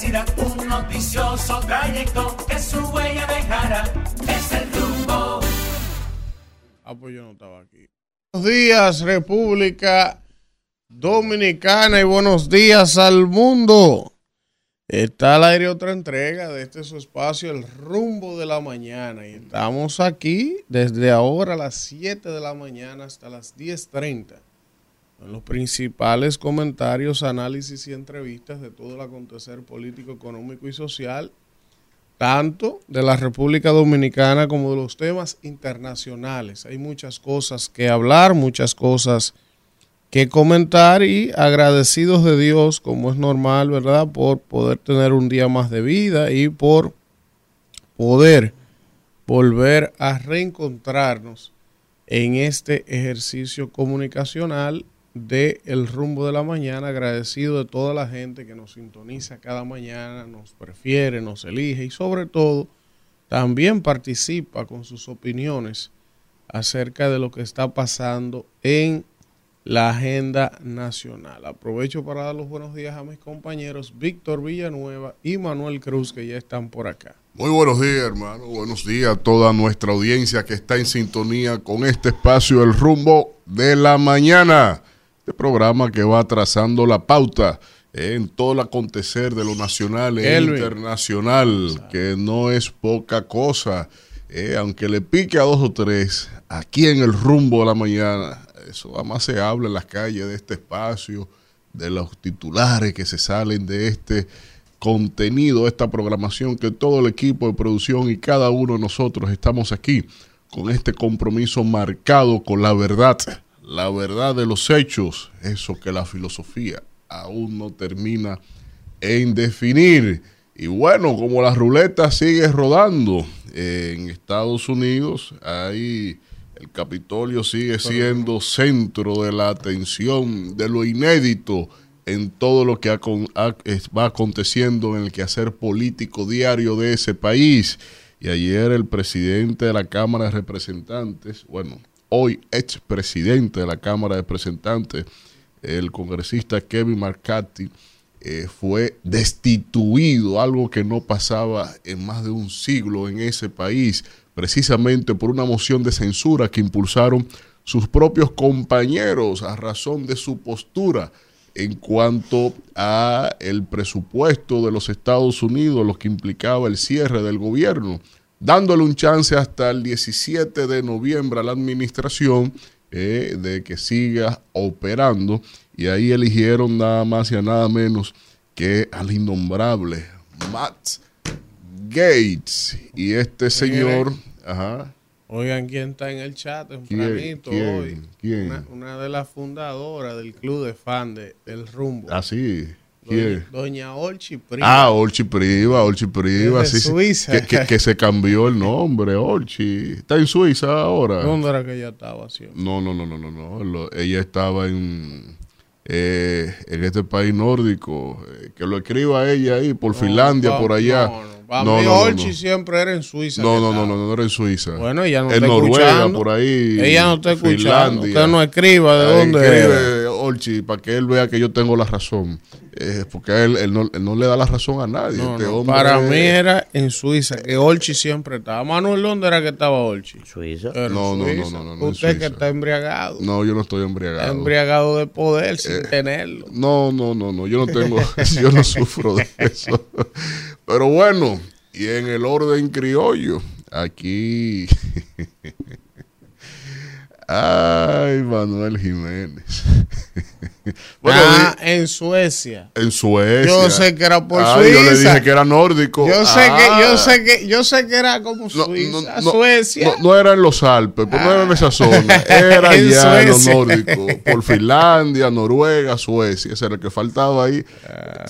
un noticioso trayecto que su huella dejará. Es el rumbo. Ah, pues yo no estaba aquí. Buenos días, República Dominicana, y buenos días al mundo. Está al aire otra entrega de este su espacio, El Rumbo de la Mañana. Y estamos aquí desde ahora a las 7 de la mañana hasta las 10.30. En los principales comentarios, análisis y entrevistas de todo el acontecer político, económico y social, tanto de la República Dominicana como de los temas internacionales. Hay muchas cosas que hablar, muchas cosas que comentar y agradecidos de Dios, como es normal, ¿verdad? Por poder tener un día más de vida y por poder volver a reencontrarnos en este ejercicio comunicacional de El Rumbo de la Mañana, agradecido de toda la gente que nos sintoniza cada mañana, nos prefiere, nos elige y sobre todo también participa con sus opiniones acerca de lo que está pasando en la agenda nacional. Aprovecho para dar los buenos días a mis compañeros Víctor Villanueva y Manuel Cruz que ya están por acá. Muy buenos días, hermano. Buenos días a toda nuestra audiencia que está en sintonía con este espacio El rumbo de la mañana. Este programa que va trazando la pauta en todo el acontecer de lo nacional e Elvin. internacional, que no es poca cosa. Eh, aunque le pique a dos o tres, aquí en el rumbo de la mañana, eso además se habla en las calles de este espacio, de los titulares que se salen de este contenido, esta programación, que todo el equipo de producción y cada uno de nosotros estamos aquí con este compromiso marcado con la verdad, la verdad de los hechos, eso que la filosofía aún no termina en definir. Y bueno, como la ruleta sigue rodando eh, en Estados Unidos, ahí el Capitolio sigue siendo centro de la atención, de lo inédito en todo lo que va aconteciendo en el quehacer político diario de ese país. Y ayer el presidente de la Cámara de Representantes, bueno, hoy expresidente de la Cámara de Representantes, el congresista Kevin McCarthy, eh, fue destituido, algo que no pasaba en más de un siglo en ese país, precisamente por una moción de censura que impulsaron sus propios compañeros a razón de su postura en cuanto a el presupuesto de los Estados Unidos, lo que implicaba el cierre del gobierno, dándole un chance hasta el 17 de noviembre a la administración eh, de que siga operando y ahí eligieron nada más y a nada menos que al innombrable Matt Gates y este señor, ajá, Oigan quién está en el chat tempranito ¿Quién? hoy. ¿Quién? Una, una de las fundadoras del club de fan de, del rumbo. así, ¿quién? doña Olchi Prima. Ah, Olchi Priva, Olchi Priva, sí. Que, que- que se cambió el nombre, Olchi. Está en Suiza ahora. ¿Dónde era que ella estaba haciendo? No, no, no, no, no, no. Lo- ella estaba en, eh, en este país nórdico. eh, que lo escriba ella ahí, por Finlandia, No, por allá. No, no. Para mí Olchi siempre era en Suiza. No, no, no, no, no, era en Suiza. Bueno, ella no en está Noruega, escuchando. por ahí. Ella no está escuchando. Finlandia. Usted no escriba de dónde escribe, era. Olchi, para que él vea que yo tengo la razón. Eh, porque a él, él no, él no le da la razón a nadie. No, Este no, hombre- Para mí era en Suiza, que Olchi siempre estaba. Manuel, ¿dónde era que estaba Olchi? Suiza. No, no, no, Suiza. no, no, no, en Usted que está embriagado. No, yo no estoy embriagado. embriagado de poder Eh, sin tenerlo. No, no, no, no, yo no tengo, yo no sufro de eso. Pero bueno, y en el orden criollo, aquí. Ay, Manuel Jiménez. bueno, ah, di- en Suecia. en Suecia. Yo sé que era por Ah, Yo le Suiza. dije que era nórdico. Yo sé Ah. que, yo sé que, yo sé que era como No, Suiza, no, no, Suecia. No, no era en los Alpes, pero no era en esa zona. Era En allá en los Suecia. nórdicos. Por Finlandia, Noruega, Suecia. Ese era el que faltaba ahí.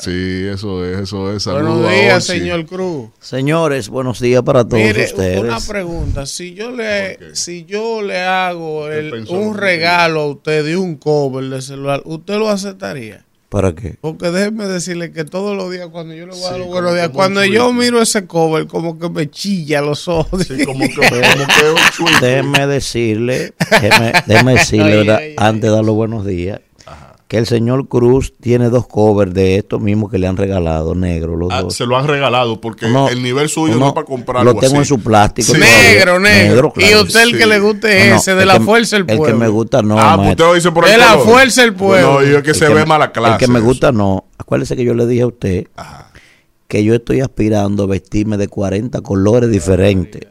Sí, eso es, eso es. Saludos Buenos días, señor Cruz. Señores, buenos días para todos Mire, ustedes. una pregunta. Si yo le, si yo le hago el- un regalo a usted de un cover de celular, ¿usted lo aceptaría? ¿Para qué? Porque déjeme decirle que todos los días cuando yo le voy a dar los buenos días, cuando yo miro ese cover, como que me chilla los ojos. Sí, como que, como que. Déjeme decirle, déjeme, déjeme decirle, antes de dar los buenos días, que el señor Cruz tiene dos covers de estos mismos que le han regalado, negro, los Ah, dos. se lo han regalado porque Uno- el nivel suyo no es para comprar Lo tengo en así. su plástico. Sí. Negro, negro. y usted el que sí. le guste No, ese, de la que- fuerza del pueblo. El que me gusta no. ah, pues maestro. usted lo dice por el De la color. fuerza del pueblo. No, y es que El se que ve me- mala clase. El que me eso. gusta no. Acuérdese que yo le dije a usted que yo estoy aspirando a vestirme de 40 colores diferentes.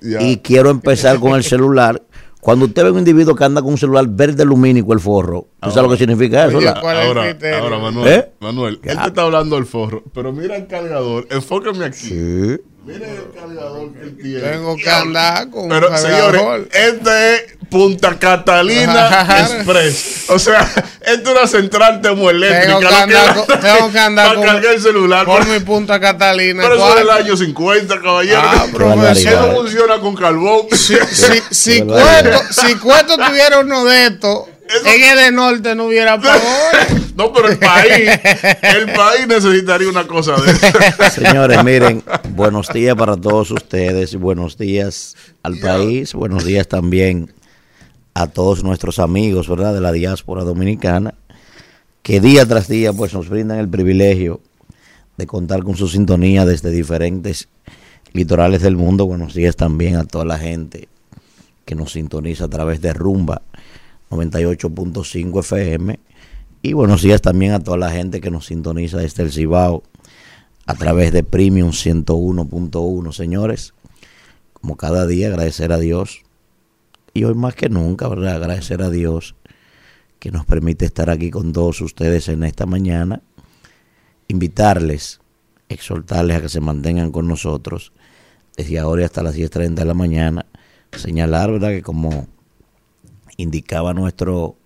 Ya. Y quiero empezar con el celular. Cuando usted ve un individuo que anda con un celular verde lumínico, el forro, ¿tú sabes lo que significa eso? Ahora, ahora, Manuel, ¿Eh? Manuel, él te está hablando del forro, pero mira el cargador, enfócame aquí. Sí. Mira el cargador que él tiene. Tengo que andar con Pero un señores, este es Punta Catalina Express. O sea, esto es una central termoeléctrica. Tengo que andar da con- tengo que andar para con- cargar el celular. Por mi punta Catalina. pero eso es del año 50, caballero. Ah, Qué profesor. Eso no funciona con carbón. Si, si, si. Cueto, si Cueto tuviera uno de estos, Eso- en el de norte no hubiera. No, pero el país, el país necesitaría una cosa de esa. Señores, miren, buenos días para todos ustedes, buenos días al país, buenos días también a todos nuestros amigos, ¿verdad?, de la diáspora dominicana, que día tras día pues nos brindan el privilegio de contar con su sintonía desde diferentes litorales del mundo. Buenos días también a toda la gente que nos sintoniza a través de Rumba 98.5 FM. Y buenos días también a toda la gente que nos sintoniza desde el Cibao a través de Premium 101.1. Señores, como cada día, agradecer a Dios. Y hoy más que nunca, ¿verdad? Agradecer a Dios que nos permite estar aquí con todos ustedes en esta mañana. Invitarles, exhortarles a que se mantengan con nosotros desde ahora hasta las 10.30 de la mañana. Señalar, ¿verdad? Que como indicaba nuestro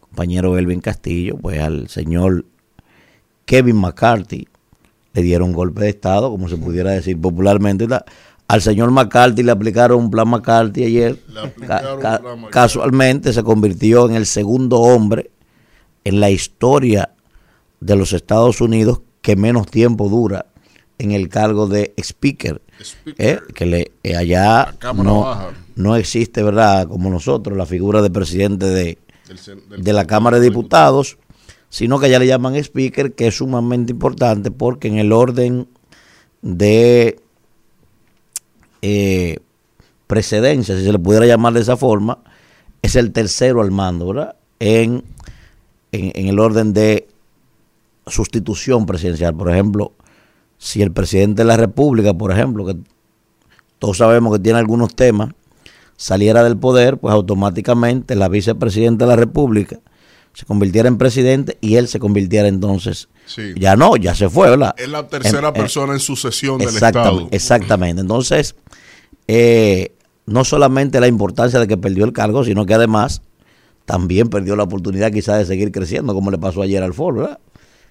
compañero Elvin Castillo, pues al señor Kevin McCarthy le dieron golpe de Estado, como se pudiera decir popularmente. Al señor McCarthy le aplicaron un plan McCarthy ayer. Le aplicaron Ca- un plan McCarthy. casualmente se convirtió en el segundo hombre en la historia de los Estados Unidos que menos tiempo dura en el cargo de speaker. Speaker. ¿eh? Que le, eh, allá no, Baja. no existe, ¿verdad? Como nosotros, la figura de presidente de, Del sen- del- de la Cámara de Diputados, sino que ya le llaman speaker, que es sumamente importante porque en el orden de eh, precedencia, si se le pudiera llamar de esa forma, es el tercero al mando, ¿verdad? En, en, en el orden de sustitución presidencial. Por ejemplo, si el presidente de la República, por ejemplo, que todos sabemos que tiene algunos temas, saliera del poder, pues automáticamente la vicepresidenta de la República se convirtiera en presidente y él se convirtiera entonces. Sí. Ya no, ya se fue, ¿verdad? Es la tercera En- persona en sucesión del Exactamente, Estado. exactamente. Entonces, eh, no solamente la importancia de que perdió el cargo, sino que además también perdió la oportunidad quizás de seguir creciendo, como le pasó ayer al Ford, ¿verdad?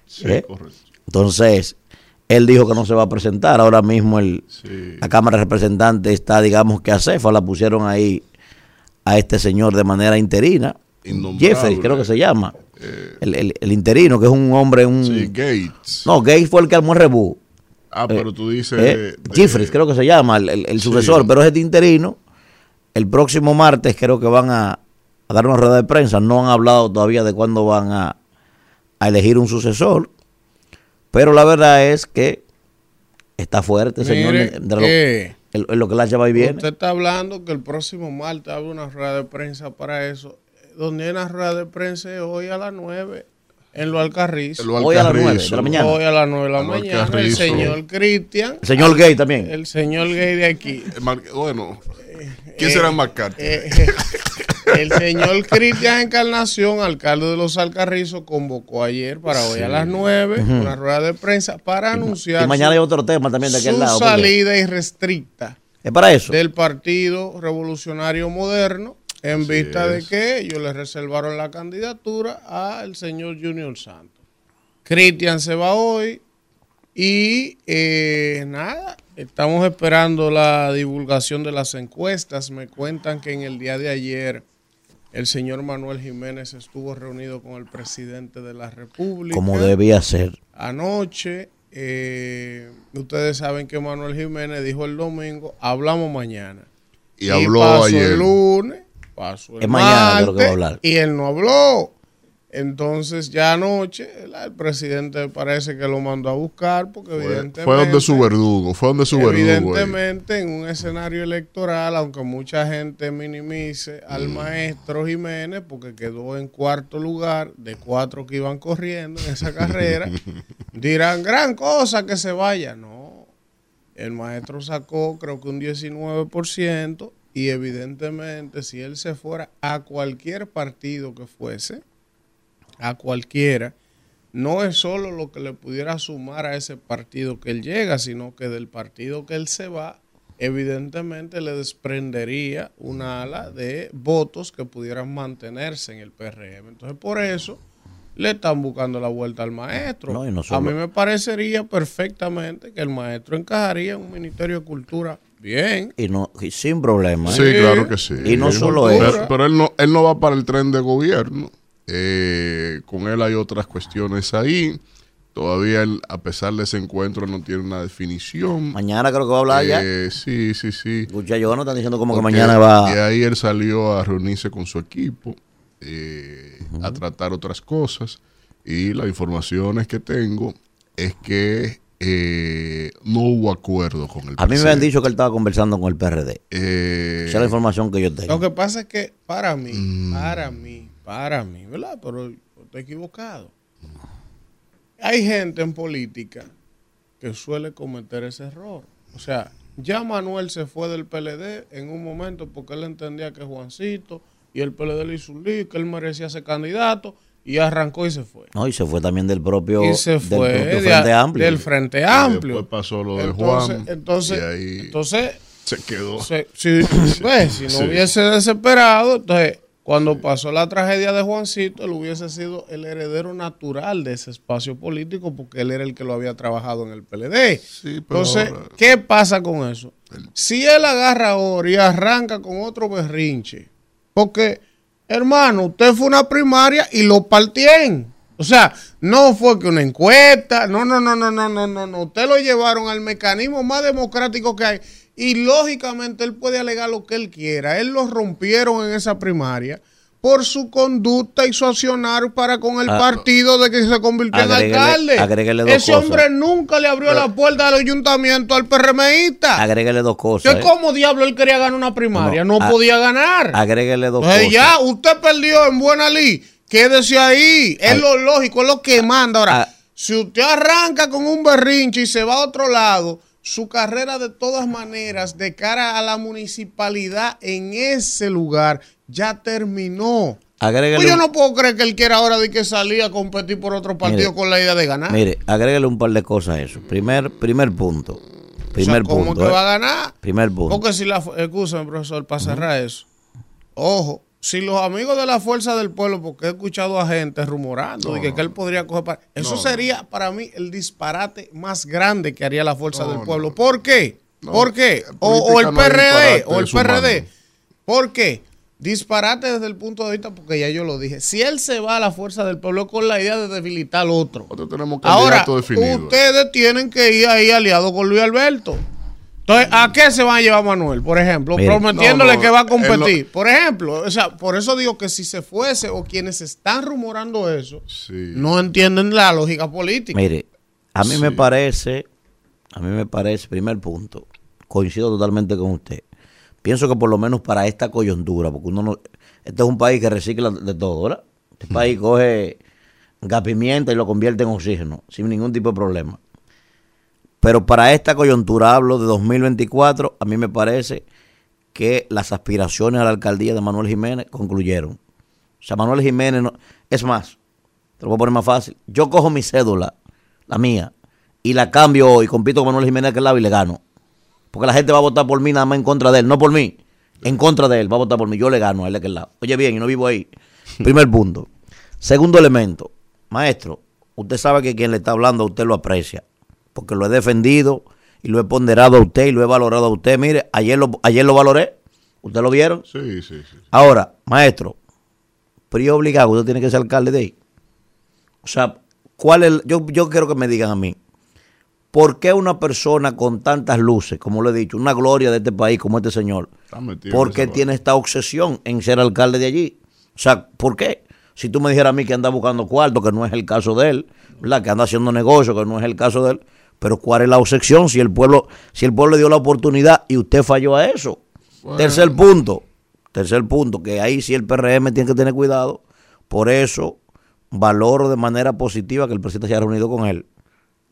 Sí, ¿Eh? correcto. Entonces, él dijo que no se va a presentar. Ahora mismo el, Sí. la Cámara de Representantes está, digamos que a cefa, la pusieron ahí a este señor de manera interina. Jeffrey, creo que se llama. el, el- el interino, que es un hombre, un... Sí, Gates. No, Gates fue el que armó el rebú. Ah, pero tú dices. Eh, de- Jeffries, creo que se llama, el, el- el Sí. sucesor, pero es este interino. El próximo martes creo que van a, a dar una rueda de prensa. No han hablado todavía de cuándo van a, a elegir un sucesor. Pero la verdad es que está fuerte, señor. Mire, de lo, que lo que la lleva y viene. usted está hablando que el próximo martes habrá una rueda de prensa para eso. Donde hay una rueda de prensa es hoy a las 9 en lo Alcarrizo. Lo Hoy a las nueve Alcarrizo. de la mañana. Hoy a las 9 de la mañana. El señor Cristian. El señor Gay también. El señor gay de aquí. El Mar- Bueno, ¿quién será el McCarthy? Eh, el señor Cristian Encarnación, alcalde de los Alcarrizos, convocó ayer para hoy a las 9 una rueda de prensa para anunciar Y mañana su, hay otro tema también de aquel su lado. porque- salida irrestricta Es para eso. del Partido Revolucionario Moderno en vista de que ellos le reservaron la candidatura al señor Junior Santos. Cristian se va hoy y eh, nada, estamos esperando la divulgación de las encuestas. Me cuentan que en el día de ayer el señor Manuel Jiménez estuvo reunido con el presidente de la República. Como debía ser. Anoche, eh, ustedes saben que Manuel Jiménez dijo el domingo, hablamos mañana. Y habló pasó ayer. el lunes, pasó el Es mañana de lo que va a martes, hablar. Y él no habló. Entonces ya anoche ¿verdad? el presidente parece que lo mandó a buscar porque Fue, evidentemente... fue donde su verdugo, fue donde su verdugo. ahí. Evidentemente, en un escenario electoral, aunque mucha gente minimice al maestro Jiménez, porque quedó en cuarto lugar de cuatro que iban corriendo en esa carrera, dirán, gran cosa que se vaya. No, el maestro sacó creo que un 19% y evidentemente si él se fuera a cualquier partido que fuese, a cualquiera, no es solo lo que le pudiera sumar a ese partido que él llega, sino que del partido que él se va, evidentemente le desprendería una ala de votos que pudieran mantenerse en el PRM. Entonces, por eso le están buscando la vuelta al maestro. No, a mí me parecería perfectamente que el maestro encajaría en un Ministerio de Cultura bien. Y, no, y sin problema. ¿eh? Sí, claro que sí. Y no solo Cultura. pero, pero él no, él no va para el tren de gobierno. Eh, con él hay otras cuestiones ahí. Todavía él, a pesar de ese encuentro, no tiene una definición. Mañana creo que va a hablar ya. Eh, sí, sí, sí. Escucha, yo no están diciendo como que mañana va. ahí él salió a reunirse con su equipo, eh, a tratar otras cosas. Y las informaciones que tengo es que eh, no hubo acuerdo con el A mí me han dicho que él estaba conversando con el PRD. Eh, Esa es la información que yo tengo. Lo que pasa es que para mí, Mm. para mí, para mí, ¿verdad? Pero yo estoy equivocado. Hay gente en política que suele cometer ese error. O sea, ya Manuel se fue del PLD en un momento porque él entendía que Juancito y el PLD le hizo un lío, que él merecía ser candidato y arrancó y se fue. No, y se fue también del propio, y se del fue propio de- Frente Amplio. del Frente y Amplio. después pasó lo de entonces, Juan. entonces, y ahí entonces se quedó. se- si, pues, si no Sí. hubiese desesperado, entonces cuando pasó la tragedia de Juancito, él hubiese sido el heredero natural de ese espacio político porque él era el que lo había trabajado en el PLD. Sí, pero Entonces, ahora- ¿qué pasa con eso? Si él agarra ahora y arranca con otro berrinche, porque, hermano, usted fue una primaria y lo partieron. O sea, no fue que una encuesta, no, no, no, no, no, no, no, no. Usted lo llevaron al mecanismo más democrático que hay. Y lógicamente él puede alegar lo que él quiera. Él lo rompieron en esa primaria por su conducta y su accionar para con el Ah, partido de que se convirtió en agréguele- alcalde. agréguele dos Ese cosas. hombre nunca le abrió la puerta del ayuntamiento al PRMista. Agrégale dos cosas. Entonces, ¿eh? ¿cómo diablo él quería ganar una primaria? No, No, a- podía ganar. Agrégale dos Entonces, cosas. ya, usted perdió en Buena Ley. Quédese ahí. Es Ag- lo lógico, es lo que manda. Ahora, Ah. si usted arranca con un berrinche y se va a otro lado, su carrera de todas maneras, de cara a la municipalidad en ese lugar, ya terminó. Agrégale Pues yo no puedo creer que él quiera ahora de que salir a competir por otro partido Mire, con la idea de ganar. Mire, agrégale un par de cosas a eso. Primer, primer punto. O sea, Primer ¿Cómo punto. que ¿eh? va a ganar? Primer punto. Porque si la, escúchame, profesor, para cerrar eso. Ojo, si los amigos de la Fuerza del Pueblo, porque he escuchado a gente rumorando de que, que él podría coger para... Eso sería para mí el disparate más grande que haría la Fuerza No, del no. ¿Pueblo. ¿Por qué? No, ¿Por qué? O, el no PRD, o el. PRD. ¿Por qué? Disparate desde el punto de vista, porque ya yo lo dije. Si él se va a la Fuerza del Pueblo con la idea de debilitar al otro. Nosotros tenemos Ahora, definido. ustedes tienen que ir ahí aliados con Luis Alberto. Entonces, ¿a qué se van a llevar Manuel? Por ejemplo, Mire. prometiéndole No, no, que va a competir. Por ejemplo, o sea, por eso digo que si se fuese o quienes están rumorando eso, Sí. no entienden la lógica política. Mire, a mí me parece, a mí me parece, primer punto, coincido totalmente con usted. Pienso que por lo menos para esta coyuntura, porque uno no, este es un país que recicla de todo, ¿verdad? Este país coge gas pimienta y lo convierte en oxígeno, sin ningún tipo de problema. Pero para esta coyuntura, hablo de 2024, a mí me parece que las aspiraciones a la alcaldía de Manuel Jiménez concluyeron. O sea, Manuel Jiménez, no, es más, te lo voy a poner más fácil. Yo cojo mi cédula, la mía, y la cambio hoy, compito con Manuel Jiménez aquel lado y le gano. Porque la gente va a votar por mí nada más en contra de él, no por mí. En contra de él, va a votar por mí. Yo le gano a él de aquel lado. Oye bien, y no vivo ahí. Primer punto. Segundo elemento. Maestro, usted sabe que quien le está hablando a usted lo aprecia. Porque lo he defendido y lo he ponderado a usted y lo he valorado a usted. Mire, ayer lo, ayer lo valoré. ¿Ustedes lo vieron? Sí, sí, sí. Ahora, maestro, pero obligado, usted tiene que ser alcalde de ahí. O sea, ¿cuál es? el- yo, yo quiero que me digan a mí, ¿por qué una persona con tantas luces, como lo he dicho, una gloria de este país como este señor, por qué tiene esta obsesión en ser alcalde de allí? O sea, ¿por qué? Si tú me dijeras a mí que anda buscando cuarto, que no es el caso de él, ¿verdad? Que anda haciendo negocio, que no es el caso de él. Pero ¿cuál es la obsesión si el pueblo, si el pueblo le dio la oportunidad y usted falló a eso? Tercer punto, tercer punto, que ahí sí el PRM tiene que tener cuidado. Por eso valoro de manera positiva que el presidente se haya reunido con él.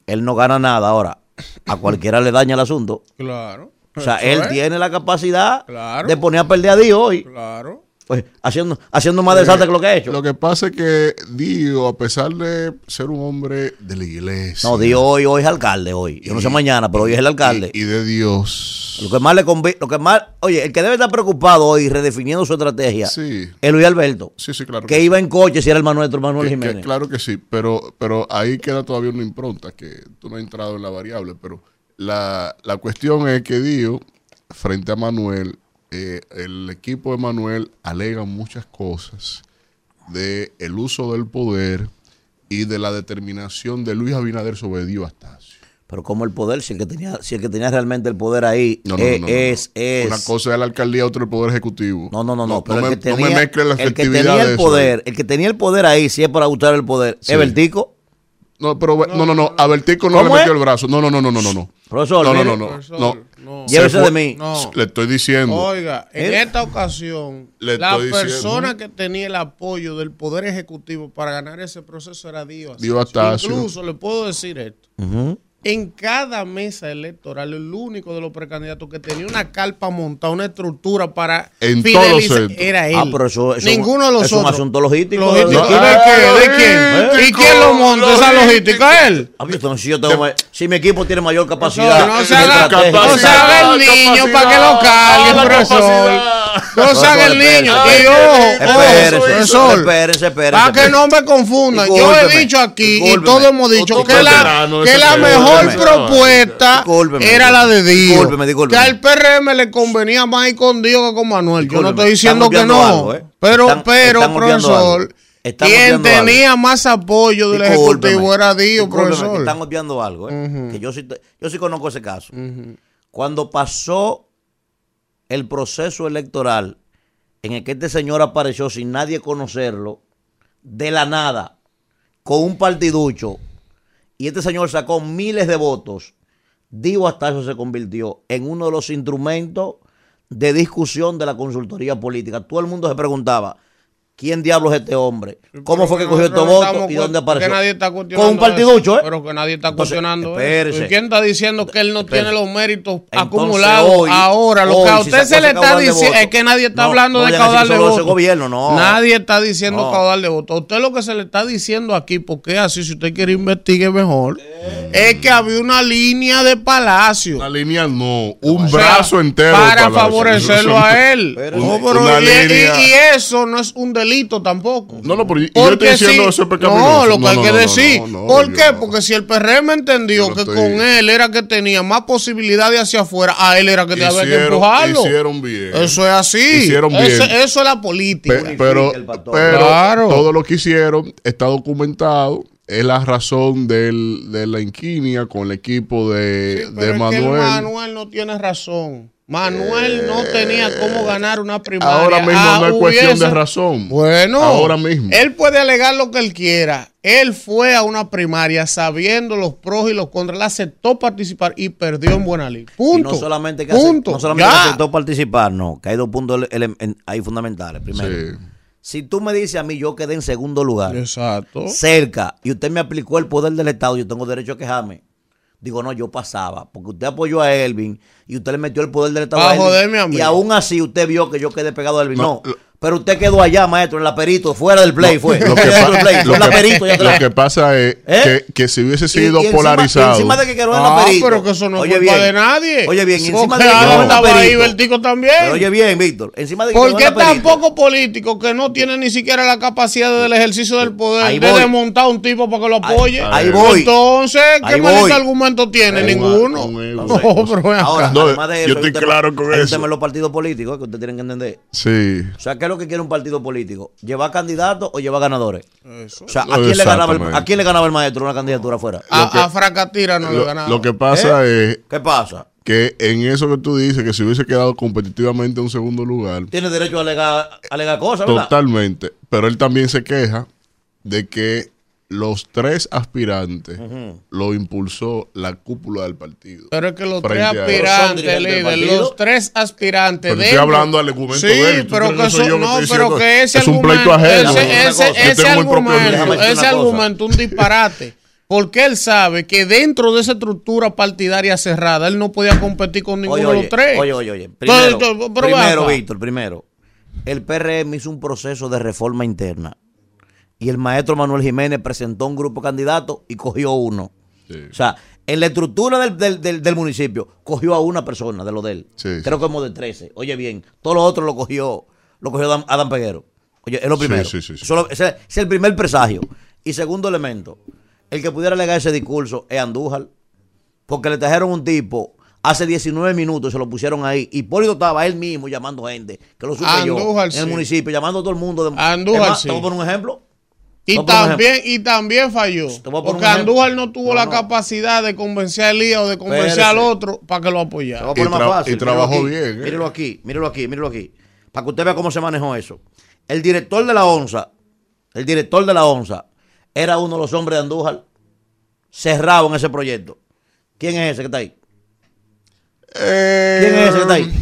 Él no gana nada ahora. A cualquiera le daña el asunto. Claro. O sea, él es. tiene la capacidad Claro. de poner a perder a Dios hoy. Claro. Pues, haciendo, haciendo más desastre que lo que ha hecho. Lo que pasa es que Dio, a pesar de ser un hombre de la iglesia. No, Dios hoy, hoy es alcalde hoy. Yo no sé mañana, pero hoy es el alcalde. Y, y de Dios. Lo que más le convi- lo que más, oye, el que debe estar preocupado hoy redefiniendo su estrategia Sí. es Luis Alberto. Sí, sí, claro. Que iba en coche si era el Manuel, Manuel Que- que- Jiménez. claro que sí, pero, pero ahí queda todavía una impronta que tú no has entrado en la variable, pero la, la cuestión es que Dio, frente a Manuel, eh, el equipo de Manuel alega muchas cosas de el uso del poder y de la determinación de Luis Abinader sobre Dio Astacio. Pero como el poder, si el que tenía, si el que tenía realmente el poder ahí No, no, eh, no, no, no. es, es. Una cosa es la alcaldía, otra el poder ejecutivo. No, no, no, no. pero me, el que no tenía, me mezcle la el que tenía el eso. poder, el que tenía el poder ahí, si es para gustar el poder, Sí. es Bertico. No, pero no, no, no. A Bertico no le ¿Cómo metió es? el brazo. No, no, no, no, no, no. no. Profesor, no, no, no, no, Profesor, no. no. Se Llévese de mí. No. Le estoy diciendo. Oiga, en ¿Eh? esta ocasión, Le la estoy diciendo. persona que tenía el apoyo del Poder Ejecutivo para ganar ese proceso era Dios. Dio Astacio. Incluso le puedo decir esto. Ujú. En cada mesa electoral, el único de los precandidatos que tenía una carpa montada, una estructura para En fidelizar, era él. Ah, pero eso, eso Ninguno de los es un asunto logístico. Logístico. No, ¿Y de ah, qué? ¿De quién? ¿Y quién lo monta esa logística? Él. Ah, no- si, yo tengo ma- si mi equipo tiene mayor capacidad. No, no se haga, no el niño para que lo cargue, profesor. No se haga el niño. Y ojo, profesor. espérese, espérese. Para que no me confundan. Yo he dicho aquí y todos hemos dicho que la, que la mejor propuesta era la de Dios. Que al PRM le convenía más ir con Dios que con Manuel. Yo no estoy diciendo que no. ¿eh? Pero, pero, profesor. Están quien obviando algo. tenía más apoyo del Ejecutivo era Dios, discúlpeme, que profesor. Están obviando algo, ¿eh? que yo sí, yo sí conozco ese caso. Cuando pasó el proceso electoral en el que este señor apareció sin nadie conocerlo, de la nada, con un partiducho, y este señor sacó miles de votos, Dio Astacio se convirtió en uno de los instrumentos de discusión de la consultoría política. Todo el mundo se preguntaba, ¿quién diablos es este hombre? ¿Cómo fue que cogió estos votos y dónde apareció? Que nadie está Con un partiducho, eso, ¿eh? Pero que nadie está Entonces, cuestionando espérese. eso. ¿Y quién está diciendo que él no Espérese. tiene los méritos Entonces, acumulados hoy- ahora? Lo hoy, que a usted se le está diciendo es que nadie está No, hablando no de caudal de votos. gobierno, no. Nadie está diciendo No. caudal de votos. A usted lo que se le está diciendo aquí, porque así, si usted quiere investigue mejor, es que había una línea de palacio. Una línea no, un O sea, brazo entero. de Para palacio. favorecerlo a él. Pero- No, Una- pero una y, y- línea- y eso no es un delito tampoco. No, no, pero yo- yo estoy Porque diciendo si- eso es pecaminoso. No, lo que No, hay no, que no, decir. no, no, ¿Por qué? no. Porque si el PRM entendió que estoy- con él era que tenía más posibilidad de hacia afuera, a él era que había que Hicieron- empujarlo. hicieron bien. Eso es así. Hicieron bien. Eso, eso es la política. Pe- pero el pastor. pero Claro. todo lo que hicieron está documentado. Es la razón del, de la inquinia con el equipo de, Sí, de pero es que el Manuel. Manuel no tiene razón. Manuel no tenía cómo ganar una primaria. Ahora mismo Ah, no es cuestión hubiese- de razón. Bueno, Ahora mismo. Él puede alegar lo que él quiera. Él fue a una primaria sabiendo los pros y los contras. Él aceptó participar y perdió en buena ley. Y Punto. no solamente que, Punto. ace- no solamente que aceptó participar, no, que hay dos puntos ahí fundamentales. Primero, Sí. si tú me dices a mí, yo quedé en segundo lugar, Exacto. cerca, y usted me aplicó el poder del Estado, yo tengo derecho a quejarme. Digo, no, yo pasaba, porque usted apoyó a Elvin y usted le metió el poder del Estado a Elvin, joderme a mí. Y aún así usted vio que yo quedé pegado a Elvin. No, pero usted quedó allá, maestro, en la perito, fuera del play, fue. Lo que, pa- play, lo que- perito, ya lo atrás. que pasa es ¿Eh? que, que si hubiese sido y encima- polarizado. y encima de que quedó en Ah, la perito. pero que eso no es culpa bien. de nadie. Oye bien, y encima de que quedó en la estaba ahí perito. Vertico también. Pero oye bien, Víctor, encima de que la perito. tampoco político que no tiene ni siquiera la capacidad del ejercicio del poder Ahí de voy. desmontar a un tipo para que lo Ahí- apoye. ahí voy. Entonces, ¿qué Ahí maldito argumento tiene? Un- Ninguno. Ahora, No, además de eso, yo estoy claro con eso. tema los partidos políticos que ustedes tienen que entender. Sí. O sea, ¿qué es lo que quiere un partido político? ¿Llevar candidatos o llevar ganadores? Eso. O sea, ¿a quién, le ganaba el, Exactamente. ¿a quién le ganaba el maestro una candidatura afuera? A, que- a Fracatira no le Lo, ganaba. lo que pasa es. ¿Qué pasa? que en eso que tú dices, que si hubiese quedado competitivamente en un segundo lugar, Tiene derecho a alegar, a alegar cosas, ¿verdad? totalmente. Pero él también se queja de que los tres aspirantes lo impulsó la cúpula del partido. Pero es que los tres a- ¿Son aspirantes, líder, los tres aspirantes. Pero estoy hablando del argumento sí, de él. ¿Tú pero que eso- yo no, pero que ese Es un argumento, pleito ajeno. ese, ese, ese argumento, ese argumento, un disparate. Porque él sabe que dentro de esa estructura partidaria cerrada, él no podía competir con ninguno Oye, de los tres. oye, oye, oye. Primero, pero. Víctor, primero. El PRM hizo un proceso de reforma interna. Y el maestro Manuel Jiménez presentó un grupo de candidatos y cogió uno. Sí. O sea, en la estructura del, del- del- del municipio, cogió a una persona de lo de él. Sí, Creo que como de 13. Oye, bien. Todos los otros lo cogió, lo cogió Adam, Adam Peguero. Oye, es lo primero. sí, sí, sí. Eso lo- ese, es el primer presagio. Y segundo elemento, el que pudiera alegar ese discurso es Andújar. Porque le trajeron un tipo hace 19 minutos, se lo pusieron ahí. Hipólito estaba él mismo llamando gente, que lo supe yo, en el municipio, llamando a todo el mundo. De, Andújar, más, sí. Te voy a poner un ejemplo. Y también, y también falló. Porque. Andújar no tuvo No, la no. capacidad de convencer a Elías o de convencer al otro para que lo Te apoyara. voy a poner Y más tra- fácil. y trabajó Míralo aquí, bien, ¿eh? Míralo aquí, míralo aquí, míralo aquí. Para que usted vea cómo se manejó eso. El director de la ONSA, el director de la ONSA, era uno de los hombres de Andújar cerrado en ese proyecto. ¿Quién es ese que está ahí? ¿Quién es ese que está ahí?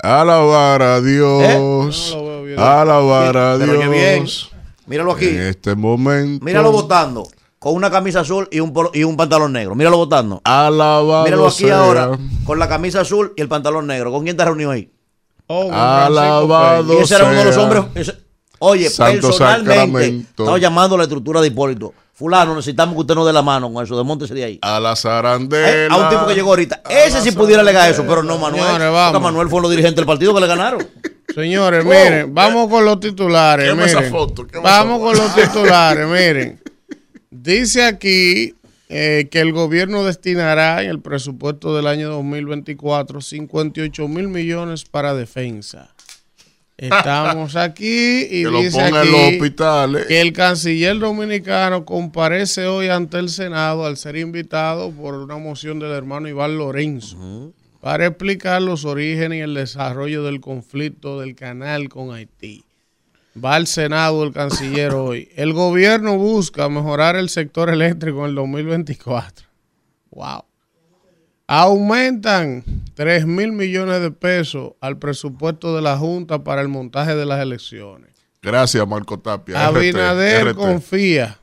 Alabar a Dios. ¿Eh? Bien. Alabar a Pero oye bien, Dios. Míralo aquí. En este momento. Míralo votando con una camisa azul y un, polo- y un pantalón negro. Míralo votando. Alabado Míralo aquí sea. ahora con la camisa azul y el pantalón negro. ¿Con quién está reunido ahí? Oh, Alabado ese era uno de los hombres. ese- oye, Santo personalmente, Sacramento. estaba llamando a la estructura de Hipólito. Fulano, necesitamos que usted nos dé la mano con eso. Desmontese de ahí. A la Eh, zarandela. a un tipo que llegó ahorita. Ese sí pudiera alegar eso, pero no Manuel. Señores. Manuel fue uno de los dirigentes del partido que le ganaron. Señores, miren, vamos con los titulares. Quema esa miren. foto, vamos con los titulares, miren. Dice aquí eh, que el gobierno destinará en el presupuesto del año 2024 58 mil millones para defensa. Estamos aquí y Que lo dice ponga aquí en los hospitales. que el canciller dominicano comparece hoy ante el Senado al ser invitado por una moción del hermano Iván Lorenzo para explicar los orígenes y el desarrollo del conflicto del canal con Haití. Va al Senado el canciller hoy. El gobierno busca mejorar el sector eléctrico en el 2024. Wow. Aumentan 3 mil millones de pesos al presupuesto de la Junta para el montaje de las elecciones. Gracias, Marco Tapia. Abinader RT. confía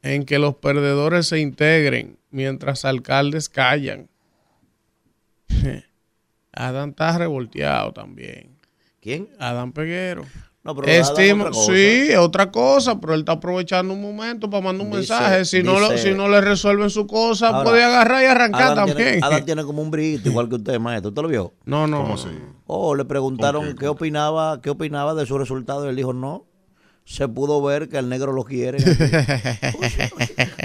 en que los perdedores se integren mientras alcaldes callan. Adán está revolteado también. ¿Quién? Adán Peguero. No, pero Estima, otra cosa. sí, es otra cosa, pero él está aprovechando un momento para mandar un Dice- mensaje. Si, no lo- si no le resuelven su cosa, Ahora, puede agarrar y arrancar Adán también. tiene, Adán tiene como un brito, igual que usted, maestro. ¿Usted lo vio? No, no. ¿Cómo así? Oh, le preguntaron ¿Con qué? qué opinaba, qué opinaba de su resultado y él dijo no. Se pudo ver que el negro lo quiere.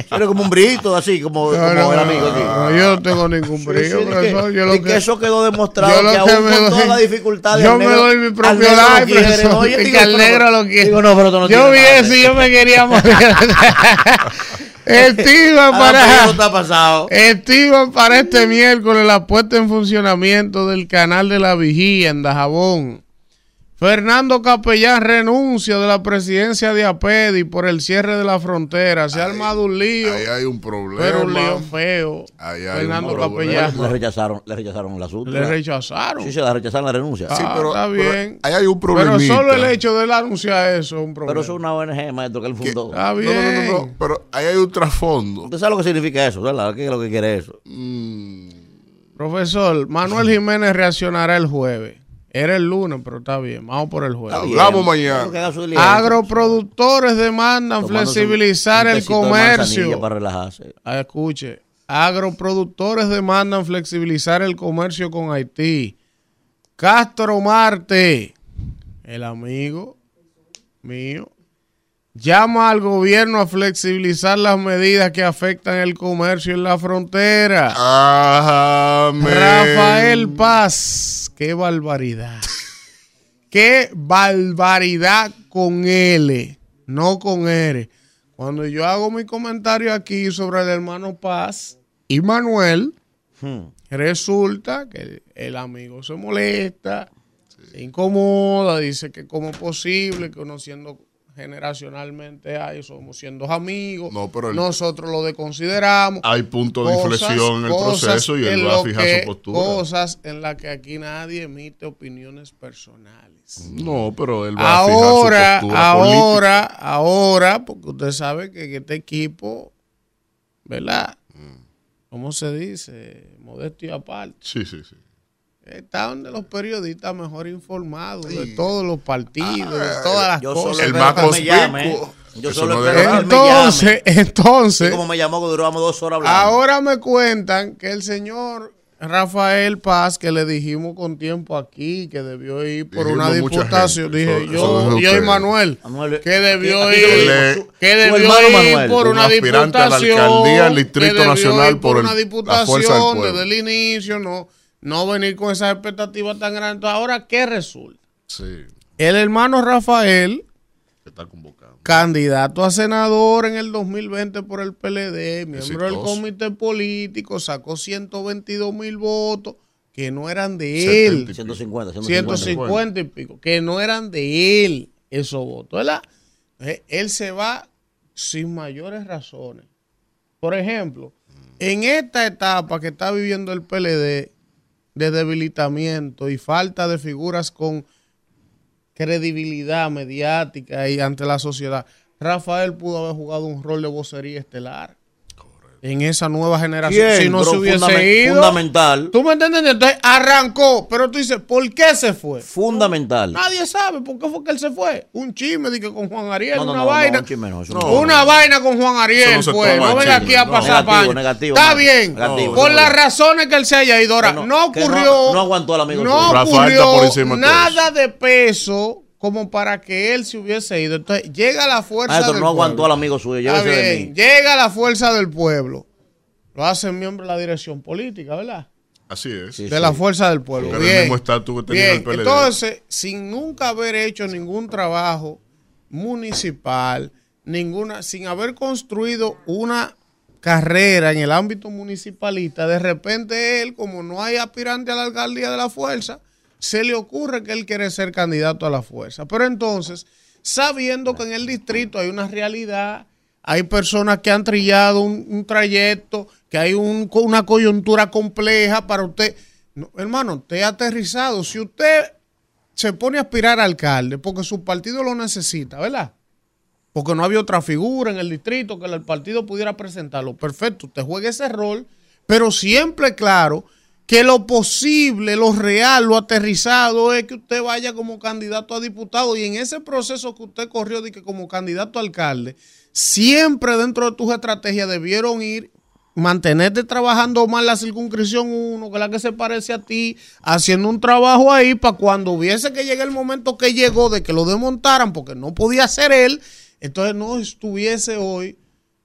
Tiene como un brito, así como, No, como no, el no, amigo aquí. no, yo no tengo ningún brillo, Sí, sí, que- Yo lo y que, que- eso quedó demostrado que, que aún con doy- toda la dificultad yo me negro- doy mi propio Oye, y digo, que pero- negro lo quiere. Digo, no, pero tú no yo vi eso y yo me quería morir. Estima Adán Peguero para, para este miércoles la puesta en funcionamiento del canal de la vigía en Dajabón. Fernando Capellán renuncia de la presidencia de APEDI por el cierre de la frontera. Se ha armado un lío, Ahí hay un problema. pero un lío feo. Ahí hay Fernando un problema. Le Capellán rechazaron, le rechazaron el asunto. le rechazaron. Sí, se la rechazaron la renuncia. Ah, Sí, pero, está pero bien. ahí hay un Pero problemita. solo el hecho de él anunciar eso es un problema. Pero eso es una ONG, maestro, que él fundó. Está bien. no, no, no, no, pero ahí hay un trasfondo. Usted sabe lo que significa eso, ¿verdad? ¿Qué es lo que quiere eso? Mm, Profesor, Manuel Jiménez reaccionará el jueves. Era el lunes, pero está bien. Vamos por el jueves. Hablamos mañana. Agroproductores demandan Tomándose flexibilizar un el tecito de manzanilla comercio. Para relajarse. Ah, escuche. Agroproductores demandan flexibilizar el comercio con Haití. Castro Marte, el amigo mío, llama al gobierno a flexibilizar las medidas que afectan el comercio en la frontera. Amén. Rafael Paz, qué barbaridad. Qué barbaridad con L, no con R. Cuando yo hago mi comentario aquí sobre el hermano Paz y Manuel, Hmm. Resulta que el, amigo se molesta, se incomoda, dice que cómo es posible que uno siendo generacionalmente ahí somos siendo amigos, No, pero el- nosotros lo desconsideramos. Hay punto de Cosas- inflexión en el proceso y él va a fijar que- su postura. Cosas en las que aquí nadie emite opiniones personales. No, pero él va a fijar Ahora, su postura política. ahora, ahora, porque usted sabe que este equipo, ¿verdad? Mm. ¿Cómo se dice? Modestia aparte. Sí, sí, sí. Están de los periodistas mejor informados de todos los partidos, de todas las Yo cosas. solo El más que me llame. conspicuo. Yo Eso solo no espero debe que él me Entonces, llame. entonces, como me llamó que duramos dos horas hablando. ahora me cuentan que el señor Rafael Paz, que le dijimos con tiempo aquí, que debió ir por Dijimos una diputación, gente, dije eso- yo, eso yo y. Manuel, Manuel, que debió aquí- aquí ir, le- que debió ir Manuel, por un una aspirante a la diputación, alcaldía del que Distrito Nacional por el- una la diputación fuerza del pueblo. desde el inicio, no, no venir con esas expectativas tan grandes. Entonces, ahora, ¿qué resulta? Sí, El hermano Rafael, que está convocando. candidato a senador en el 2020 por el PLD, miembro del comité político, sacó 122 mil votos que no eran de él. 150, 150. 150 y pico, que no eran de él esos votos, ¿verdad? Entonces, Él se va sin mayores razones. Por ejemplo, en esta etapa que está viviendo el PLD de debilitamiento y falta de figuras con credibilidad mediática y ante la sociedad, Rafael pudo haber jugado un rol de vocería estelar. En esa nueva generación, ¿Quién? si no Pero se hubiese fundamen- ido. Fundamental. ¿Tú me entiendes? Entonces arrancó, pero tú dices, ¿por qué se fue? Fundamental. Nadie sabe por qué fue que él se fue. Un chisme que con Juan Ariel, No, no, una no, no, vaina. un chisme una vaina con Juan Ariel no toma No el venga aquí a no. pasar Negativo, Está bien. Negativo, por no, las no. razones que él se haya ido. Ahora, no- no, que no- ocurrió. no aguantó al amigo No ocurrió nada de peso como para que él se hubiese ido. Entonces, llega la fuerza Maestro, del no aguantó pueblo. al amigo suyo. Está de mí. Llega la fuerza del pueblo. Lo hacen miembro de la dirección política, ¿verdad? Así es. Sí, de la fuerza del pueblo. El Bien. mismo estatus que tenía Bien, el PLD. Entonces, sin nunca haber hecho ningún trabajo municipal, ninguna, sin haber construido una carrera en el ámbito municipalista, de repente él, como no hay aspirante a la alcaldía de la fuerza, se le ocurre que él quiere ser candidato a la fuerza. Pero entonces, sabiendo que en el distrito hay una realidad, hay personas que han trillado un, trayecto, que hay un- una coyuntura compleja para usted. No, hermano, usted aterrizado. Si usted se pone a aspirar a alcalde porque su partido lo necesita, ¿verdad? Porque no había otra figura en el distrito que el partido pudiera presentarlo. Perfecto, usted juegue ese rol, pero siempre claro que lo posible, lo real, lo aterrizado es que usted vaya como candidato a diputado y en ese proceso que usted corrió de que como candidato a alcalde, siempre dentro de tus estrategias debieron ir mantenerte trabajando más la circunscripción 1, que la que se parece a ti, haciendo un trabajo ahí para cuando hubiese que llegue el momento que llegó de que lo desmontaran porque no podía ser él, entonces no estuviese hoy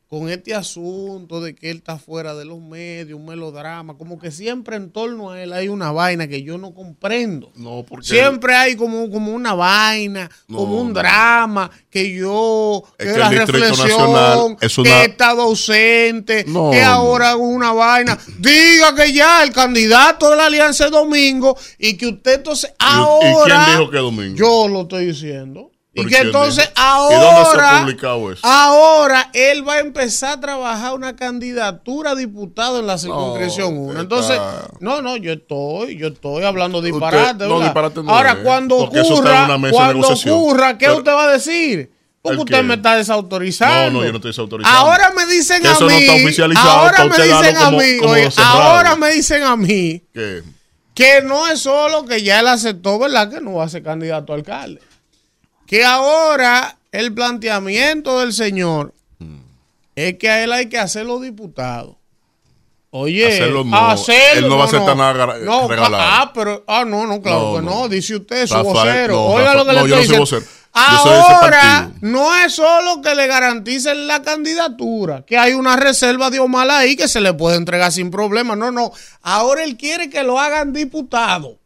con este asunto de que él está fuera de los medios, un melodrama, como que siempre en torno a él hay una vaina que yo no comprendo. No, porque Siempre hay como, como una vaina, No, como un no. drama, que yo, Es que, que la reflexión, que he estado ausente, No, que ahora hago una vaina. Diga que ya el candidato de la Alianza es Domingo y que usted entonces ¿Y- ahora... ¿Y quién dijo que domingo? Yo lo estoy diciendo. Y ¿Pero que entonces dijo? ¿Y dónde se ha ahora, publicado eso? ahora él va a empezar a trabajar una candidatura a diputado en la circunscripción 1. está- Entonces, no, no, yo estoy, yo estoy hablando disparate. no, disparate no ahora, es, cuando está en ocurra, una mesa de cuando ocurra, ¿qué Pero- usted va a decir? Porque ¿El usted me está desautorizando. No, no, yo no estoy desautorizando. Ahora me dicen Que a eso no mí. está oficializado ahora me dicen a como- mí. como oye, cerrado. ahora me dicen a mí ¿Qué? que no es solo que ya él aceptó, ¿verdad? Que no va a ser candidato a alcalde. Que ahora el planteamiento del señor es que a él hay que hacerlo diputado. Oye, Hacerlo no. hacerlo, Él no va a aceptar nada gra- no, regalado. Ah, pero, ah, no, no, claro No, que no. no. Dice usted, su vocero. no, Oiga lo que no, le yo estoy no soy diciendo. soy Ahora, no es solo que le garanticen la candidatura, que hay una reserva de Omar ahí que se le puede entregar sin problema. No, no. Ahora él quiere que lo hagan diputado.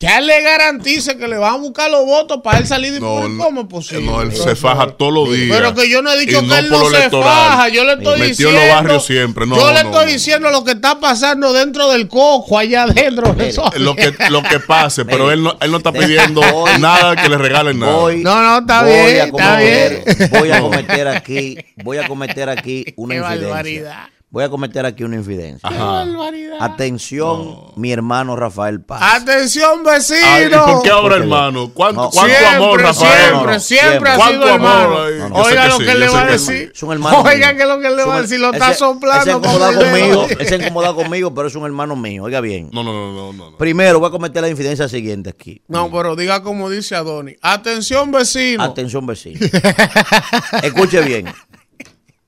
Él le garantice que le van a buscar los votos para él salir de No, ¿Cómo es posible? no, él se faja todos los días. Pero que yo no he dicho Y que él no se electoral. faja. Yo le estoy diciendo. en los barrios siempre. No, yo le no, estoy no. diciendo lo que está pasando dentro del coco, allá adentro. Eso- Lo que, lo que pase, pero él no, él no está pidiendo voy- nada que le regalen nada. Voy, No, no, está voy bien, a está cometer- Voy a cometer aquí, voy a cometer aquí una Qué infidencia. barbaridad. Voy a cometer aquí una infidencia. Qué barbaridad. Atención, mi hermano Rafael Paz. Atención, vecino. Ay, ¿y ¿Por qué ahora, Porque- hermano? ¿Cuánto, No. cuánto siempre, amor, Rafael? Siempre, No, siempre, siempre. ha ¿Cuánto sido amor hermano. hay? Yo sé Oiga que lo sí, que yo le va a decir. Es un hermano Oiga mío. que lo que le Es va a decir. Lo ese- está soplando. Ese se como incomoda dice. conmigo, él se incomoda conmigo, pero es un hermano mío. Oiga bien. No, no, no, no, no. Primero voy a cometer la infidencia siguiente aquí. No, pero diga como dice Adonis. Atención, vecino. Atención, vecino. Escuche bien.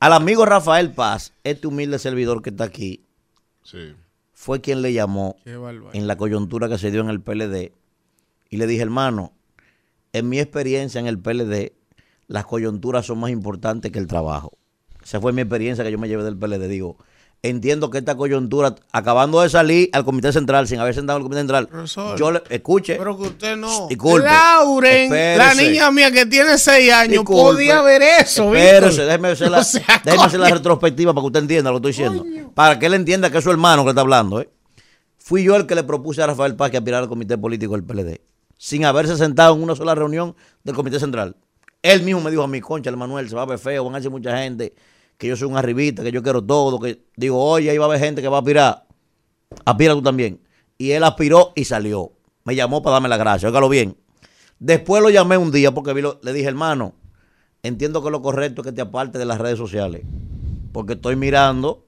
Al amigo Rafael Paz, este humilde servidor que está aquí, Sí. fue quien le llamó en la coyuntura que se dio en el PLD y le dije, hermano, en mi experiencia en el PLD, las coyunturas son más importantes que el trabajo. Esa fue mi experiencia que yo me llevé del PLD. Digo, entiendo que esta coyuntura, acabando de salir al Comité Central, sin haber sentado al Comité Central, Profesor, yo le, escuche, Pero que usted no. Disculpe. Lauren, la niña mía que tiene seis años, Disculpe. podía ver eso. Espérese, déjeme hacer, la, déjeme hacer la retrospectiva para que usted entienda lo que estoy diciendo. Para que él entienda que es su hermano que está hablando. ¿eh? Fui yo el que le propuse a Rafael Paz que aspirara al comité político del PLD, sin haberse sentado en una sola reunión del comité central. Él mismo me dijo a mi concha, el Manuel, se va a ver feo, van a decir mucha gente que yo soy un arribita, que yo quiero todo, que digo, oye, ahí va a haber gente que va a aspirar. Aspira tú también. Y él aspiró y salió. Me llamó para darme la gracia, óigalo bien. Después lo llamé un día porque vi lo- le dije, hermano, entiendo que lo correcto es que te aparte de las redes sociales. Porque estoy mirando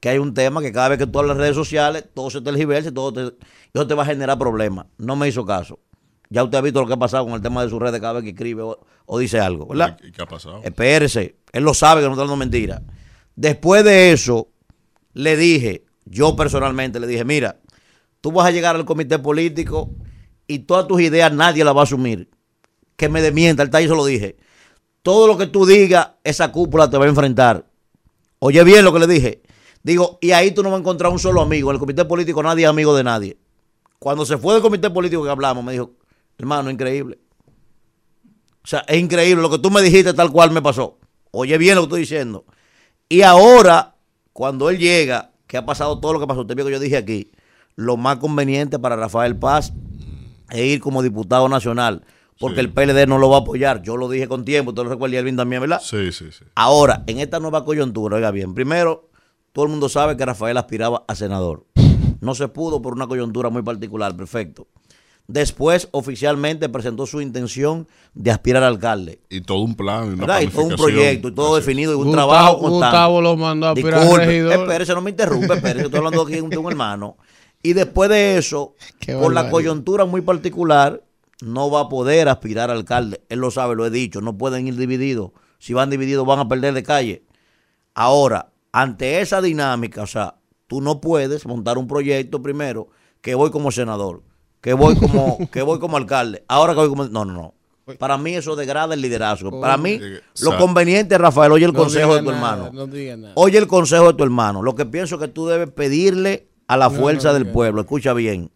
que hay un tema que cada vez que tú hablas en redes sociales, todo se tergiversa y todo te, eso te va a generar problemas. No me hizo caso. Ya usted ha visto lo que ha pasado con el tema de sus redes cada vez que escribe o, o dice algo, ¿verdad? ¿Y qué ha pasado? Espérese, él lo sabe que no está hablando mentira. Después de eso, le dije, yo personalmente le dije, mira, tú vas a llegar al comité político y todas tus ideas nadie las va a asumir. Que me demienta, el ahí se lo dije. Todo lo que tú digas, esa cúpula te va a enfrentar. Oye bien lo que le dije. Digo, y ahí tú no vas a encontrar un solo amigo. En el comité político nadie es amigo de nadie. Cuando se fue del comité político que hablamos, me dijo, hermano, increíble. O sea, es increíble lo que tú me dijiste tal cual me pasó. Oye bien lo que estoy diciendo. Y ahora, cuando él llega, que ha pasado todo lo que pasó, usted vio que yo dije aquí, lo más conveniente para Rafael Paz es ir como diputado nacional, porque Sí. el PLD no lo va a apoyar. Yo lo dije con tiempo, usted lo recuerda Elvin también, ¿verdad? Sí, sí, sí. Ahora, en esta nueva coyuntura, oiga bien, primero, todo el mundo sabe que Rafael aspiraba a senador. No se pudo por una coyuntura muy particular, perfecto. Después, oficialmente presentó su intención de aspirar a alcalde. Y todo un plan, y una ¿verdad? Y todo un proyecto, y todo Así. definido, y un Gustavo- trabajo constante. Gustavo lo mandó a aspirar Disculpe, regidor. espérese, no me interrumpe, espérese, estoy hablando aquí de un, hermano. Y después de eso, Qué por la coyuntura muy particular, no va a poder aspirar a alcalde. Él lo sabe, lo he dicho, no pueden ir divididos. Si van divididos van a perder de calle. Ahora, ante esa dinámica, o sea, tú no puedes montar un proyecto primero que voy como senador, que voy como, que voy como alcalde, ahora que voy como... No, no, no. Para mí eso degrada el liderazgo. Para mí, Eh, lo conveniente, Rafael, oye el No consejo de tu nada, hermano. No. Oye el consejo de tu hermano. Lo que pienso que tú debes pedirle a la fuerza no, del pueblo. Escucha bien.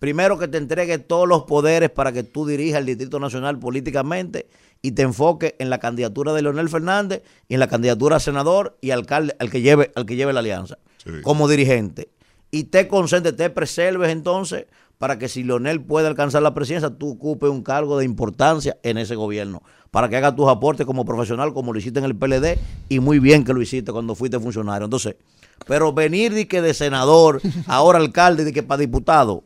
Primero que te entregue todos los poderes para que tú dirijas el Distrito Nacional políticamente y te enfoques en la candidatura de Leonel Fernández y en la candidatura a senador y alcalde al que lleve, al que lleve la alianza Sí. como dirigente. Y te concentres, te preserves entonces para que si Leonel puede alcanzar la presidencia, tú ocupes un cargo de importancia en ese gobierno. Para que hagas tus aportes como profesional, como lo hiciste en el PLD, y muy bien que lo hiciste cuando fuiste funcionario. Entonces, pero venir de que de senador, ahora alcalde, de que para diputado,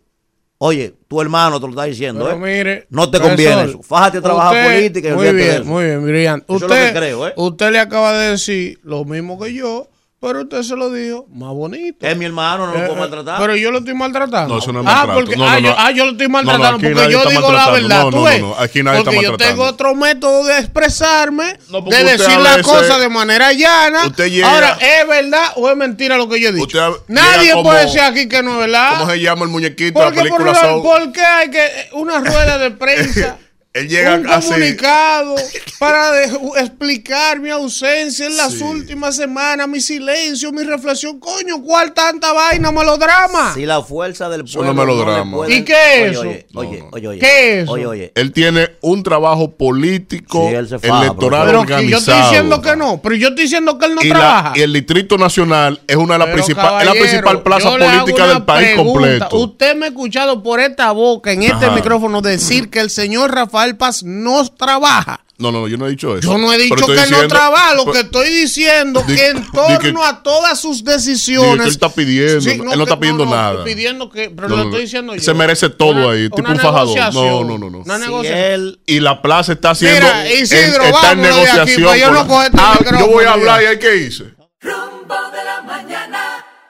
oye, tu hermano te lo está diciendo, Pero ¿eh? mire, no te conviene eso. Fájate a trabajar usted- política y Muy de bien, eso. muy bien, brillante. Es Usted, creo, ¿eh? usted le acaba de decir lo mismo que yo, pero usted se lo dijo más bonito. Es mi hermano, no lo Eh, puedo eh, maltratar. Pero yo lo estoy maltratando. No, eso no es ah, maltrato. porque, No, ah, no, yo, no. ah, yo lo estoy No, no, maltratando porque yo está digo la verdad. No, ¿tú no, ves? no, no, aquí nadie está porque yo maltratando. tengo otro método de expresarme, de decir las cosas de manera llana. Usted llega- Ahora, ¿es verdad o es mentira lo que yo he dicho? Usted Nadie como- puede decir aquí que no es verdad. ¿Cómo se llama el muñequito de la Porque por, película lo- Soul? ¿Por qué hay que una rueda de prensa Él llega un comunicado para de- explicar mi ausencia en las Sí. últimas semanas, mi silencio, mi reflexión. Coño, ¿cuál tanta vaina, melodrama? Si la fuerza del pueblo. no ¿Y qué es Oye, eso? Oye, oye, No, no. oye, oye. ¿Qué es eso? Oye, oye. Él tiene un trabajo político, Sí, él se fa, electoral Pero yo estoy diciendo que no, pero yo estoy diciendo que él no y, la- trabaja. y el Distrito Nacional es una de las principales, es la principal plaza política del país pregunta. completo. Usted me ha escuchado por esta boca, en este micrófono, decir que el señor Rafael Paz no trabaja. No, no, yo no he dicho eso. Yo no he dicho que no diciendo- trabaja, lo que estoy diciendo Di- que en torno que- a todas sus que decisiones. él está pidiendo, Sí, él no está pidiendo nada. pidiendo que, pero No, lo no, estoy diciendo yo. se merece todo Una- ahí, tipo un fajador. negociación, No, no, no, no. Una Si negociación. él Y la plaza está haciendo. Mira, Isidro, en- está en de aquí, negociación. para yo no coger este Ah, yo voy a hablar y hay que irse.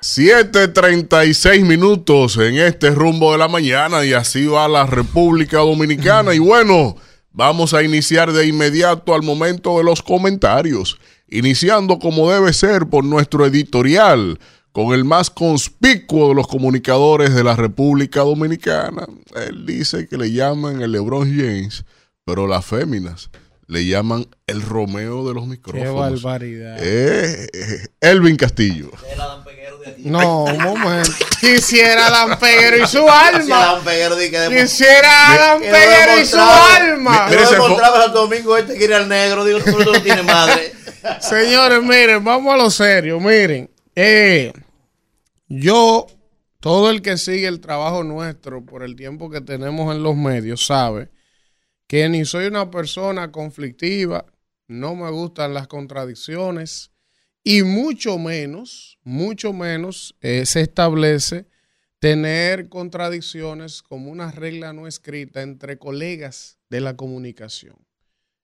7:36 minutos en este rumbo de la mañana y así va la República Dominicana. Y bueno, vamos a iniciar de inmediato al momento de los comentarios, iniciando como debe ser por nuestro editorial con el más conspicuo de los comunicadores de la República Dominicana. Él dice que le llaman el LeBron James, pero las féminas le llaman el Romeo de los Qué micrófonos. barbaridad. Eh, eh, Elvin Castillo. No, un momento. Quisiera Adán Peguero y su alma. Quisiera Adán Peguero y su alma. Yo fo- encontraba Santo Domingo este que era el negro. Digo, tú no tienes madre. Señores, miren, vamos a lo serio. Miren, eh, yo, todo el que sigue el trabajo nuestro por el tiempo que tenemos en los medios, sabe que ni soy una persona conflictiva, no me gustan las contradicciones y mucho menos, mucho menos eh, se establece tener contradicciones como una regla no escrita entre colegas de la comunicación.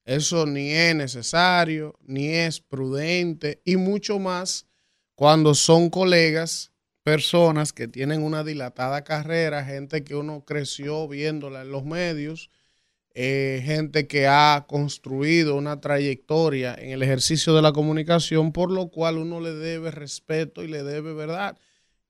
Eso ni es necesario, ni es prudente, y mucho más cuando son colegas, personas que tienen una dilatada carrera, gente que uno creció viéndola en los medios, eh, gente que ha construido una trayectoria en el ejercicio de la comunicación, por lo cual uno le debe respeto y le debe, ¿verdad?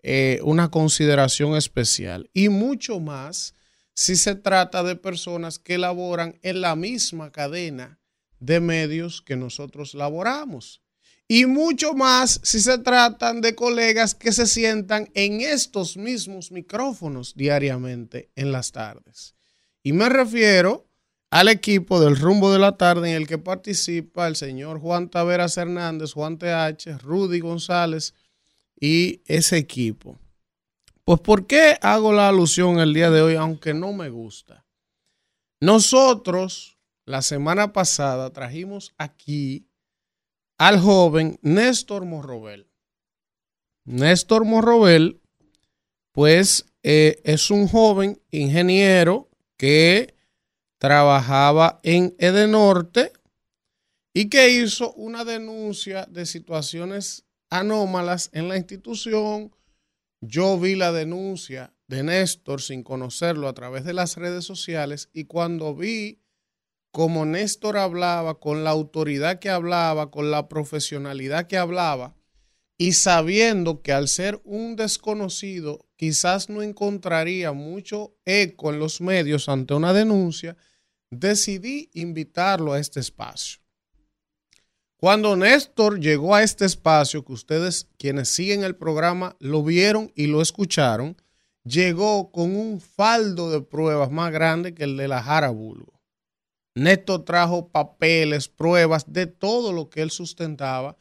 Eh, una consideración especial. Y mucho más si se trata de personas que laboran en la misma cadena de medios que nosotros laboramos. Y mucho más si se tratan de colegas que se sientan en estos mismos micrófonos diariamente en las tardes. Y me refiero al equipo del rumbo de la tarde en el que participa el señor Juan Taveras Hernández, Juan TH, Rudy González y ese equipo. Pues ¿por qué hago la alusión el día de hoy aunque no me gusta? Nosotros la semana pasada trajimos aquí al joven Néstor Morrobel. Néstor Morrobel, pues eh, es un joven ingeniero que trabajaba en Edenorte y que hizo una denuncia de situaciones anómalas en la institución. Yo vi la denuncia de Néstor sin conocerlo a través de las redes sociales y cuando vi como Néstor hablaba, con la autoridad que hablaba, con la profesionalidad que hablaba, y sabiendo que al ser un desconocido quizás no encontraría mucho eco en los medios ante una denuncia, decidí invitarlo a este espacio. Cuando Néstor llegó a este espacio, que ustedes quienes siguen el programa lo vieron y lo escucharon, llegó con un faldo de pruebas más grande que el de la Jara Bulgo. Néstor trajo papeles, pruebas de todo lo que él sustentaba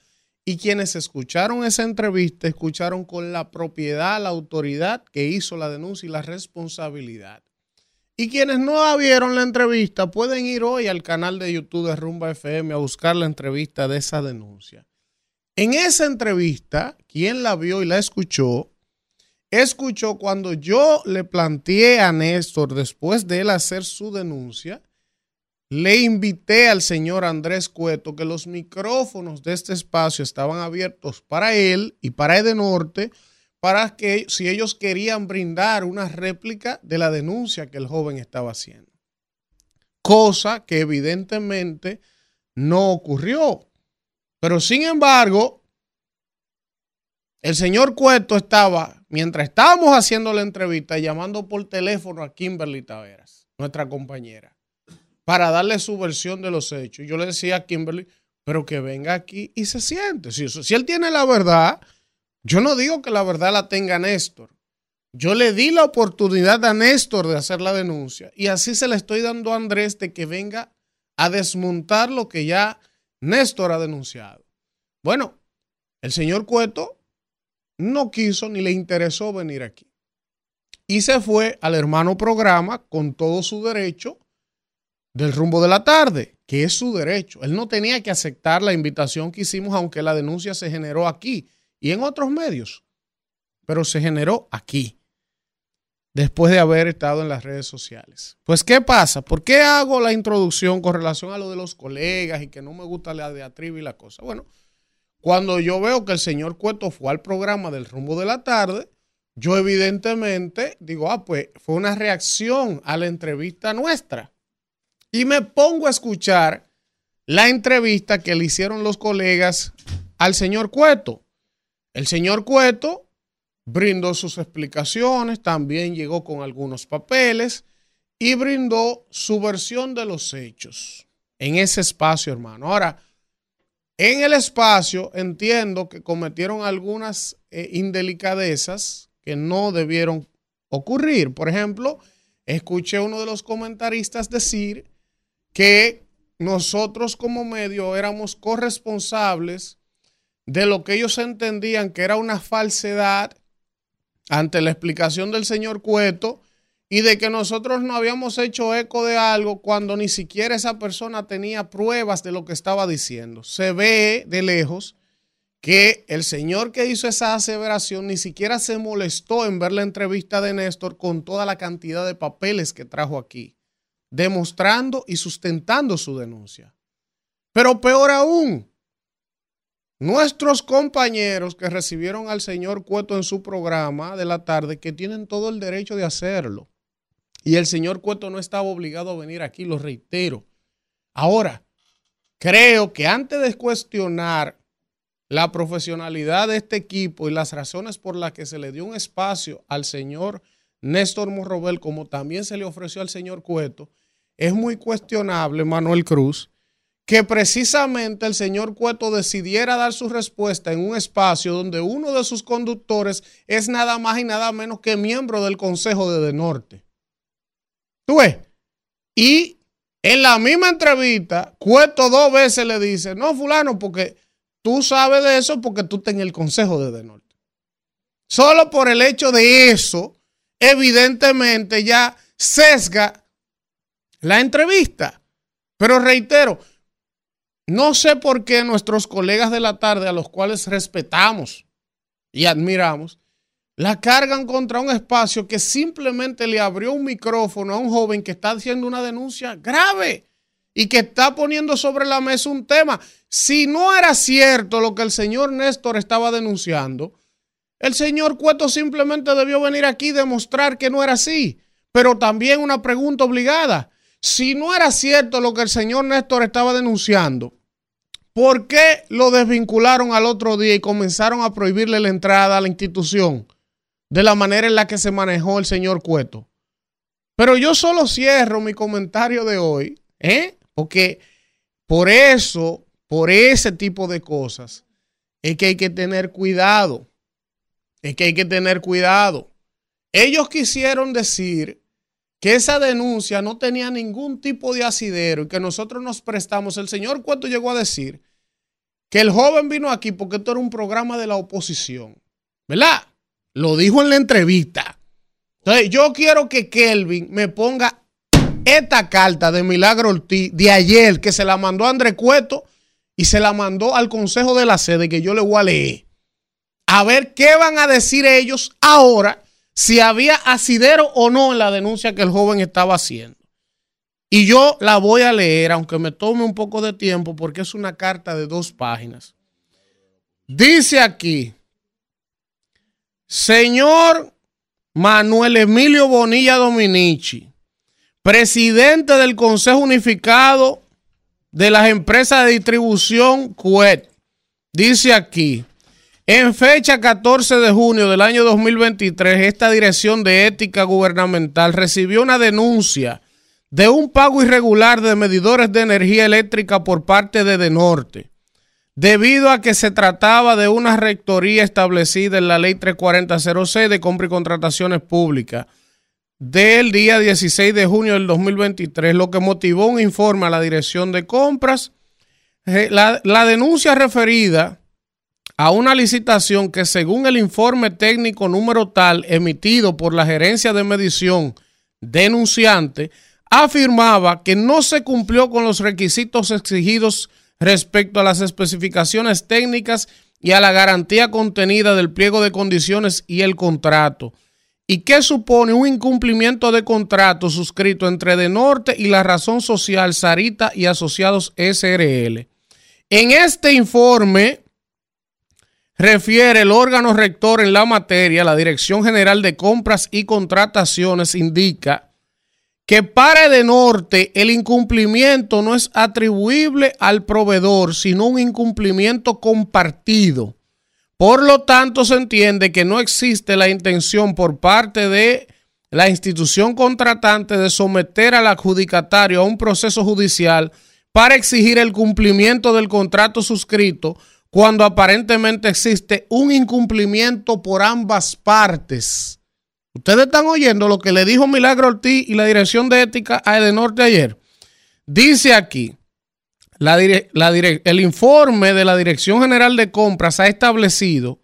y quienes escucharon esa entrevista escucharon con la propiedad, la autoridad que hizo la denuncia y la responsabilidad. Y quienes no vieron la entrevista pueden ir hoy al canal de YouTube de Rumba FM a buscar la entrevista de esa denuncia. En esa entrevista, quien la vio y la escuchó, escuchó cuando yo le planteé a Néstor, después de él hacer su denuncia, le invité al señor Andrés Cueto que los micrófonos de este espacio estaban abiertos para él y para Edenorte para que si ellos querían brindar una réplica de la denuncia que el joven estaba haciendo. Cosa que evidentemente no ocurrió. Pero sin embargo, el señor Cueto estaba, mientras estábamos haciendo la entrevista, llamando por teléfono a Kimberly Taveras, nuestra compañera para darle su versión de los hechos. Yo le decía a Kimberly, pero que venga aquí y se siente. Si, si él tiene la verdad, yo no digo que la verdad la tenga Néstor. Yo le di la oportunidad a Néstor de hacer la denuncia y así se le estoy dando a Andrés de que venga a desmontar lo que ya Néstor ha denunciado. Bueno, el señor Cueto no quiso ni le interesó venir aquí. Y se fue al hermano programa con todo su derecho del rumbo de la tarde, que es su derecho. Él no tenía que aceptar la invitación que hicimos, aunque la denuncia se generó aquí y en otros medios, pero se generó aquí, después de haber estado en las redes sociales. Pues, ¿qué pasa? ¿Por qué hago la introducción con relación a lo de los colegas y que no me gusta la diatriba y la cosa? Bueno, cuando yo veo que el señor Cueto fue al programa del rumbo de la tarde, yo evidentemente digo, ah, pues fue una reacción a la entrevista nuestra y me pongo a escuchar la entrevista que le hicieron los colegas al señor Cueto. El señor Cueto brindó sus explicaciones, también llegó con algunos papeles y brindó su versión de los hechos en ese espacio, hermano. Ahora, en el espacio entiendo que cometieron algunas eh, indelicadezas que no debieron ocurrir. Por ejemplo, escuché uno de los comentaristas decir que nosotros como medio éramos corresponsables de lo que ellos entendían que era una falsedad ante la explicación del señor Cueto y de que nosotros no habíamos hecho eco de algo cuando ni siquiera esa persona tenía pruebas de lo que estaba diciendo. Se ve de lejos que el señor que hizo esa aseveración ni siquiera se molestó en ver la entrevista de Néstor con toda la cantidad de papeles que trajo aquí demostrando y sustentando su denuncia. Pero peor aún, nuestros compañeros que recibieron al señor Cueto en su programa de la tarde, que tienen todo el derecho de hacerlo. Y el señor Cueto no estaba obligado a venir aquí, lo reitero. Ahora, creo que antes de cuestionar la profesionalidad de este equipo y las razones por las que se le dio un espacio al señor Néstor Morrobel, como también se le ofreció al señor Cueto, es muy cuestionable, Manuel Cruz, que precisamente el señor Cueto decidiera dar su respuesta en un espacio donde uno de sus conductores es nada más y nada menos que miembro del Consejo de, Norte. ¿Tú ves? Y en la misma entrevista, Cueto dos veces le dice, no, fulano, porque tú sabes de eso porque tú estás en el Consejo de, de Norte. Solo por el hecho de eso, evidentemente ya sesga la entrevista. Pero reitero, no sé por qué nuestros colegas de la tarde, a los cuales respetamos y admiramos, la cargan contra un espacio que simplemente le abrió un micrófono a un joven que está haciendo una denuncia grave y que está poniendo sobre la mesa un tema. Si no era cierto lo que el señor Néstor estaba denunciando, el señor Cueto simplemente debió venir aquí y demostrar que no era así. Pero también una pregunta obligada. Si no era cierto lo que el señor Néstor estaba denunciando, ¿por qué lo desvincularon al otro día y comenzaron a prohibirle la entrada a la institución de la manera en la que se manejó el señor Cueto? Pero yo solo cierro mi comentario de hoy, ¿eh? porque por eso, por ese tipo de cosas, es que hay que tener cuidado es que hay que tener cuidado. Ellos quisieron decir que esa denuncia no tenía ningún tipo de asidero y que nosotros nos prestamos. El señor Cueto llegó a decir que el joven vino aquí porque esto era un programa de la oposición. ¿Verdad? Lo dijo en la entrevista. Entonces, yo quiero que Kelvin me ponga esta carta de Milagro Ortiz de ayer que se la mandó a André Cueto y se la mandó al Consejo de la Sede que yo le voy a leer a ver qué van a decir ellos ahora si había asidero o no en la denuncia que el joven estaba haciendo. Y yo la voy a leer, aunque me tome un poco de tiempo, porque es una carta de dos páginas. Dice aquí, señor Manuel Emilio Bonilla Dominici, presidente del Consejo Unificado de las Empresas de Distribución CUET, dice aquí, en fecha 14 de junio del año 2023, esta Dirección de Ética Gubernamental recibió una denuncia de un pago irregular de medidores de energía eléctrica por parte de Denorte, debido a que se trataba de una rectoría establecida en la ley 34006 de compra y contrataciones públicas del día 16 de junio del 2023, lo que motivó un informe a la Dirección de Compras. Eh, La, la denuncia referida a una licitación que según el informe técnico número tal emitido por la gerencia de medición denunciante, afirmaba que no se cumplió con los requisitos exigidos respecto a las especificaciones técnicas y a la garantía contenida del pliego de condiciones y el contrato, y que supone un incumplimiento de contrato suscrito entre De Norte y la Razón Social Sarita y Asociados SRL. En este informe refiere el órgano rector en la materia, la Dirección General de Compras y Contrataciones, indica que para de norte el incumplimiento no es atribuible al proveedor, sino un incumplimiento compartido. Por lo tanto, se entiende que no existe la intención por parte de la institución contratante de someter al adjudicatario a un proceso judicial para exigir el cumplimiento del contrato suscrito cuando aparentemente existe un incumplimiento por ambas partes. Ustedes están oyendo lo que le dijo Milagro Ortiz y la Dirección de Ética a Edenorte ayer. Dice aquí, el informe de la Dirección General de Compras ha establecido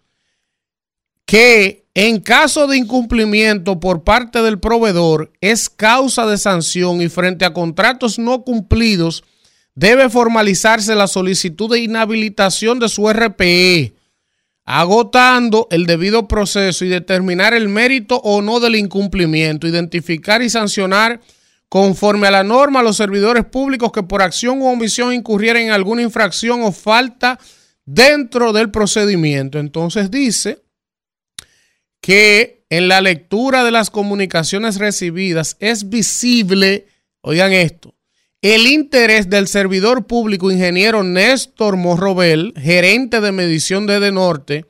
que en caso de incumplimiento por parte del proveedor es causa de sanción y frente a contratos no cumplidos debe formalizarse la solicitud de inhabilitación de su RPE, agotando el debido proceso y determinar el mérito o no del incumplimiento, identificar y sancionar conforme a la norma a los servidores públicos que por acción u omisión incurrieran en alguna infracción o falta dentro del procedimiento. Entonces dice que en la lectura de las comunicaciones recibidas es visible, oigan esto, el interés del servidor público ingeniero Néstor Morrobel, gerente de medición de Norte,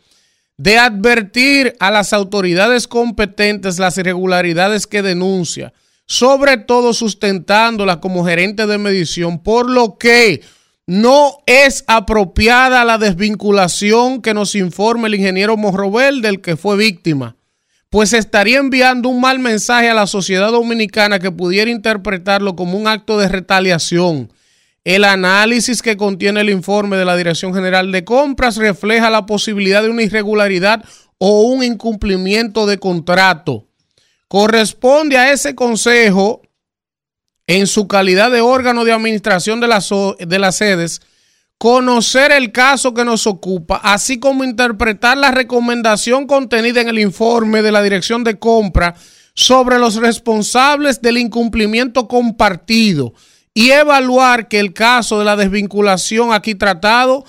de advertir a las autoridades competentes las irregularidades que denuncia, sobre todo sustentándolas como gerente de medición, por lo que no es apropiada la desvinculación que nos informe el ingeniero Morrobel del que fue víctima pues estaría enviando un mal mensaje a la sociedad dominicana que pudiera interpretarlo como un acto de retaliación. El análisis que contiene el informe de la Dirección General de Compras refleja la posibilidad de una irregularidad o un incumplimiento de contrato. Corresponde a ese consejo, en su calidad de órgano de administración de las, de las sedes, conocer el caso que nos ocupa, así como interpretar la recomendación contenida en el informe de la Dirección de Compra sobre los responsables del incumplimiento compartido y evaluar que el caso de la desvinculación aquí tratado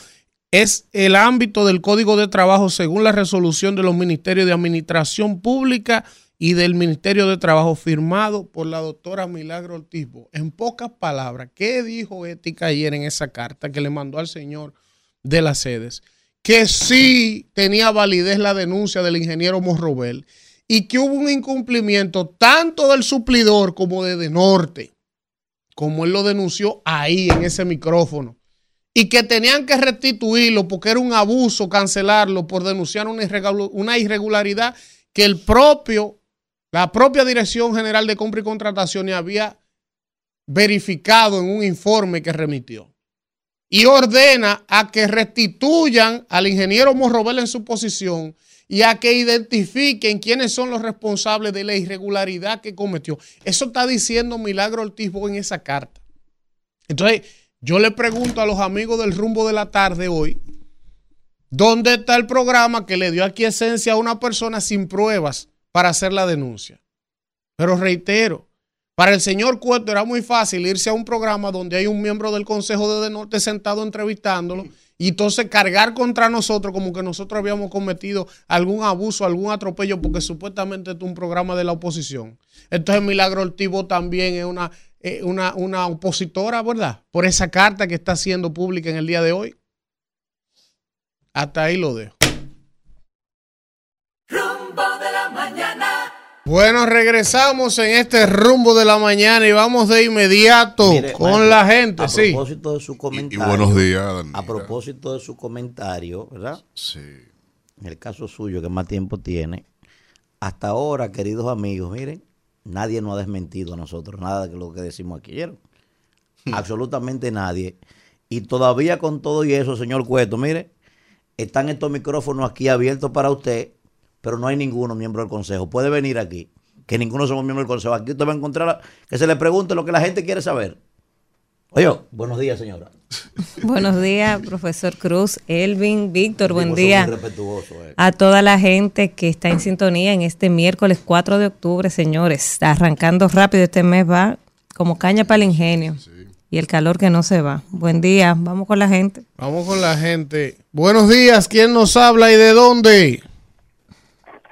es el ámbito del Código de Trabajo según la resolución de los Ministerios de Administración Pública y del Ministerio de Trabajo firmado por la doctora Milagro Ortiz. En pocas palabras, ¿qué dijo Ética ayer en esa carta que le mandó al señor de las sedes? Que sí tenía validez la denuncia del ingeniero Morrobel y que hubo un incumplimiento tanto del suplidor como de De Norte, como él lo denunció ahí en ese micrófono, y que tenían que restituirlo porque era un abuso cancelarlo por denunciar una, irregul una irregularidad que el propio la propia Dirección General de Compra y Contrataciones había verificado en un informe que remitió. Y ordena a que restituyan al ingeniero Morrobel en su posición y a que identifiquen quiénes son los responsables de la irregularidad que cometió. Eso está diciendo Milagro Ortiz en esa carta. Entonces, yo le pregunto a los amigos del rumbo de la tarde hoy, ¿dónde está el programa que le esencia a una persona sin pruebas? Para hacer la denuncia. Pero reitero, para el señor Cueto era muy fácil irse a un programa donde hay un miembro del Consejo de, Norte sentado entrevistándolo y entonces cargar contra nosotros como que nosotros habíamos cometido algún abuso, algún atropello, porque supuestamente es un programa de la oposición. Entonces Milagro Ortivo también es una, una, una opositora, ¿verdad? Por esa carta que está haciendo pública en el día de hoy. Hasta ahí lo dejo. Bueno, regresamos en este rumbo de la mañana y vamos de inmediato Mire, con maestro, la gente, A sí. propósito de su Y, y comentario. buenos días, Danira. A propósito de su comentario, ¿verdad? Sí. En el caso suyo, que más tiempo tiene. Hasta ahora, queridos amigos, miren, nadie nos ha desmentido a nosotros, nada de lo que decimos aquí. ¿oyeron? Absolutamente nadie. Y todavía con todo y eso, señor Cueto, mire, están estos micrófonos aquí abiertos para usted, pero no hay ninguno miembro del consejo. Puede venir aquí, que ninguno somos miembros del consejo. Aquí usted va a encontrar que se le pregunte lo que la gente quiere saber. Oye, buenos días, señora. Buenos días, profesor Cruz, Elvin, Víctor, buen día eh. a toda la gente que está en sintonía en este miércoles 4 de octubre, señores. Está arrancando rápido, este mes va como caña para el ingenio y el calor que no se va. Buen día, vamos con la gente. Vamos con la gente. Buenos días, ¿quién nos habla y de dónde?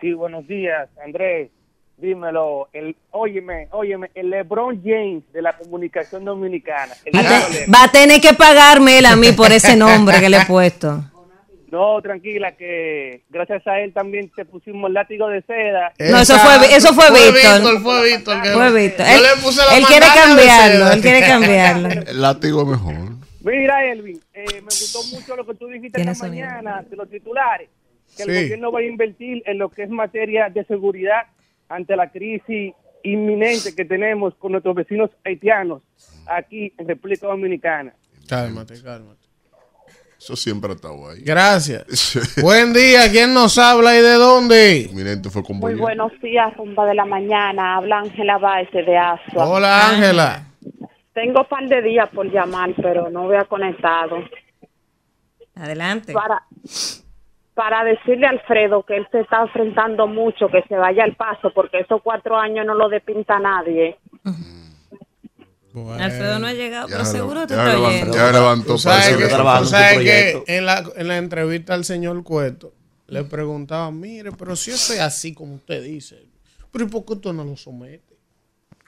Sí, buenos días, Andrés. Dímelo, el, óyeme, óyeme, el LeBron James de la comunicación dominicana. Va a, ídolo. te- va a tener que pagarme él a mí por ese nombre que le he puesto. No, tranquila, que gracias a él también te pusimos el látigo de seda. No, eso fue- eso fue Víctor. Fue Víctor. que- Fue Víctor. Yo Él, le puse la él quiere cambiarlo, él quiere cambiarlo. El látigo mejor. Mira, Elvin, eh, me gustó mucho lo que tú dijiste esta mañana de los titulares, que Sí. el gobierno va a invertir en lo que es materia de seguridad ante la crisis inminente que tenemos con nuestros vecinos haitianos aquí en República Dominicana. Cálmate, cálmate. Eso siempre ha estado ahí. Gracias. Buen día, ¿quién nos habla y de dónde? Eminente fue con Muy buenos días, rumba de la mañana. Habla Ángela Baez de Asua. Hola, Ángela. Tengo un par de días por llamar, pero no había conectado. Adelante. Para, para decirle a Alfredo que él se está enfrentando mucho, que se vaya al paso, porque esos cuatro años no lo despinta nadie. Bueno. Alfredo no ha llegado, pero seguro te está oyendo. Ya levantó Tú sabes que, tú sabes que en la, en la entrevista al señor Cueto le preguntaba, mire, pero si eso es así como usted dice, pero ¿y por qué usted no lo somete?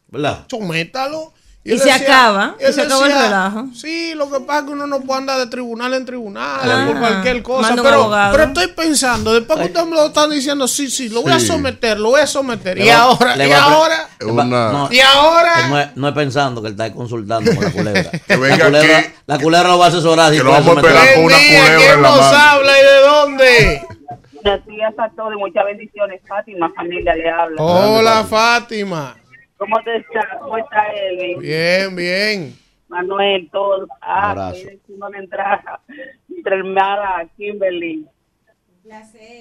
¿Verdad? Sométalo. Y se acaba, y se acabó el relajo. Sí, lo que pasa es que uno no puede andar de tribunal en tribunal Ah, por cualquier cosa. Pero, estoy pensando, después que usted me lo están diciendo, sí, sí, lo voy a someter, lo voy a someter. Le Y va- ahora, le y ahora, una- No, y ahora. No, es, no es pensando que él está consultando con la culebra. Que venga la, culebra aquí. la culebra lo va a asesorar. si Que lo puede vamos a someter. esperar con una culebra ¿quién en la nos mano. habla y de dónde? Días a todos y muchas bendiciones. Fátima, familia, le habla. Hola, Fátima. ¿Cómo te está? ¿Cómo está Elvin? Bien, bien. Manuel, todos. Ah, abrazo. estoy encima de entrada. Entre hermana Kimberly.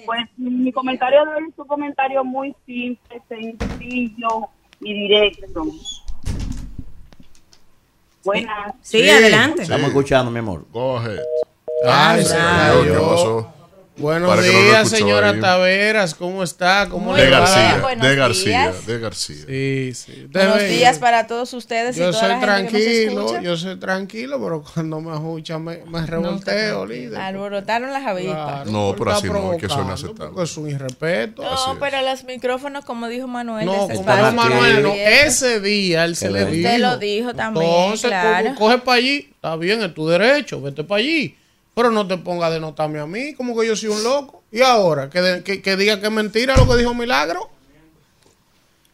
Pues mi comentario de hoy es un comentario muy simple, sencillo y directo. Buenas. Sí, Sí. adelante. Estamos escuchando, mi amor. Ahead. Ay, Ay, se señor, cayó. ¿qué pasó? Buenos Para que no lo días, señora ahí. Taveras. ¿Cómo está? ¿Cómo De le va? García, buenos de García, días. de García. Sí, sí. Buenos días para todos ustedes y Yo toda soy la gente que nos tranquilo, yo soy tranquilo, pero cuando me escuchan me, me revolteo, líder. Alborotaron las avispas. Claro, No, pero así no, es que eso es provocando, inaceptable. Porque es un irrespeto. No, pero los micrófonos, como dijo Manuel, No, como dijo Manuel, no, ese día él se le dijo. Usted lo dijo también, Entonces, claro. coge para allí, está bien, es tu derecho, vete para allí. Pero no te ponga a denotarme a mí, como que yo soy un loco. Y ahora, que, de- que, que diga que es mentira lo que dijo Milagro.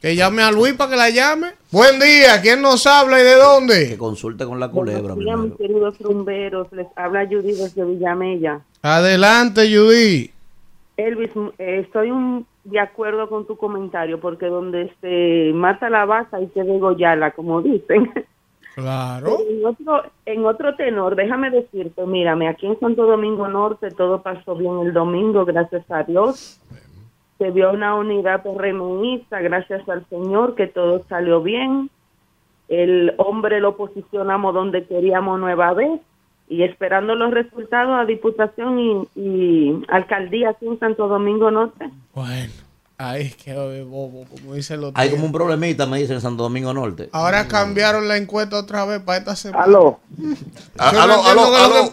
Que llame a Luis para que la llame. Buen día, ¿quién nos habla y de Que dónde? consulte con la culebra, Buenos días, mis queridos rumberos. Les habla Judy desde Villamella. Adelante, Judy. Elvis, eh, estoy un- de acuerdo con tu comentario, porque donde se mata la vaca hay que degollarla, como dicen. Claro. En otro, en otro tenor, déjame decirte, mírame, aquí en Santo Domingo Norte todo pasó bien el domingo, gracias a Dios. Se vio una unidad PRMista, gracias al Señor, que todo salió bien. El hombre lo posicionamos donde queríamos nueva vez y esperando los resultados a Diputación y, y Alcaldía aquí en Santo Domingo Norte. Bueno, ay, qué bobo, como dicen los Hay tíos. como un problemita, me dicen en Santo Domingo Norte. Ahora cambiaron la encuesta otra vez para esta semana. Aló. Aló, aló, aló.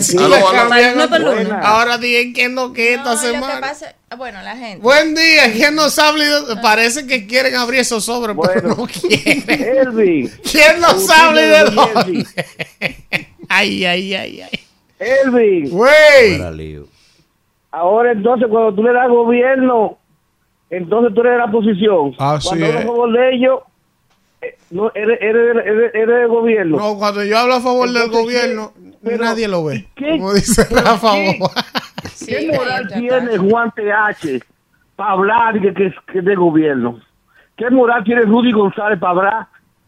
Sí, Aló, aló. Ahora dicen que no, que esta No, lo que semana. pasa, bueno, la gente. Buen día, ¿quién nos habla? y de- Parece que quieren abrir esos sobres, pero no quieren. Elvin. ¿Quién nos habla y de dónde? Ay, ay, ay, ay. Elvin. Güey. Ahora entonces cuando tú le das gobierno entonces tú eres de la oposición. Así Cuando hablas a favor de ellos, eh, no, eres, eres, eres, eres del gobierno. No, cuando yo hablo a favor del gobierno, pero, nadie lo ve. ¿qué? Como dice Pero Rafa ¿qué? Boba. Sí, ¿Qué que moral tiene. Juan TH para hablar que, que, que es de gobierno? ¿Qué moral tiene Rudy González para hablar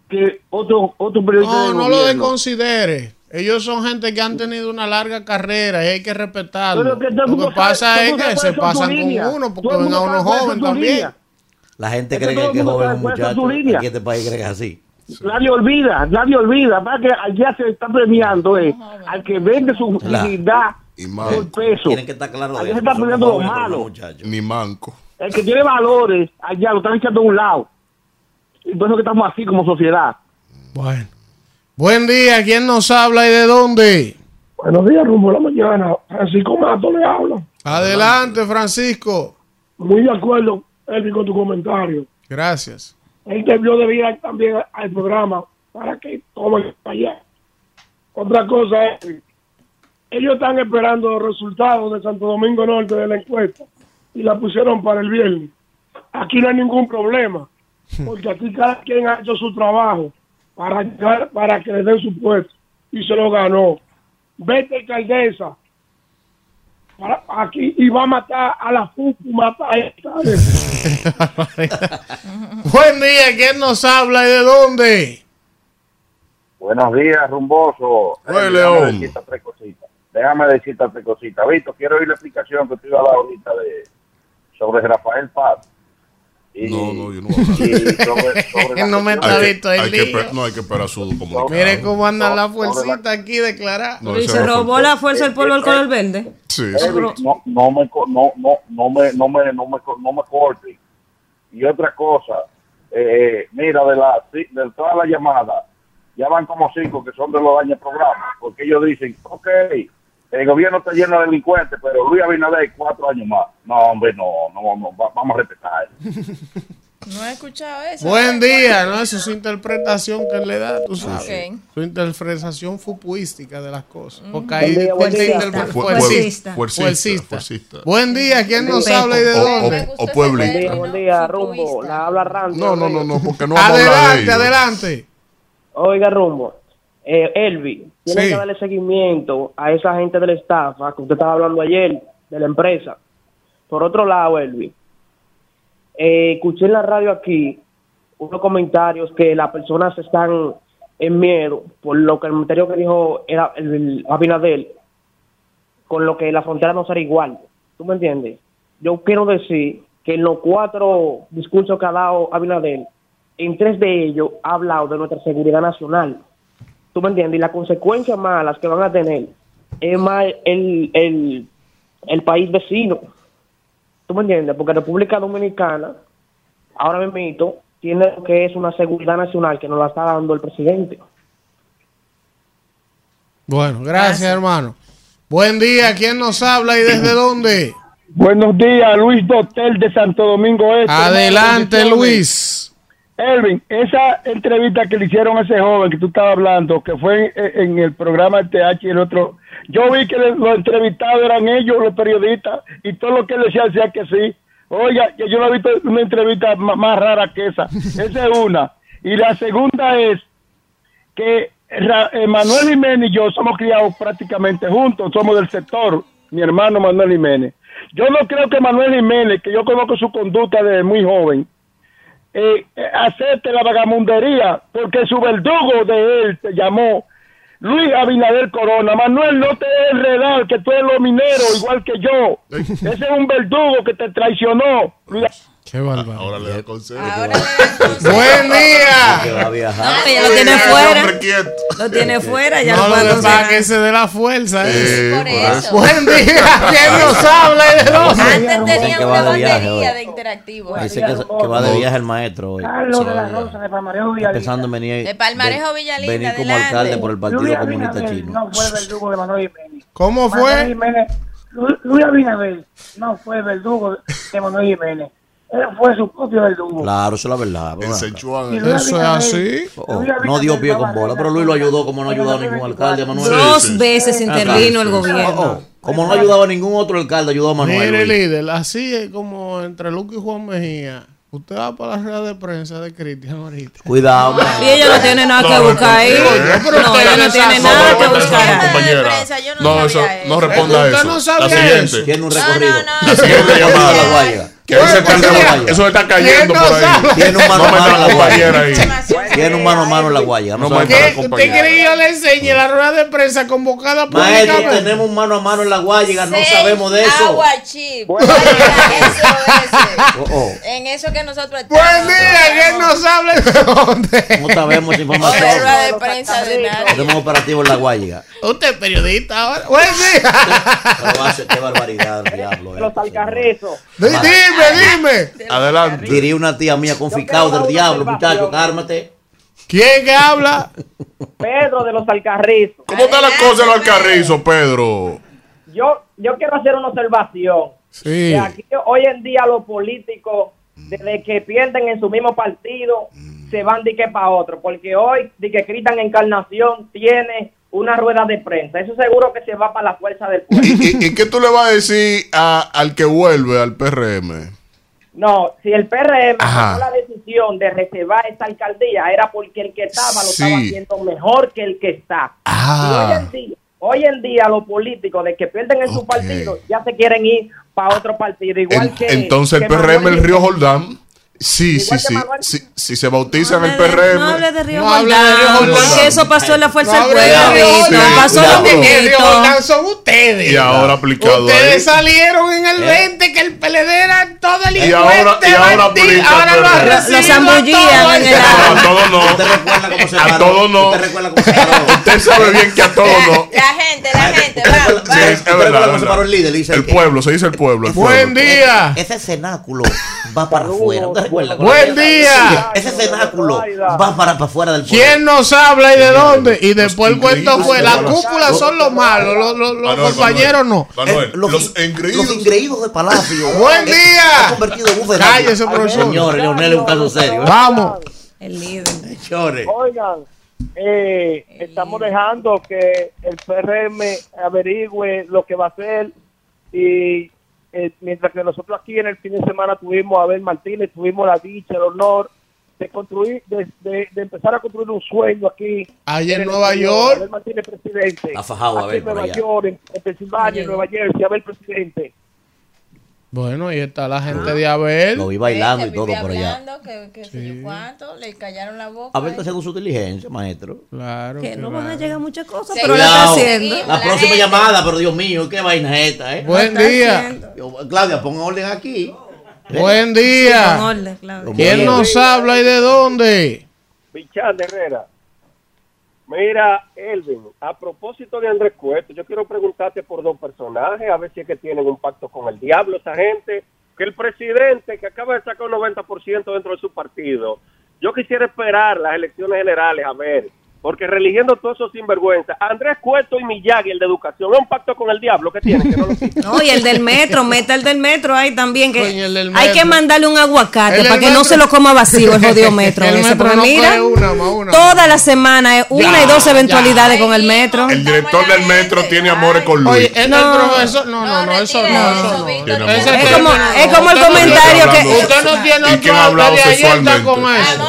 que otro, otro periodista No, de no lo desconsidere. Ellos son gente que han tenido una larga carrera y hay que respetarlo. Que Lo que pasa es que se pasan tu con línea. uno porque ven a uno joven también. línea. La gente cree que es joven su muchacho. línea. Aquí este país cree que es así. Nadie olvida, nadie olvida. Para que allá se está premiando eh, al que vende su Claro. dignidad Y por peso. Tienen que estar claros de Allá se está premiando lo malo. Ni manco. El que tiene valores, allá lo están echando a un lado. Y por eso que estamos así como sociedad. Bueno. Buen día, ¿quién nos habla y de dónde? Buenos días, rumbo a la mañana. Francisco Mato le habla. Adelante, Francisco. Muy de acuerdo, Elvin, con tu comentario. Gracias. Él debió de ir también al programa para que tomen allá. Otra cosa es, ellos están esperando los resultados de Santo Domingo Norte de la encuesta y la pusieron para el viernes. Aquí no hay ningún problema, porque aquí cada quien ha hecho su trabajo para, para que le den su puesto y se lo ganó. Vete, alcaldesa, para aquí y va a matar a la FUCU, mata a esta. Buen día, ¿quién nos habla y de dónde? Buenos días, rumboso. Eh, León. Déjame decirte tres cositas. Déjame decirte tres cositas. Vito, quiero oír la explicación que te iba a dar ahorita de, sobre Rafael Paz. Y, No, no, yo no voy a hablar. y sobre, sobre la No me está visto el hay lío. no hay que esperar su comunicado. Mire cómo anda la fuercita aquí declarar. No, Y se robó la fuerza del pueblo del color verde. Sí, sí. no, no me no no no me no me no me co- no me corte y otra cosa eh, mira de la de todas las llamadas ya van como cinco que son de los daños del programa porque ellos dicen ok el gobierno está lleno de delincuentes pero Luis Abinader cuatro años más no hombre no no, no va- vamos a respetar No he escuchado eso. Buen día, ¿no? Esa es su interpretación que él le da, tú sabes. Su interpretación fupuística de las cosas. Porque ahí Buen día, buen día. fuercista. fuercista, Fuercista. Buen día, ¿quién nos Pepe. habla y de O- o- dónde? O término, Buen día, rumbo. La habla Randy. No, no, no, no, porque no Adelante, adelante. Oiga, rumbo. Eh, Elvi, tiene Sí. que darle seguimiento a esa gente de la estafa que usted estaba hablando ayer, de la empresa. Por otro lado, Elvi, eh, escuché en la radio aquí unos comentarios que las personas están en miedo por lo que el comentario que dijo era el, el Abinadel, con lo que la frontera no será igual. ¿Tú me entiendes? Yo quiero decir que en los cuatro discursos que ha dado Abinadel, en tres de ellos ha hablado de nuestra seguridad nacional. ¿Tú me entiendes? Y las consecuencias malas que van a tener es más el, el, el país vecino. ¿Tú me entiendes? Porque República Dominicana, ahora mismo, tiene lo que es una seguridad nacional que nos la está dando el presidente. Bueno, gracias, hermano. Buen día, ¿quién nos habla y desde dónde? Buenos días, Luis Dotel de Santo Domingo Este. Adelante. Luis. Elvin, esa entrevista que le hicieron a ese joven que tú estabas hablando, que fue en, en el programa TH y el otro, yo vi que le- los entrevistados eran ellos, los periodistas, y todo lo que él decía decía que sí. Oiga, yo no he visto una entrevista ma- más rara que esa. Esa es una. Y la segunda es que eh, Manuel Jiménez y yo somos criados prácticamente juntos, somos del sector, mi hermano Manuel Jiménez. Yo no creo que Manuel Jiménez, que yo conozco su conducta desde muy joven, eh, acepte la vagamundería, porque su verdugo de él se llamó Luis Abinader Corona. Manuel, no te enredar, que tú eres los mineros, igual que yo. Ese es un verdugo que te traicionó. Luis- Qué bárbaro. Ahora le da consejo. Ahora le dan consejo. Buen Que día. va a viajar. No, que ya lo tiene fuera. Lo tiene fuera, ya No lo puede que conseguir. que se dé la fuerza. ¿eh? Eh, Por por eso. Buen día, ¿quién nos habla y de dónde? Antes tenía que una va de viaje batería de interactivos. Dice que, que va de viaje el maestro hoy. Carlos de la Rosa de Palmarejo Villalita. Pensando en venir, De Palmarejo, Villalinda, venir como adelante. alcalde por el Partido Luis Comunista Chino. No fue verdugo de Manuel Jiménez. ¿Cómo fue? Luis Abinader no fue verdugo de Manuel Jiménez. Él fue su propio verdugo. Claro, eso es la verdad. En Eso es así. Oh, no dio pie con bola, pero Luis lo ayudó como no en ayudó a el ningún 2024. alcalde, Manuel. Dos veces Ah, intervino el gobierno. Oh, oh. Como no ayudaba a ningún otro alcalde, ayudó a Manuel. Mire, líder, así es como entre Luque y Juan Mejía. Usted va para la rueda de prensa de Cristian ahorita. Cuidado, man. Y ella no tiene nada que No, buscar ahí. no, pero No, usted ella no no tiene nada No, que no, no, buscar no, ahí. no No, eso, no responda a Usted eso. no La siguiente. eso. Tiene un No, recorrido. no, no. La siguiente no, llamada. no, La guaya. Que eso, está, Bueno, eso, eso está cayendo ¿Quién por ahí. Tiene un mano No a mano en la guaya. Tiene un mano a mano en la guaya. No me-. ¿Usted quiere que yo le enseñe la rueda de prensa convocada Maestro, públicamente? tenemos un mano a mano en la guaya, no sabemos de eso. Agua chip. Oh, oh. En eso que nosotros Buen estamos, día, ¿quién no nos habla y de dónde? No sabemos información. rueda de prensa de nada. Tenemos operativo en la guaya. Usted es periodista ahora. Buen día. Qué barbaridad diablo. Los alcarrizos. Di- Dime, dime. Adelante. Diría una tía mía confiscado del diablo, muchacho, cármate. ¿Quién que habla? Pedro de los alcarrizos. ¿Cómo está la cosa en los alcarrizos, Pedro? Yo, yo quiero hacer una observación. Sí. Que aquí hoy en día los políticos, desde que pierden en su mismo partido, se van de que para otro. Porque hoy, de que Cristian Encarnación tiene una rueda de prensa. Eso seguro que se va para la fuerza del pueblo. ¿Y, y, y qué tú le vas a decir a- al que vuelve al PRM? No, si el PRM Ajá. tomó la decisión de reservar esta alcaldía, era porque el que estaba lo estaba haciendo mejor que el que está. Ah. Y hoy en día, hoy en día los políticos de que pierden en su partido ya se quieren ir para otro partido. Igual En- que entonces el que PRM, Manuel- el Río Jordán, sí, sí, sí. Manuel. Si, si se bautiza en el PRM. No hable de Río No hable de Río Jordán, porque eso pasó en la Fuerza del Pueblo, pasó lo Que Río. Jordán son ustedes. Y ahora aplicado Ustedes ahí. salieron en el Eh. 20 que el PLD era todo el Y ahora- y ahora aplica ahora lo ha PRM. Lo recibido zambullían en el a todos no. ¿Usted recuerda cómo se A todos no. ¿Usted sabe bien que a todos no. La gente, la gente, ¿Usted va, recuerda- va. Sí, es ¿Usted verdad, recuerda es cómo se paró el pueblo, se dice el pueblo. Buen día. Ese cenáculo va para afuera. Buen día. Ese cenáculo va para, para afuera del pueblo. ¿Quién nos habla y de dónde? Y después el cuento fue, de la Palacio. cúpula son los malos, los, compañeros no. Eh, los, engreídos. los engreídos de Palacio. Buen Eh, día. Convertido en un fenómeno. Cállese, profesor. Señores, Leonel es un caso serio. ¿eh? Vamos. El líder. Señores. Oigan, eh, estamos dejando que el PRM averigüe lo que va a hacer y eh, mientras que nosotros aquí en el fin de semana tuvimos a Abel Martínez, tuvimos la dicha, el honor de construir, de, de- de empezar a construir un sueño aquí. Allá en el Nueva exterior. York. Abel Martínez presidente. Está fajado, Aquí Abel, en por Nueva allá. York, en, en Pensilvania, en Nueva Jersey, Abel presidente. Bueno, ahí está la gente de Abel. Lo vi bailando y Gente todo por allá. que, que sé yo cuánto, le callaron la boca. Abel está haciendo su diligencia, maestro. Claro. Que no van a llegar muchas cosas, Sí. pero la está haciendo. La La próxima gente. llamada, pero Dios mío, qué vaina es esta, ¿eh? Buen día. Yo- Claudia, ponga orden aquí. Buen día. orden, Claudia. ¿Quién nos habla y de dónde? Bichán de Herrera. Mira, Elvin, a propósito de Andrés Cueto, yo quiero preguntarte por dos personajes, a ver si es que tienen un pacto con el diablo esa gente, que el presidente que acaba de sacar un 90% dentro de su partido, yo quisiera esperar las elecciones generales a ver, porque religiendo todos esos sinvergüenza, Andrés Cueto y Miyagi, el de educación, es un pacto con el diablo que tienen, que no lo. No, y el del metro, meta el del metro ahí también, que Coño, el del hay que mandarle un aguacate El para que no se lo coma vacío el jodido metro. El ese, metro porque no mira, una, más una. toda la semana es una Ya, y dos eventualidades ya. con el metro. El director del metro tiene amores con Luis. Oye, el, No. el profesor, no, no, no, eso no, eso. Tiene. Es como, no. es como el comentario tiene- que Usted no tiene ¿Y otro de está sexualmente? con eso.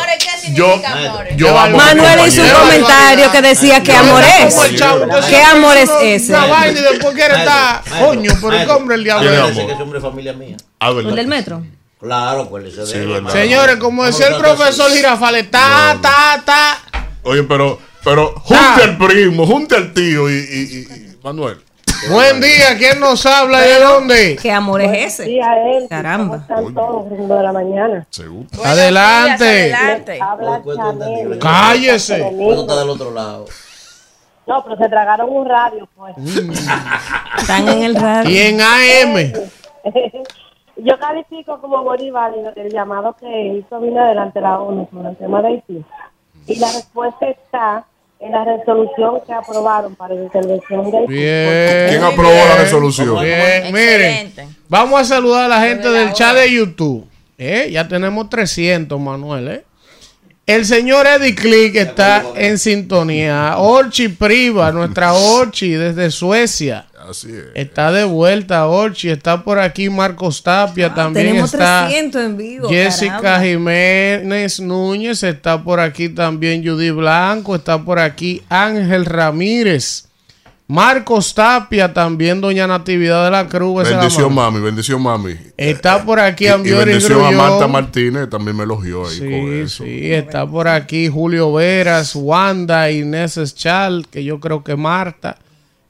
Amores, ¿qué Yo, yo Manuel hizo un comentario que decía que amor es. El ¿Qué amor es ese? Una vaina y después quiere estar. Coño, pero ¿qué hombre el diablo es? Ese que es hombre de familia mía. Ah. ¿El del metro? Claro, pues ese Sí. Señores, como decía el profesor. Girafales, ta, ta, ta. Oye, pero, pero junte al primo, junte al tío y, y- y- y- Manuel. Buen día, ¿quién nos habla y de dónde? ¿Qué amor es ese? Caramba. Están todos de la mañana. Seguro. Adelante. días, adelante. Habla Cuento entendible. Chanel. Cállese. Puedo estar del otro lado. No, pero se tragaron un radio, pues. Están en el radio. Y en AM. Yo califico como Bolívar el llamado que hizo vino delante la ONU sobre el tema de Haití. Y la respuesta está en la resolución que aprobaron para la intervención de Haití. Bien. ¿Quién aprobó la resolución? Bien, miren. Vamos a saludar a la gente del chat de YouTube. Eh, ya tenemos 300, Manuel, ¿eh? El señor Eddie Click está en sintonía. Orchi Priva, nuestra Orchi desde Suecia. Así es. Está de vuelta, Orchi. Está por aquí Marcos Tapia. también Tenemos está 300 en vivo. Jessica caramba. Jiménez Núñez. Está por aquí también Judy Blanco. Está por aquí Ángel Ramírez. Marcos Tapia, también Doña Natividad de la Cruz. la Bendición, mami, bendición, mami. Está por aquí Y, y Ambiori bendición a. Marta Martínez, también me elogió ahí con Sí, eso. sí, está por aquí Julio Veras, Wanda, Inés Eschal, que yo creo que Marta.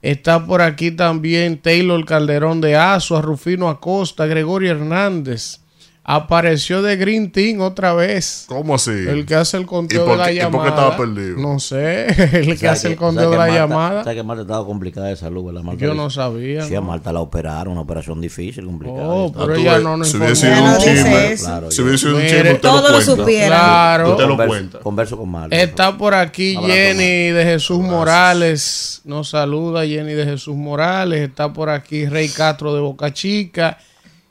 Está por aquí también Taylor Calderón de Azua, Rufino Acosta, Gregorio Hernández. Apareció de Green Team otra vez. ¿Cómo así? El que hace el conteo ¿Y por de la qué- y llamada. por qué estaba perdido? No sé, el que hace el conteo de la Marta, llamada. ¿Sabes que Marta estaba complicada de salud? ¿verdad? Marta Yo dice- no sabía, Sí, a. Marta la operaron, una operación difícil, complicada. Oh, pero tú ella no nos si hubiese sido un chisme. Claro, si yo- hubiese sido un chisme, usted todo lo lo supiera. Claro. Usted lo Converso- cuenta. Converso con Marta. Está por aquí Jenny de Jesús Morales. Nos saluda Jenny de Jesús Morales. Está por aquí Rey Castro de Boca Chica.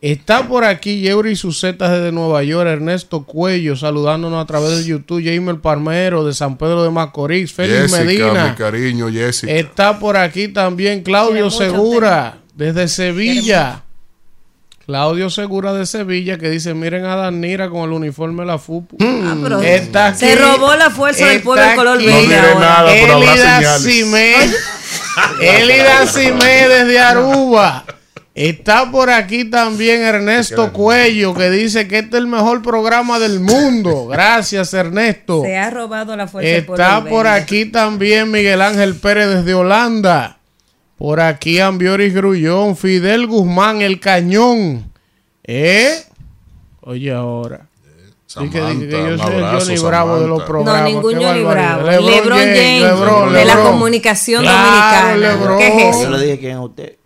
Está por aquí Yeuri Sucetas desde Nueva York. Ernesto Cuello saludándonos a través de YouTube. Jaime Palmero de San Pedro de Macorís. Félix Jessica, mi Medina. cariño, Jessica. Está por aquí también Claudio Segura desde Sevilla. Claudio Segura de Sevilla que dice, miren a Danira con el uniforme de la FUPU. Ah, Está se robó la fuerza del pueblo color No verde Elida. Simé. Elida Simé desde Aruba. Está por aquí también Ernesto Cuello que dice que este es el mejor programa del mundo. Gracias, Ernesto. Se ha robado la fuerza Está por aquí también Miguel Ángel Pérez desde Holanda. Por aquí Ambioris Grullón, Fidel Guzmán, el cañón. ¿Eh? Oye, ahora. Que, Samantha, que- que yo soy el abrazo, Johnny Bravo de los programas. No, ningún Johnny barbaridad. Bravo. LeBron James, LeBron, de la comunicación Claro, dominicana. LeBron. ¿Qué es Yo eso? le dije quién es usted.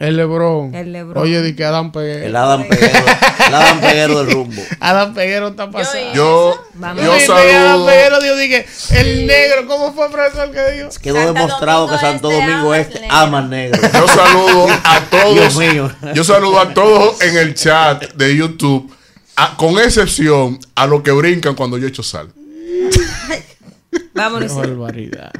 El LeBron. Oye, di que Adam Peguero. El Adam Peguero, el Adam Peguero del rumbo. Adam Peguero está pasando. Yo, yo Dije que Adam saludo. Peguero, Dios, dije, el negro, ¿cómo fue profesor que dijo? Quedó Santa demostrado que Santo Este Domingo ama Este al negro. ama al negro. Yo saludo a todos. Dios mío. Yo saludo a todos en el chat de YouTube, a- con excepción a los que brincan cuando yo echo sal. Vámonos. Qué barbaridad.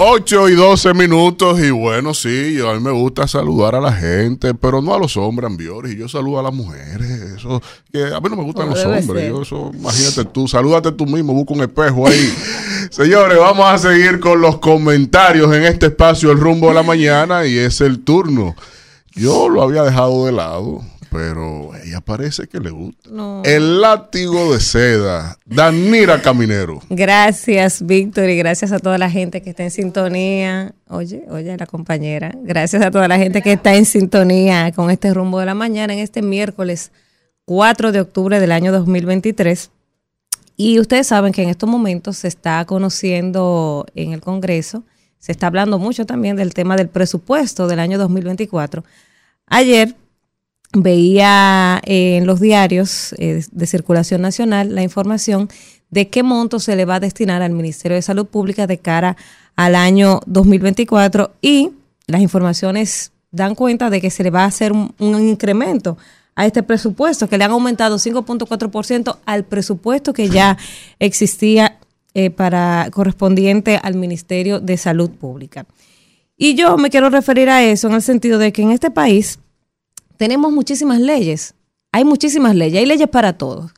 8 y 12 minutos y bueno, sí, yo, a mí me gusta saludar a la gente, pero no a los hombres, Ambiori, yo saludo a las mujeres, eso, que a mí no me gustan los hombres, yo eso, imagínate tú, salúdate tú mismo, busca un espejo ahí. Señores, vamos a seguir con los comentarios en este espacio El Rumbo de la Mañana y es el turno. Yo lo había dejado de lado, pero ella parece que le gusta. No. El látigo de seda, Danira Caminero. Gracias, Víctor, y gracias a toda la gente que está en sintonía. Oye, oye, la compañera. Gracias a toda la gente que está en sintonía con este rumbo de la mañana en este miércoles 4 de octubre del año 2023. Y ustedes saben que en estos momentos se está conociendo en el Congreso, se está hablando mucho también del tema del presupuesto del año 2024. Ayer veía eh, en los diarios eh, de circulación nacional la información de qué monto se le va a destinar al Ministerio de Salud Pública de cara al año 2024 y las informaciones dan cuenta de que se le va a hacer un, incremento a este presupuesto, que le han aumentado 5.4% al presupuesto que ya existía eh, para correspondiente al Ministerio de Salud Pública. Y yo me quiero referir a eso en el sentido de que en este país tenemos muchísimas leyes, hay muchísimas leyes, hay leyes para todos,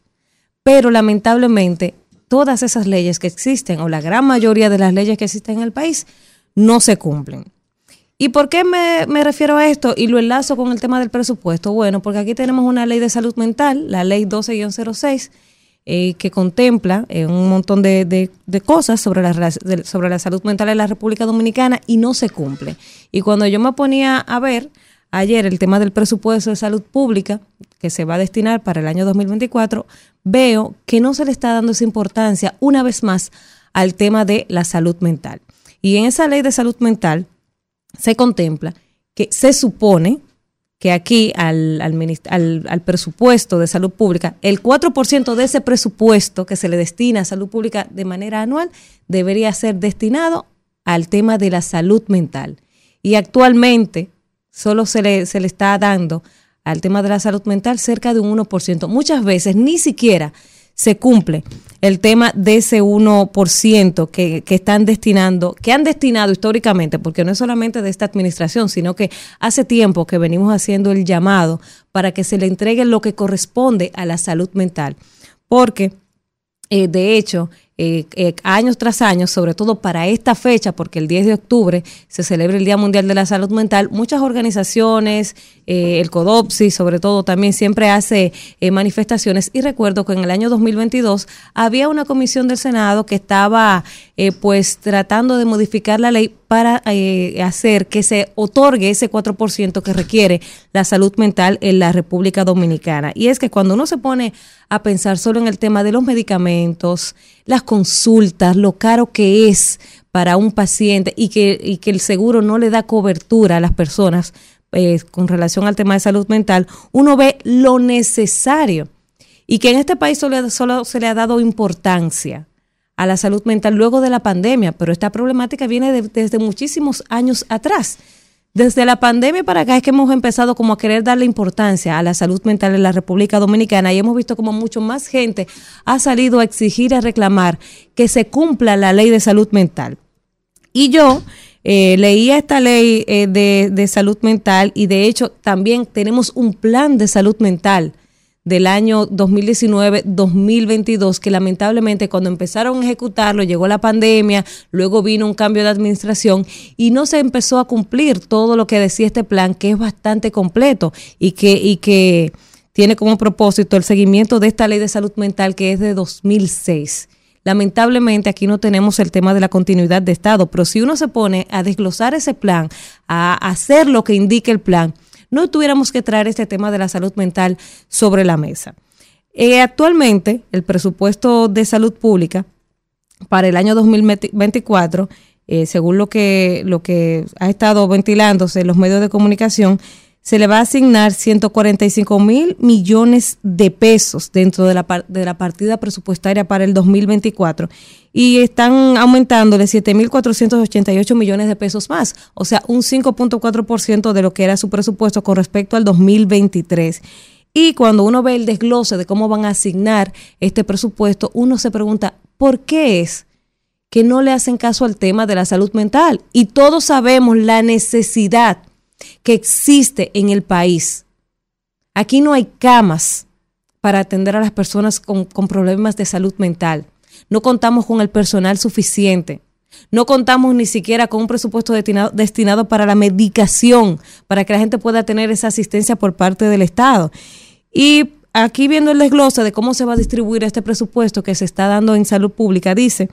pero lamentablemente todas esas leyes que existen o la gran mayoría de las leyes que existen en el país no se cumplen. ¿Y por qué me, refiero a esto y lo enlazo con el tema del presupuesto? Bueno, porque aquí tenemos una ley de salud mental, la ley 12-06, eh, que contempla eh, un montón de, cosas sobre la, sobre la salud mental en la República Dominicana y no se cumple. Y cuando yo me ponía a ver ayer el tema del presupuesto de salud pública que se va a destinar para el año 2024, veo que no se le está dando esa importancia una vez más al tema de la salud mental. Y en esa ley de salud mental se contempla que se supone que aquí al, al, al presupuesto de salud pública, el 4% de ese presupuesto que se le destina a salud pública de manera anual debería ser destinado al tema de la salud mental. Y actualmente solo se le, se le está dando al tema de la salud mental cerca de un 1%. Muchas veces ni siquiera se cumple el tema de ese 1% que, que están destinando, que han destinado históricamente, porque no es solamente de esta administración, sino que hace tiempo que venimos haciendo el llamado para que se le entregue lo que corresponde a la salud mental. Porque, eh, de hecho, eh, eh, años tras años, sobre todo para esta fecha, porque el 10 de octubre se celebra el Día Mundial de la Salud Mental, muchas organizaciones, eh, el CODOPSI sobre todo también siempre hace eh, manifestaciones. Y recuerdo que en el año 2022 había una comisión del Senado que estaba eh, pues tratando de modificar la ley para eh, hacer que se otorgue ese 4% que requiere la salud mental en la República Dominicana. Y es que cuando uno se pone a pensar solo en el tema de los medicamentos, las consultas, lo caro que es para un paciente y que, el seguro no le da cobertura a las personas eh, con relación al tema de salud mental, uno ve lo necesario y que en este país solo se le ha dado importancia a la salud mental luego de la pandemia, pero esta problemática viene de- desde muchísimos años atrás. Desde la pandemia para acá es que hemos empezado como a querer darle importancia a la salud mental en la República Dominicana y hemos visto como mucho más gente ha salido a exigir, a reclamar que se cumpla la ley de salud mental. Y yo eh, leía esta ley eh, de, de salud mental y de hecho también tenemos un plan de salud mental del año 2019-2022 que lamentablemente cuando empezaron a ejecutarlo llegó la pandemia, luego vino un cambio de administración y no se empezó a cumplir todo lo que decía este plan que es bastante completo y que, y que tiene como propósito el seguimiento de esta ley de salud mental que es de 2006. Lamentablemente aquí no tenemos el tema de la continuidad de Estado, pero si uno se pone a desglosar ese plan, a hacer lo que indica el plan, no tuviéramos que traer este tema de la salud mental sobre la mesa. Eh, actualmente, el presupuesto de salud pública para el año 2024, eh, según lo que, lo que ha estado ventilándose en los medios de comunicación, se le va a asignar 145 mil millones de pesos dentro de la, de la partida presupuestaria para el 2024 y están aumentándole 7.488 millones de pesos más, o sea, un 5.4% de lo que era su presupuesto con respecto al 2023. Y cuando uno ve el desglose de cómo van a asignar este presupuesto, uno se pregunta, ¿por qué es que no le hacen caso al tema de la salud mental? Y todos sabemos la necesidad que existe en el país. Aquí no hay camas para atender a las personas con, problemas de salud mental. No contamos con el personal suficiente. No contamos ni siquiera con un presupuesto destinado, destinado para la medicación, para que la gente pueda tener esa asistencia por parte del Estado. Y aquí viendo el desglose de cómo se va a distribuir este presupuesto que se está dando en salud pública, dice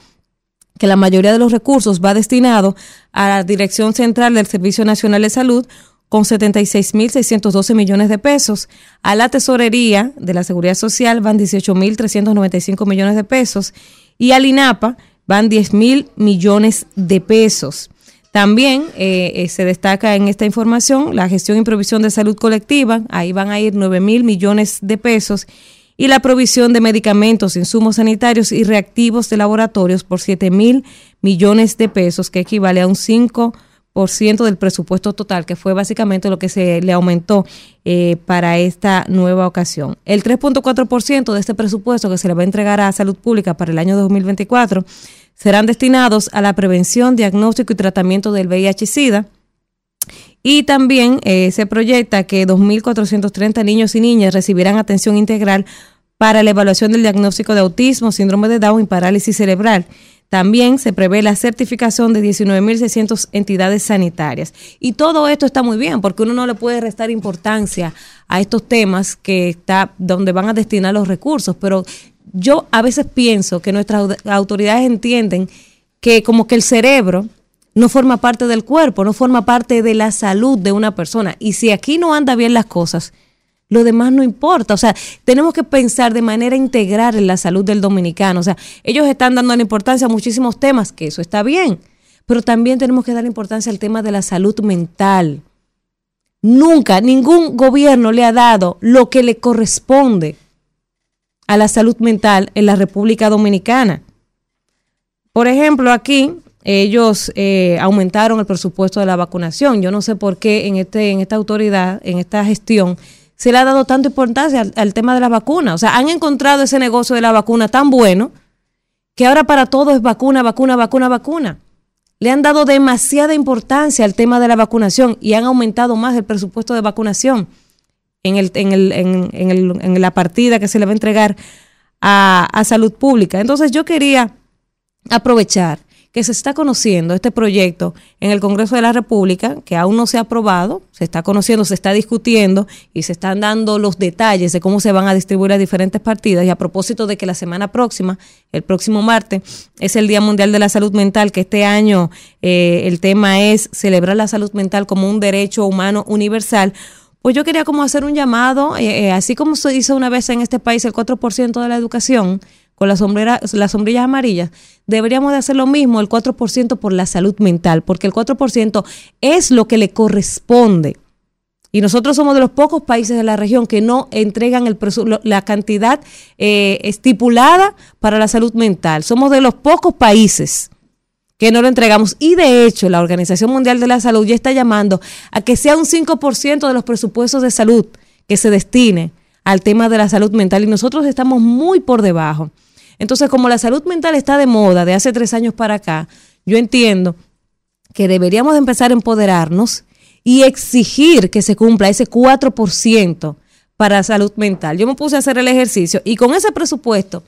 que la mayoría de los recursos va destinado a la Dirección Central del Servicio Nacional de Salud con 76.612 millones de pesos. A la Tesorería de la Seguridad Social van 18.395 millones de pesos. Y al INAPA van 10.000 millones de pesos. También eh, eh, se destaca en esta información la gestión y provisión de salud colectiva. Ahí van a ir 9 mil millones de pesos y la provisión de medicamentos, insumos sanitarios y reactivos de laboratorios por 7 mil millones de pesos, que equivale a un 5% del presupuesto total, que fue básicamente lo que se le aumentó eh, para esta nueva ocasión. El 3.4% de este presupuesto que se le va a entregar a salud pública para el año 2024 serán destinados a la prevención, diagnóstico y tratamiento del VIH-Sida. Y también eh, se proyecta que 2.430 niños y niñas recibirán atención integral para la evaluación del diagnóstico de autismo, síndrome de Down y parálisis cerebral. También se prevé la certificación de 19.600 entidades sanitarias. Y todo esto está muy bien porque uno no le puede restar importancia a estos temas que está donde van a destinar los recursos, pero yo a veces pienso que nuestras au- autoridades entienden que como que el cerebro no forma parte del cuerpo, no forma parte de la salud de una persona. Y si aquí no anda bien las cosas, lo demás no importa. O sea, tenemos que pensar de manera integral en la salud del dominicano. O sea, ellos están dando la importancia a muchísimos temas, que eso está bien, pero también tenemos que dar importancia al tema de la salud mental. Nunca, ningún gobierno le ha dado lo que le corresponde a la salud mental en la República Dominicana. Por ejemplo, aquí ellos eh, aumentaron el presupuesto de la vacunación. Yo no sé por qué en, este, en esta autoridad, en esta gestión, se le ha dado tanta importancia al, tema de la vacuna. O sea, han encontrado ese negocio de la vacuna tan bueno que ahora para todo es vacuna, vacuna, vacuna, vacuna. Le han dado demasiada importancia al tema de la vacunación y han aumentado más el presupuesto de vacunación en, el, en, el, en, en el- en la partida que se le va a entregar a, a salud pública. Entonces yo quería aprovechar que se está conociendo este proyecto en el Congreso de la República, que aún no se ha aprobado, se está conociendo, se está discutiendo y se están dando los detalles de cómo se van a distribuir las diferentes partidas. Y a propósito de que la semana próxima, el próximo martes, es el Día Mundial de la Salud Mental, que este año eh, el tema es celebrar la salud mental como un derecho humano universal. Pues yo quería como hacer un llamado, eh, eh, así como se hizo una vez en este país el 4% de la educación con las sombreras, las sombrillas amarillas, deberíamos de hacer lo mismo, el 4% por la salud mental, porque el 4% es lo que le corresponde. Y nosotros somos de los pocos países de la región que no entregan el la cantidad eh, estipulada para la salud mental. Somos de los pocos países que no lo entregamos. Y de hecho, la Organización Mundial de la Salud ya está llamando a que sea un 5% de los presupuestos de salud que se destine al tema de la salud mental y nosotros estamos muy por debajo. Entonces, como la salud mental está de moda de hace tres años para acá, yo entiendo que deberíamos de empezar a empoderarnos y exigir que se cumpla ese 4% para salud mental. Yo me puse a hacer el ejercicio y con ese presupuesto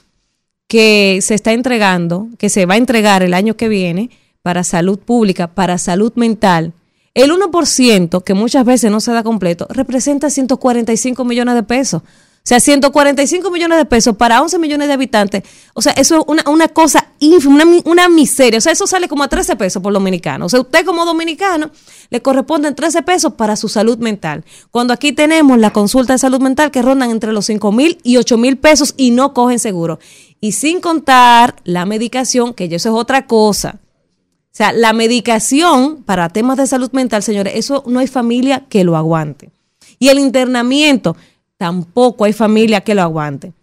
que se está entregando, que se va a entregar el año que viene para salud pública, para salud mental, el 1%, que muchas veces no se da completo, representa 145 millones de pesos. O sea, 145 millones de pesos para 11 millones de habitantes. O sea, eso es una, una cosa ínfima, una, una miseria. O sea, eso sale como a 13 pesos por dominicano. O sea, usted como dominicano le corresponden 13 pesos para su salud mental. Cuando aquí tenemos la consulta de salud mental que rondan entre los 5 mil y 8 mil pesos y no cogen seguro. Y sin contar la medicación, que eso es otra cosa. O sea, la medicación para temas de salud mental, señores, eso no hay familia que lo aguante. Y el internamiento, tampoco hay familia que lo aguante.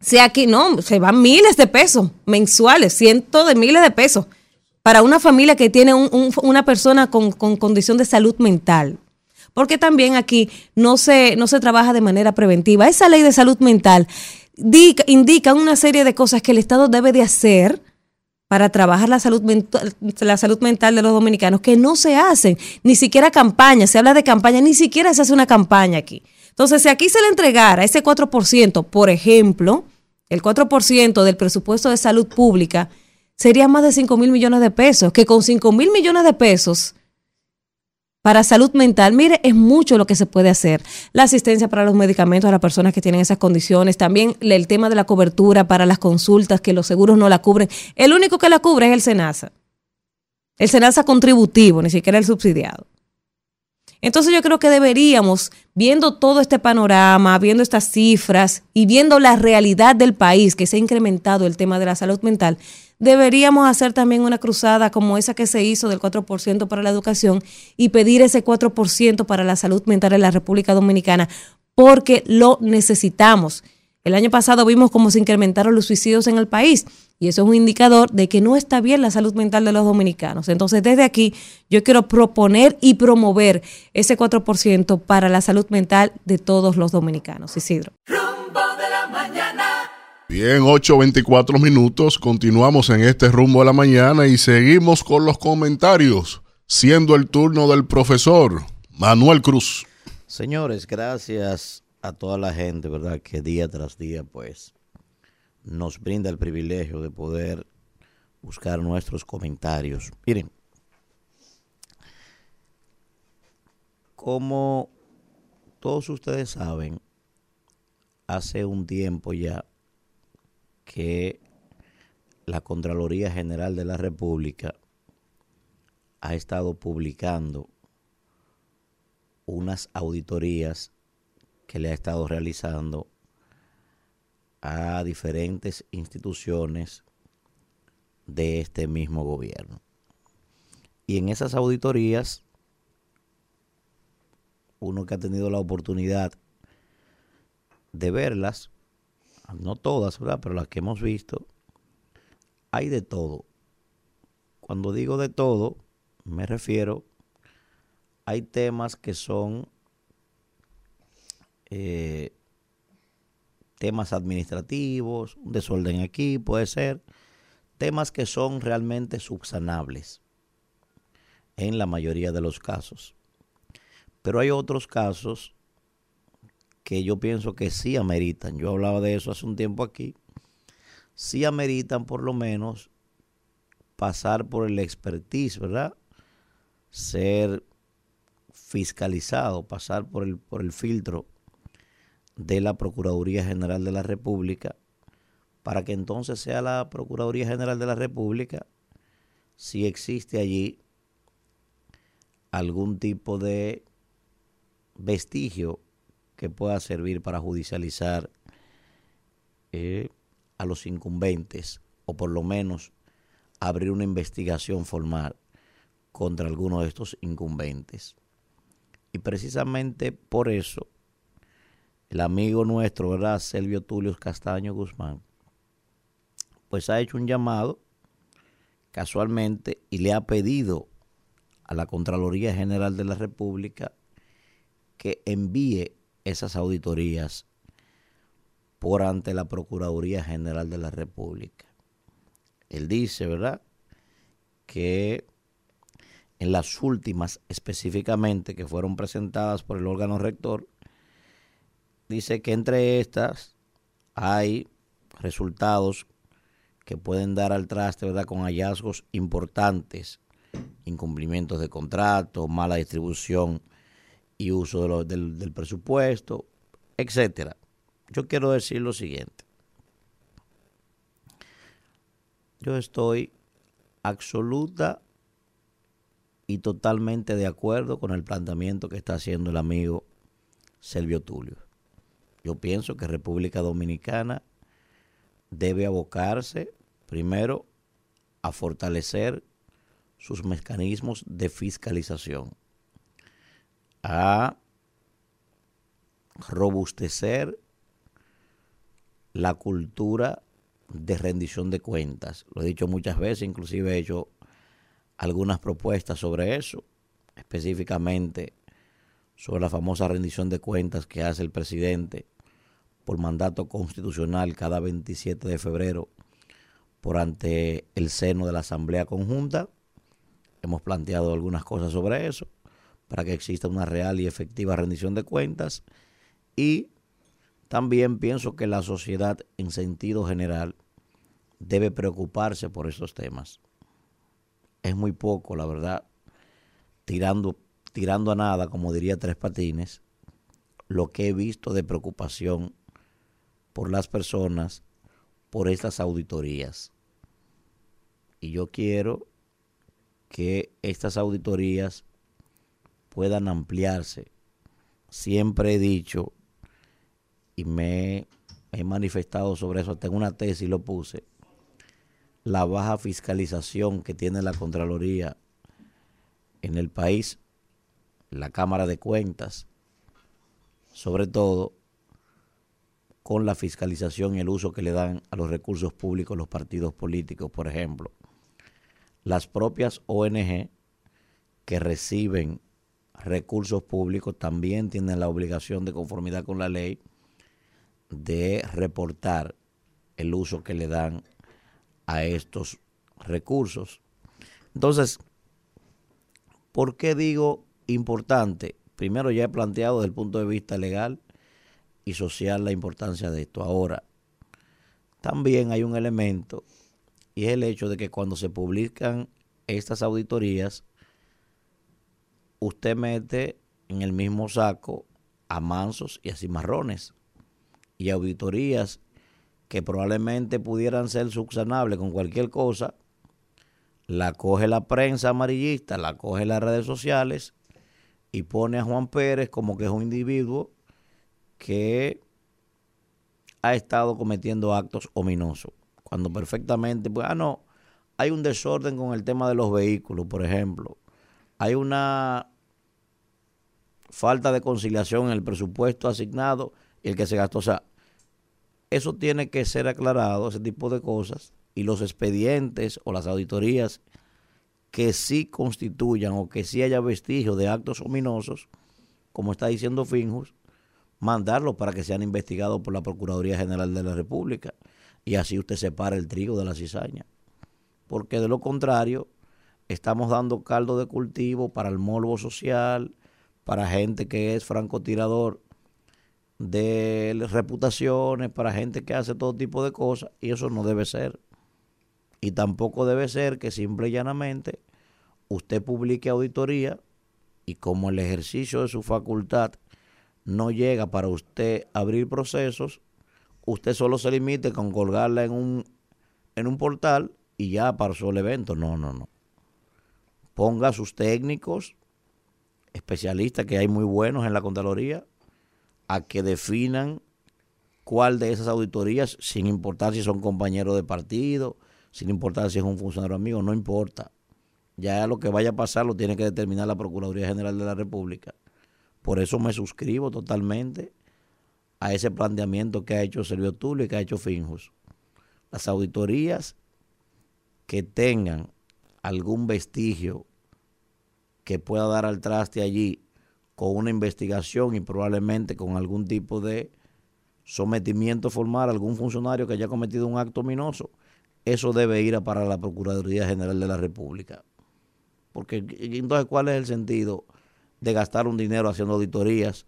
Sea, aquí no, se van miles de pesos mensuales, cientos de miles de pesos para una familia que tiene un- un- una persona con, con condición de salud mental. Porque también aquí no se, no se trabaja de manera preventiva. Esa ley de salud mental di- indica una serie de cosas que el Estado debe de hacer para trabajar la salud mental, la salud mental de los dominicanos que no se hacen, ni siquiera campaña, se habla de campaña, ni siquiera se hace una campaña aquí. Entonces, si aquí se le entregara ese 4%, por ejemplo, el 4% del presupuesto de salud pública, sería más de 5 mil millones de pesos, que con 5 mil millones de pesos para salud mental, mire, es mucho lo que se puede hacer. La asistencia para los medicamentos a las personas que tienen esas condiciones, también el tema de la cobertura para las consultas, que los seguros no la cubren. El único que la cubre es el SENASA. El SENASA contributivo, ni siquiera el subsidiado. Entonces yo creo que deberíamos, viendo todo este panorama, viendo estas cifras y viendo la realidad del país que se ha incrementado el tema de la salud mental, deberíamos hacer también una cruzada como esa que se hizo del 4% para la educación y pedir ese 4% para la salud mental en la República Dominicana, porque lo necesitamos. El año pasado vimos cómo se incrementaron los suicidios en el país y eso es un indicador de que no está bien la salud mental de los dominicanos. Entonces, desde aquí yo quiero proponer y promover ese 4% para la salud mental de todos los dominicanos. Isidro. Rumbo de la mañana. Bien, 8.24 minutos. Continuamos en este rumbo de la mañana y seguimos con los comentarios, siendo el turno del profesor Manuel Cruz. Señores, gracias a toda la gente, ¿verdad? Que día tras día, pues, nos brinda el privilegio de poder buscar nuestros comentarios. Miren, como todos ustedes saben, hace un tiempo ya que la Contraloría General de la República ha estado publicando unas auditorías que le ha estado realizando a diferentes instituciones de este mismo gobierno. Y en esas auditorías, uno que ha tenido la oportunidad de verlas, no todas, ¿verdad? Pero las que hemos visto, hay de todo. Cuando digo de todo, me refiero, hay temas que son eh, temas administrativos, un desorden aquí, puede ser, temas que son realmente subsanables en la mayoría de los casos. Pero hay otros casos que yo pienso que sí ameritan, yo hablaba de eso hace un tiempo aquí, sí ameritan por lo menos pasar por el expertise, ¿verdad? Ser fiscalizado, pasar por el, por el filtro de la Procuraduría General de la República, para que entonces sea la Procuraduría General de la República, si existe allí algún tipo de vestigio que pueda servir para judicializar eh, a los incumbentes, o por lo menos abrir una investigación formal contra alguno de estos incumbentes. Y precisamente por eso, el amigo nuestro, ¿verdad? Selvio Tulio Castaño Guzmán, pues ha hecho un llamado casualmente y le ha pedido a la Contraloría General de la República que envíe esas auditorías por ante la Procuraduría General de la República. Él dice, ¿verdad?, que en las últimas específicamente que fueron presentadas por el órgano rector, dice que entre estas hay resultados que pueden dar al traste, ¿verdad?, con hallazgos importantes, incumplimientos de contrato, mala distribución y uso del, del presupuesto, etcétera. Yo quiero decir lo siguiente. Yo estoy absoluta y totalmente de acuerdo con el planteamiento que está haciendo el amigo Selvio Tulio. Yo pienso que República Dominicana debe abocarse primero a fortalecer sus mecanismos de fiscalización, a robustecer la cultura de rendición de cuentas. Lo he dicho muchas veces, inclusive he hecho algunas propuestas sobre eso, específicamente sobre la famosa rendición de cuentas que hace el presidente por mandato constitucional cada 27 de febrero por ante el seno de la Asamblea Conjunta. Hemos planteado algunas cosas sobre eso para que exista una real y efectiva rendición de cuentas y también pienso que la sociedad en sentido general debe preocuparse por esos temas. Es muy poco, la verdad, tirando, tirando a nada, como diría Tres Patines, lo que he visto de preocupación por las personas por estas auditorías. Y yo quiero que estas auditorías puedan ampliarse. Siempre he dicho y me he manifestado sobre eso, tengo una tesis y lo puse, la baja fiscalización que tiene la Contraloría en el país, la Cámara de Cuentas, sobre todo con la fiscalización y el uso que le dan a los recursos públicos los partidos políticos, por ejemplo. Las propias ONG que reciben recursos públicos también tienen la obligación de conformidad con la ley de reportar el uso que le dan a estos recursos. Entonces, ¿por qué digo importante? Primero ya he planteado desde el punto de vista legal y social la importancia de esto. Ahora, también hay un elemento y es el hecho de que cuando se publican estas auditorías, usted mete en el mismo saco a mansos y a cimarrones y auditorías que probablemente pudieran ser subsanables con cualquier cosa, la coge la prensa amarillista, la coge las redes sociales y pone a Juan Pérez como que es un individuo que ha estado cometiendo actos ominosos, cuando perfectamente, pues, ah, no, hay un desorden con el tema de los vehículos, por ejemplo, hay una falta de conciliación en el presupuesto asignado y el que se gastó, o sea, eso tiene que ser aclarado, ese tipo de cosas, y los expedientes o las auditorías que sí constituyan o que sí haya vestigios de actos ominosos, como está diciendo Finjus, mandarlos para que sean investigados por la Procuraduría General de la República y así usted separa el trigo de la cizaña. Porque de lo contrario, estamos dando caldo de cultivo para el morbo social, para gente que es francotirador de reputaciones, para gente que hace todo tipo de cosas, y eso no debe ser. Y tampoco debe ser que simple y llanamente usted publique auditoría y como el ejercicio de su facultad no llega para usted abrir procesos, usted solo se limite con colgarla en un, en un portal y ya pasó el evento. No, no, no. Ponga a sus técnicos, especialistas que hay muy buenos en la Contraloría, a que definan cuál de esas auditorías, sin importar si son compañeros de partido, sin importar si es un funcionario amigo, no importa. Ya lo que vaya a pasar lo tiene que determinar la Procuraduría General de la República. Por eso me suscribo totalmente a ese planteamiento que ha hecho Servio Tulio y que ha hecho Finjus. Las auditorías que tengan algún vestigio que pueda dar al traste allí con una investigación y probablemente con algún tipo de sometimiento formal a algún funcionario que haya cometido un acto ominoso, eso debe ir a para la Procuraduría General de la República. Porque entonces, ¿cuál es el sentido de gastar un dinero haciendo auditorías,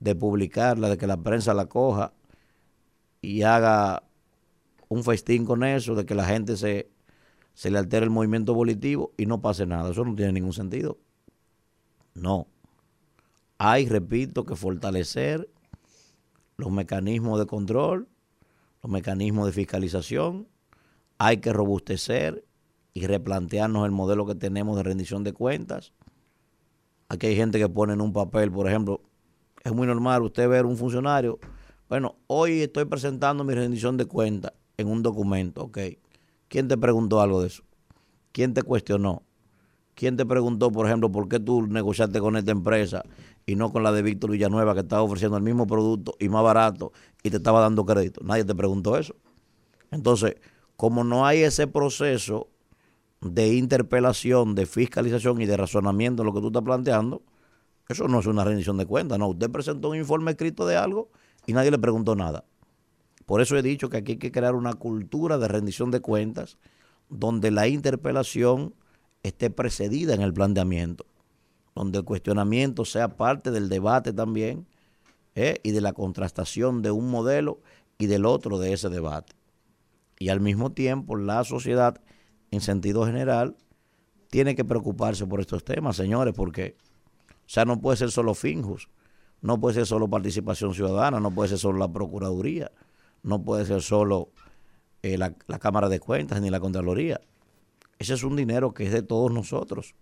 de publicarla, de que la prensa la coja y haga un festín con eso, de que la gente se, se le altere el movimiento volitivo y no pase nada? Eso no tiene ningún sentido. No. Hay, repito, que fortalecer los mecanismos de control, los mecanismos de fiscalización, hay que robustecer y replantearnos el modelo que tenemos de rendición de cuentas. Aquí hay gente que pone en un papel, por ejemplo, es muy normal usted ver un funcionario, bueno, hoy estoy presentando mi rendición de cuentas en un documento, ok. ¿Quién te preguntó algo de eso? ¿Quién te cuestionó? ¿Quién te preguntó, por ejemplo, por qué tú negociaste con esta empresa y no con la de Víctor Villanueva que estaba ofreciendo el mismo producto y más barato y te estaba dando crédito? Nadie te preguntó eso. Entonces, como no hay ese proceso de interpelación, de fiscalización y de razonamiento lo que tú estás planteando, eso no es una rendición de cuentas. No, usted presentó un informe escrito de algo y nadie le preguntó nada. Por eso he dicho que aquí hay que crear una cultura de rendición de cuentas donde la interpelación esté precedida en el planteamiento, donde el cuestionamiento sea parte del debate también ¿eh? y de la contrastación de un modelo y del otro de ese debate. Y al mismo tiempo la sociedad en sentido general, tiene que preocuparse por estos temas, señores, porque, o sea, no puede ser solo Finjus, no puede ser solo participación ciudadana, no puede ser solo la Procuraduría, no puede ser solo eh, la, la, Cámara de Cuentas ni la Contraloría. Ese es un dinero que es de todos nosotros.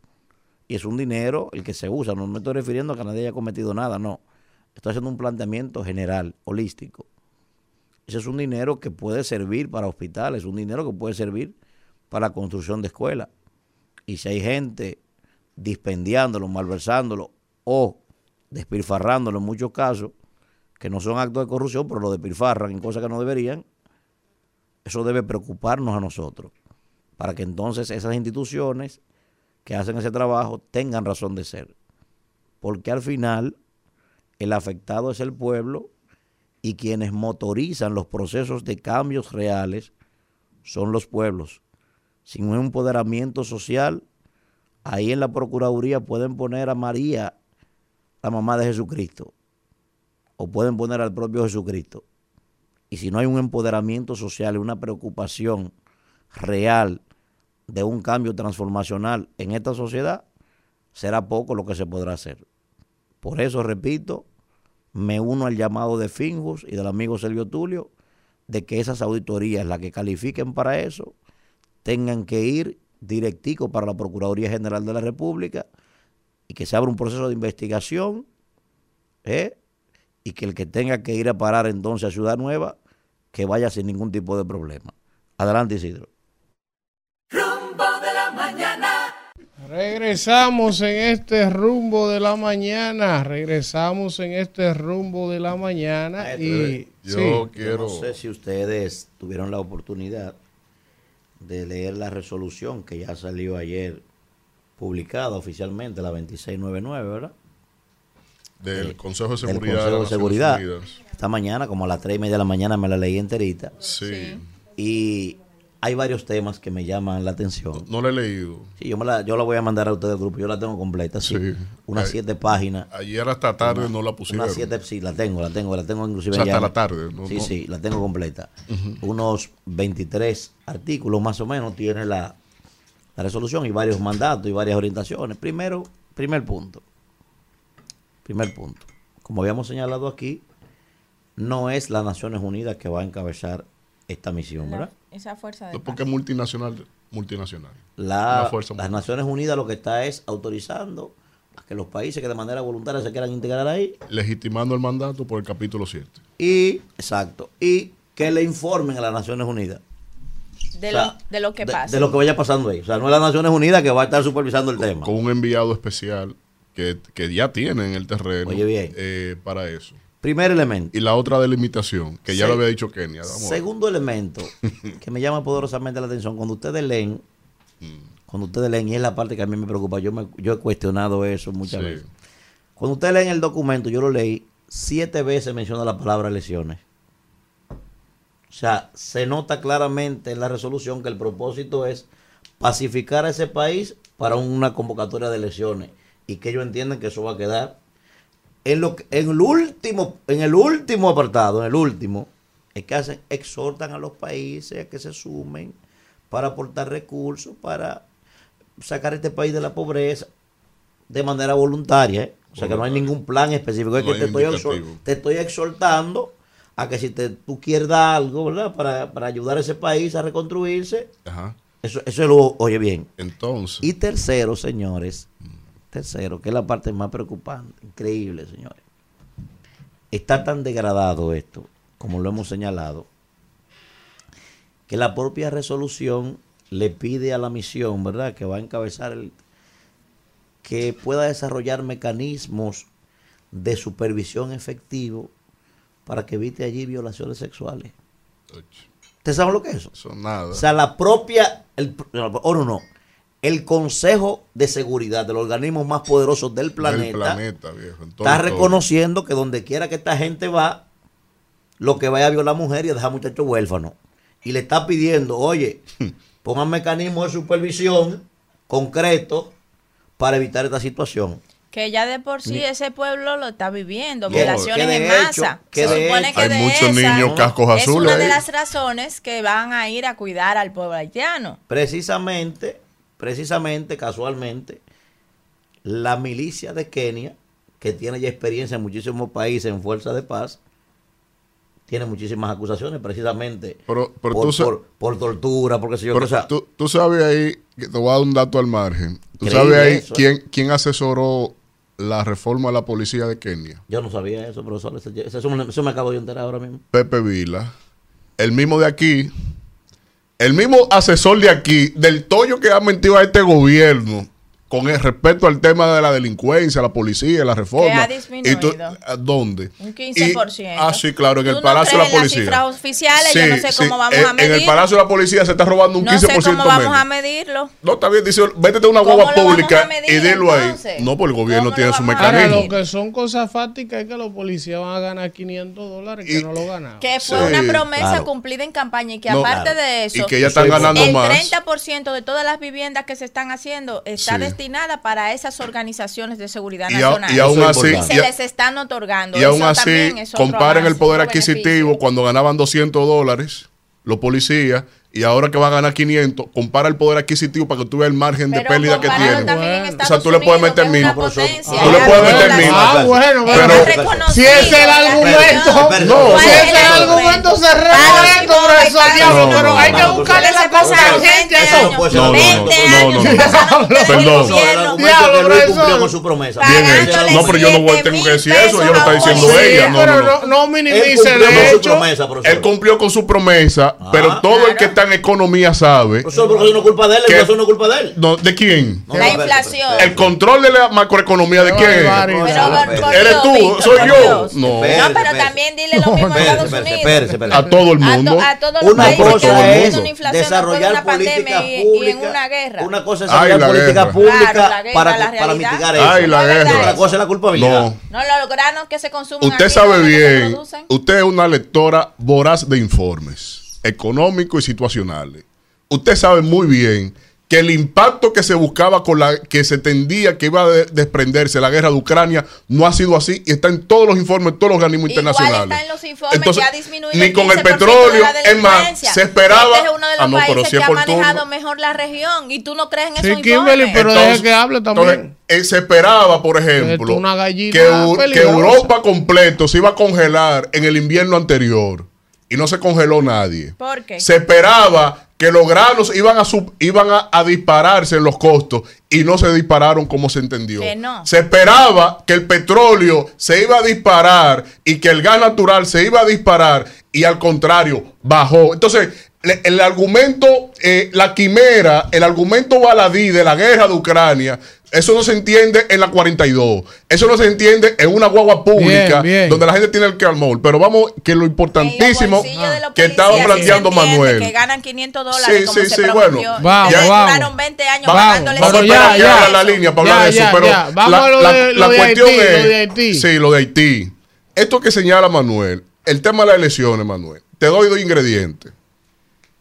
Y es un dinero el que se usa. No me estoy refiriendo a que nadie haya cometido nada, no. Estoy haciendo un planteamiento general, holístico. Ese es un dinero que puede servir para hospitales, un dinero que puede servir la construcción de escuelas. Y si hay gente dispendiándolo, malversándolo o despilfarrándolo en muchos casos, que no son actos de corrupción, pero lo despilfarran en cosas que no deberían, eso debe preocuparnos a nosotros, para que entonces esas instituciones que hacen ese trabajo tengan razón de ser. Porque al final el afectado es el pueblo y quienes motorizan los procesos de cambios reales son los pueblos sin un empoderamiento social, ahí en la Procuraduría pueden poner a María, la mamá de Jesucristo, o pueden poner al propio Jesucristo. Y si no hay un empoderamiento social y una preocupación real de un cambio transformacional en esta sociedad, será poco lo que se podrá hacer. Por eso, repito, me uno al llamado de Finjus y del amigo Sergio Tulio de que esas auditorías, las que califiquen para eso, tengan que ir directico para la Procuraduría General de la República y que se abra un proceso de investigación ¿eh? y que el que tenga que ir a parar entonces a Ciudad Nueva, que vaya sin ningún tipo de problema. Adelante, Isidro. Rumbo de la mañana. Regresamos en este rumbo de la mañana. Regresamos en este rumbo de la mañana. y yo sí. quiero. No sé si ustedes tuvieron la oportunidad de leer la resolución que ya salió ayer publicada oficialmente, la 2699, ¿verdad? Del Consejo de del Seguridad. Consejo de Seguridad. Unidas. Esta mañana, como a las tres y media de la mañana, me la leí enterita. Sí. Y hay varios temas que me llaman la atención. No la he leído. Sí, yo, me la, yo la voy a mandar a ustedes del grupo. Yo la tengo completa, sí. Sí. Unas Ay. siete páginas. Ayer hasta tarde no la pusieron. Unas siete, sí, la tengo, la tengo, la tengo inclusive O sea, hasta ya- la tarde, ¿no? Sí, No. sí, la tengo completa. Unos 23 artículos más o menos tiene la, la resolución y varios mandatos y varias orientaciones. Primero, primer punto. Primer punto. Como habíamos señalado aquí, no es las Naciones Unidas que va a encabezar esta misión, ¿verdad? Esa fuerza de Porque es multinacional. Multinacional. La- fuerza las Naciones Unidas lo que está es autorizando a que los países que de manera voluntaria se quieran integrar ahí Legitimando el mandato por el capítulo 7. y, exacto, y que le informen a las Naciones Unidas de, O sea, lo, de lo que de, pasa. de lo que vaya pasando ahí. O sea, no es las Naciones Unidas que va a estar supervisando el tema. Con un enviado especial que, que ya tienen el terreno Oye, bien. eh, para eso. Primer elemento. Y la otra delimitación, que ya lo había dicho Kenia. Vamos. Segundo elemento que me llama poderosamente la atención, cuando ustedes leen, Mm. cuando ustedes leen, y es la parte que a mí me preocupa, yo, me, yo he cuestionado eso muchas Sí. veces. Cuando ustedes leen el documento, yo lo leí, siete veces menciona la palabra elecciones. O sea, se nota claramente en la resolución que el propósito es pacificar a ese país para una convocatoria de elecciones y que ellos entienden que eso va a quedar. En lo que- en el último en el último apartado, en el último es que hacen exhortan a los países a que se sumen para aportar recursos para sacar este país de la pobreza de manera voluntaria, ¿eh? o sea que no hay ningún plan específico, es que te estoy, te estoy exhortando a que si te, tú quieres dar algo, ¿verdad? Para, para ayudar a ese país a reconstruirse, Ajá. eso, eso es lo, oye bien. Entonces, Y tercero, señores, tercero, que es la parte más preocupante, increíble, señores. Está tan degradado esto, como lo hemos señalado, que la propia resolución le pide a la misión, ¿verdad?, que va a encabezar el que pueda desarrollar mecanismos de supervisión efectivo para que evite allí violaciones sexuales. ¿Ustedes saben lo que es eso? eso nada. O sea, la propia, el, o no, no, el Consejo de Seguridad de los organismos más poderosos del planeta, Del planeta, viejo. todo- está todo. reconociendo que donde quiera que esta gente va, lo que vaya a violar mujer y a dejar muchachos huérfanos. Y le está pidiendo, oye, pongan mecanismos de supervisión concretos para evitar esta situación. Que ya de por sí Ni- ese pueblo lo está viviendo, violaciones en hecho- masa. que Se supone que Hay de muchos esa niños cascos es azules una de las razones que van a ir a cuidar al pueblo haitiano. Precisamente, precisamente, casualmente, la milicia de Kenia, que tiene ya experiencia en muchísimos países en fuerza de paz, tiene muchísimas acusaciones precisamente Pero, pero por, tú, por- por tortura, porque sé yo, pero o sea, tú, tú sabes ahí, que te voy a dar un dato al margen. Tú sabes ahí eso, ¿eh? quién, quién asesoró la reforma a la policía de Kenia. yo no sabía eso, profesor, eso, eso- eso me- eso me acabo de enterar ahora mismo. Pepe Vila, el mismo de aquí, el mismo asesor de aquí, del tollo que ha mentido a este gobierno con el respecto al tema de la delincuencia, la policía, la reforma. Que ha disminuido. Y tú- ¿a ¿Dónde? Un Y- 15%. ah, sí, claro, en ¿Tú el no Palacio de crees la en las Policía. cifras oficiales? Yo no sé sí. cómo vamos en, a en el medir. Palacio de la Policía se está robando un No 15% sé cómo vamos a medirlo. No, está bien, dice, vétete a una ¿Cómo guagua pública medir, y dilo ahí. No, porque el gobierno ¿Cómo tiene su a Ahora, mecanismo. lo que son cosas fácticas es que los policías van a ganar 500 dólares que Y- no lo ganaban. Que fue Sí, una promesa claro. cumplida en campaña y que No, aparte claro. de eso, Y que ya están ganando el más. 30% de todas las viviendas que se están haciendo está Sí. Destinada para esas organizaciones de seguridad Y, a- nacional. y aún así, Y se y les están otorgando. Y aún Eso así, comparen el poder adquisitivo beneficio. cuando ganaban 200 dólares los policías y ahora que van a ganar 500, compara el poder adquisitivo para que tú veas el margen de Pero pérdida que tiene. Bueno. O sea, tú le puedes Unidos, meter mil. Tú le es puedes meter mil. Ah, bueno, pero- Si es el la argumento. No, si es el argumento, cerremos Claro, esto, profesor Diablo, pero no, hay no, que no, buscarle la cosa a 20 eso. años, puede ser. No, no, 20 no, no, Perdón. Diablo, profesor. cumplió con su promesa. Bien Pagándole hecho. No, pero yo no voy- tengo que decir eso, ella lo está diciendo ella. No, pero no, no. no, no Él minimice el con su hecho. promesa, profesor. Él cumplió con su promesa, pero todo el que está en economía sabe. Profesor, porque eso no es culpa de él, ¿Qué? eso no es culpa de él. No, ¿De quién? No, La inflación. El control de la macroeconomía de quién. Pero ¿Eres tú? Víctor, ¿Soy yo? No. No, pero también dile lo mismo a Estados Unidos. A todo el A, mundo. to- a a todos los Una países que cosa es una inflación después de desarrollar una pandemia política y, y en pública. una guerra. Una cosa es desarrollar la política pública Claro, para, para mitigar eso. Ay, la guerra. Otra cosa es la culpabilidad. No. No, los granos que se consumen Usted sabe que bien, usted es una lectora voraz de informes económicos y situacionales. Usted sabe muy bien que el impacto que se buscaba con la que se tendía que iba a de- desprenderse la guerra de Ucrania no ha sido así y está en todos los informes, en todos los organismos Igual internacionales. está en los informes que ha disminuido ni con el 15% de petróleo, es más, se esperaba. Este es uno de los ah, no, pero países si es que ha turno. manejado mejor la región y tú no crees en Sí, esos Kimberly, informes. pero deja que hable también. entonces, eh, se esperaba, por ejemplo, una que, que. Europa completo se iba a congelar en el invierno anterior y no se congeló nadie. ¿Por qué? Se esperaba que los granos iban a sub- iban a, a dispararse en los costos y no se dispararon como se entendió. Que no. Se esperaba que el petróleo se iba a disparar y que el gas natural se iba a disparar y al contrario bajó. Entonces, el argumento, eh, la quimera, el argumento baladí de la guerra de Ucrania, eso no se entiende en la 42. Eso no se entiende en una guagua pública Bien, bien. donde la gente tiene el calmol. Pero vamos, que lo importantísimo que estaba planteando Manuel. Que ganan 500 dólares Sí, como sí, se sí, bueno. Vamos, Ustedes vamos. duraron 20 años Vamos, Vamos ya, ya. la línea para Ya, hablar de eso, ya, pero ya. Vamos a lo de- lo de Haití, lo de Haití. Sí, lo de Haití. Esto que señala Manuel, el tema de las elecciones, Manuel, te doy dos ingredientes.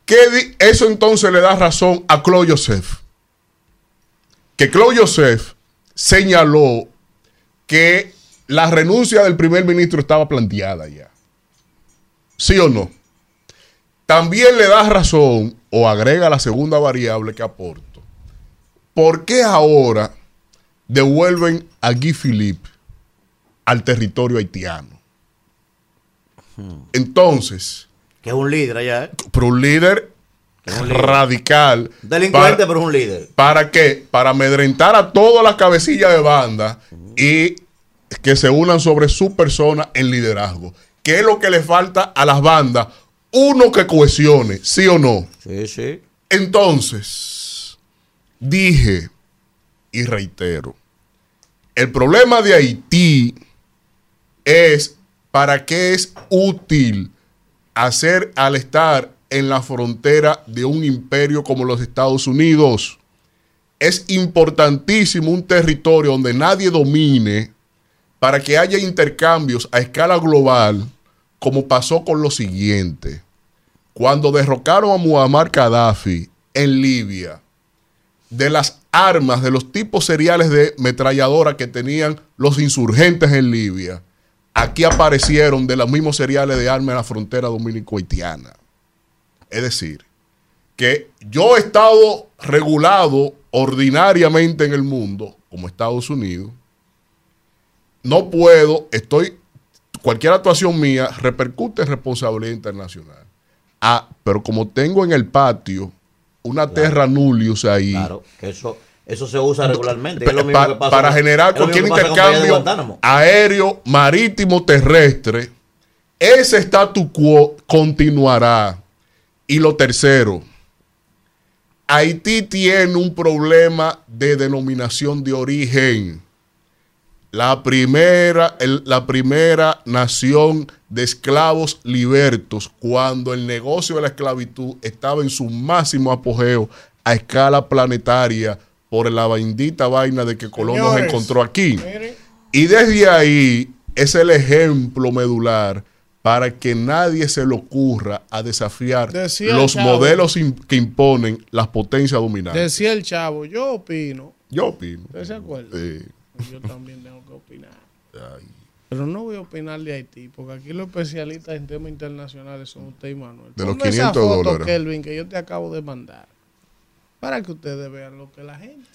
¿Qué eso entonces le da razón a Claude Joseph. Que Claude Joseph señaló que la renuncia del primer ministro estaba planteada ya. ¿Sí o no? También le da razón o agrega la segunda variable que aporto. ¿Por qué ahora devuelven a Guy Philippe al territorio haitiano? Entonces, Que es un líder allá, ¿eh? pero un líder un radical. Delincuente, para- pero un líder. ¿Para qué? Para amedrentar a todas las cabecillas de banda y que se unan sobre su persona en liderazgo. ¿Qué es lo que le falta a las bandas? Uno que cohesione, ¿sí o no? Sí, sí. Entonces, dije y reitero, el problema de Haití es para qué es útil hacer al estar en la frontera de un imperio como los Estados Unidos. Es importantísimo un territorio donde nadie domine para que haya intercambios a escala global, como pasó con lo siguiente. Cuando derrocaron a Muammar Gaddafi en Libia, de las armas, de los tipos seriales de metralladora que tenían los insurgentes en Libia, aquí aparecieron de los mismos seriales de armas en la frontera dominico-haitiana. Es decir, que yo he estado regulado ordinariamente en el mundo, como Estados Unidos, no puedo, estoy, cualquier actuación mía repercute en responsabilidad internacional. Ah, pero como tengo en el patio una terra nullius ahí, Claro, que eso, eso se usa regularmente. pa- Es lo mismo pa- que pasa para generar cualquier intercambio aéreo, marítimo, terrestre, ese statu quo continuará. Y lo tercero, Haití tiene un problema de denominación de origen. La primera, el- la primera nación de esclavos libertos, cuando el negocio de la esclavitud estaba en su máximo apogeo a escala planetaria por la bendita vaina de que Colón nos encontró aquí. Y desde ahí es el ejemplo medular para que nadie se le ocurra a desafiar Decía los Chavo. modelos que imponen las potencias dominantes. Decía el chavo, yo opino. Yo opino. ¿Usted se acuerda? Sí. Yo también tengo que opinar. Pero no voy a opinar de Haití, porque aquí los especialistas en temas internacionales son usted y Manuel. De los Ponme esa 500 foto, dólares. Kelvin, que yo te acabo de mandar. Para que ustedes vean lo que la gente.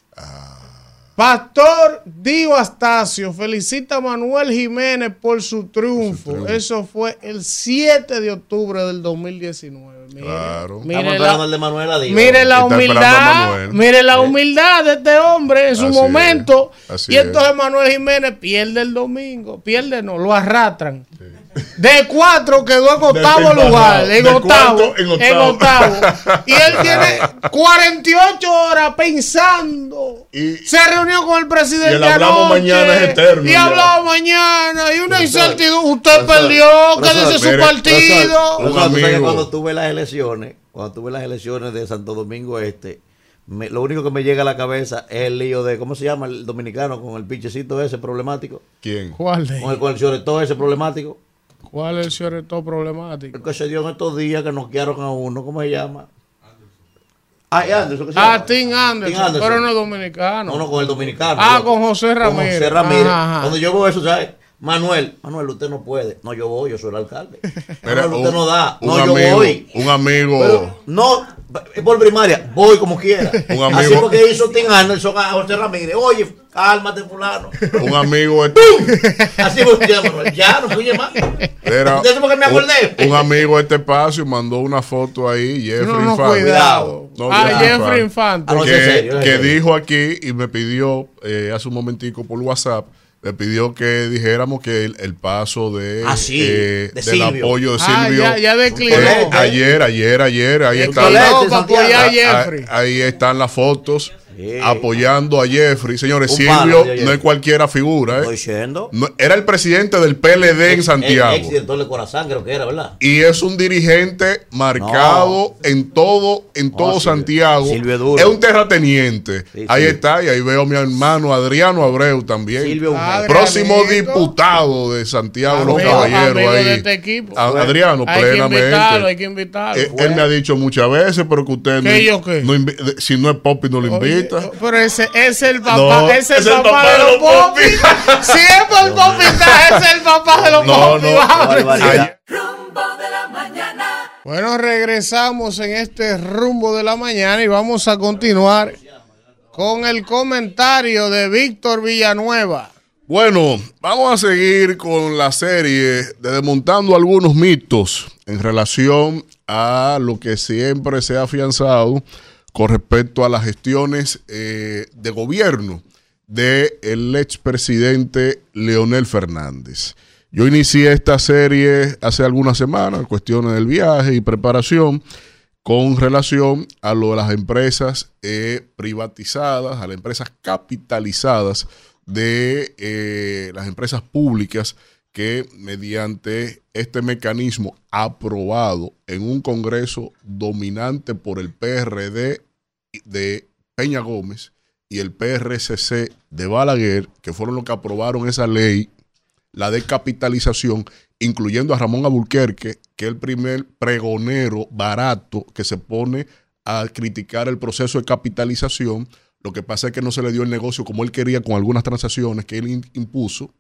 Pastor Dio Astacio felicita a Manuel Jiménez por su triunfo. triunfo. Eso fue el 7 de octubre del 2019. Mire, Claro. mire la- de Manuel Adiós. Mire la humildad, mire la humildad de este hombre en su Así momento. es, así y entonces es. Manuel Jiménez pierde el domingo, pierde no, lo arrastran. De cuatro quedó en octavo lugar. En octavo, en en octavo. Y él tiene 48 horas pensando. Y- Se reunió con el presidente. Y el hablamos anoche, mañana es eterno Y hablaba mañana. Y una incertidumbre. Usted profesor, perdió. Quédese su mire, partido. Profesor, cuando tuve las elecciones, cuando tuve las elecciones de Santo Domingo Este, me- lo único que me llega a la cabeza es el lío de, ¿cómo se llama el dominicano con el pinchecito ese problemático? ¿Quién? ¿Cuál de Con el, con el choretón ese problemático. ¿Cuál es el todo problemático? El que se dio en estos días que noquearon a uno, ¿cómo se llama? Ah, Anderson, ¿qué se llama? Ah, Tim Anderson, Tim Anderson. pero no es dominicano. No, no, con el dominicano. Ah, Yo- con José Ramírez. José Ramírez. Ajá, ajá. Cuando yo veo eso, ¿sabes? Manuel, Manuel, usted no puede. No, yo voy, yo soy el alcalde. Mira, Manuel, usted un- no da. No, yo amigo- voy. Un amigo. Pero, no, por primaria, voy como quiera. Un Así amigo- porque hizo Tim Anderson a José Ramírez. Oye, cálmate, fulano. un amigo. Así fue que Manuel. Ya, no fui más. Era ¿De eso porque me acordé? Un, un amigo de este espacio mandó una foto ahí, Jeffrey No, no, Infante. cuidado. No, ah, Jeffrey Jeffrey Infante. Infante. Ah, no, que, que serio. dijo aquí y me pidió eh, hace un momentico por WhatsApp, me pidió que dijéramos que el, el paso de, Ah, sí, eh, de del Silvio. apoyo de Ah, Silvio. ya, ya declinó. eh, ayer, ayer, ayer, están, a Ah, ah, ahí están las fotos Sí. apoyando a Jeffrey. Señores, Silvio no Jeffrey. es cualquiera figura. Estoy ¿eh? diciendo. No, era el presidente del PLD en Santiago. Ex director de Corazán, creo que era, ¿verdad? Y es un dirigente marcado en todo, en todo Silvio- Santiago. Silvio es duro. es un terrateniente. Sí, ahí sí. está, y ahí veo a mi hermano Adriano Abreu también. Silvio. Próximo diputado de Santiago, los caballeros ahí. de este equipo. A- Adriano, Hay que plenamente. invitarlo, hay que invitarlo. Eh, él me ha dicho muchas veces, pero que usted ¿Qué yo qué? no invi- de- si no es Popi no lo Oye, pero ese es el papá, No, ese es es el el papá, papá de de los popis. Siempre el popi está, es el papá de los No, popis. Rumbo de la mañana. Bueno, regresamos en este rumbo de la mañana y vamos a continuar con el comentario de Víctor Villanueva. Bueno, vamos a seguir con la serie de desmontando algunos mitos en relación a lo que siempre se ha afianzado con respecto a las gestiones eh, de gobierno del expresidente Leonel Fernández. Yo inicié esta serie hace algunas semanas, cuestiones del viaje y preparación, con relación a lo de las empresas eh, privatizadas, a las empresas capitalizadas de eh, las empresas públicas que mediante este mecanismo aprobado en un Congreso dominante por el PRD de Peña Gómez y el PRCC de Balaguer, que fueron los que aprobaron esa ley, la de capitalización, incluyendo a Ramón Abulquerque, que es el primer pregonero barato que se pone a criticar el proceso de capitalización. Lo que pasa es que no se le dio el negocio como él quería con algunas transacciones que él impuso.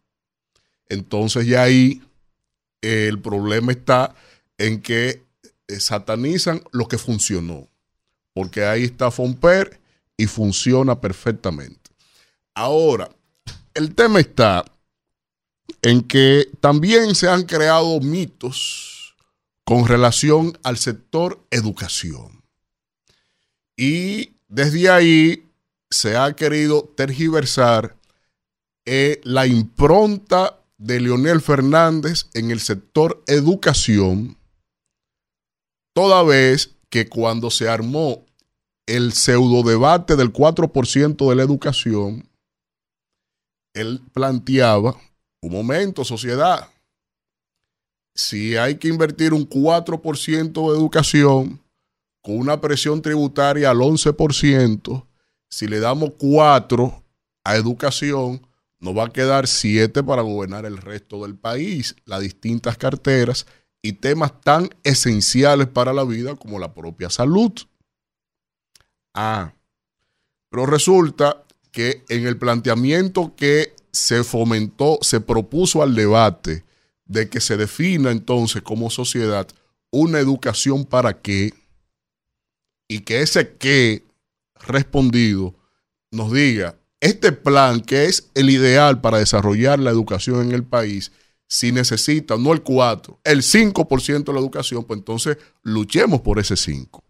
Entonces ya ahí eh, el problema está en que eh, satanizan lo que funcionó. Porque ahí está Fomper y funciona perfectamente. Ahora, el tema está en que también se han creado mitos con relación al sector educación. Y desde ahí se ha querido tergiversar eh, la impronta de Leonel Fernández en el sector educación, toda vez que cuando se armó el pseudo debate del 4% de la educación, él planteaba, un momento, sociedad, si hay que invertir un 4% de educación con una presión tributaria al 11%, si le damos 4 a educación, nos va a quedar 7 para gobernar el resto del país, las distintas carteras y temas tan esenciales para la vida como la propia salud. Ah, pero resulta que en el planteamiento que se fomentó, se propuso al debate de que se defina entonces como sociedad una educación para qué y que ese qué respondido nos diga este plan que es el ideal para desarrollar la educación en el país, si necesita no el 4, el 5% de la educación, pues entonces luchemos por ese 5.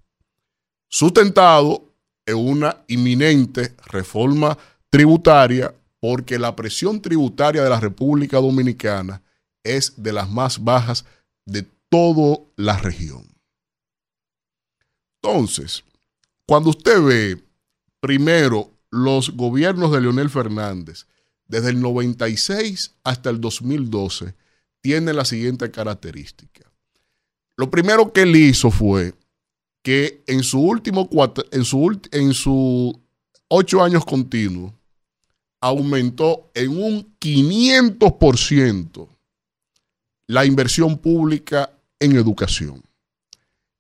Sustentado en una inminente reforma tributaria porque la presión tributaria de la República Dominicana es de las más bajas de toda la región. Entonces, cuando usted ve primero los gobiernos de Leonel Fernández, desde el 96 hasta el 2012, tiene la siguiente característica. Lo primero que él hizo fue que en su último cuatro, en su, en sus ocho años continuos, aumentó en un 500% la inversión pública en educación.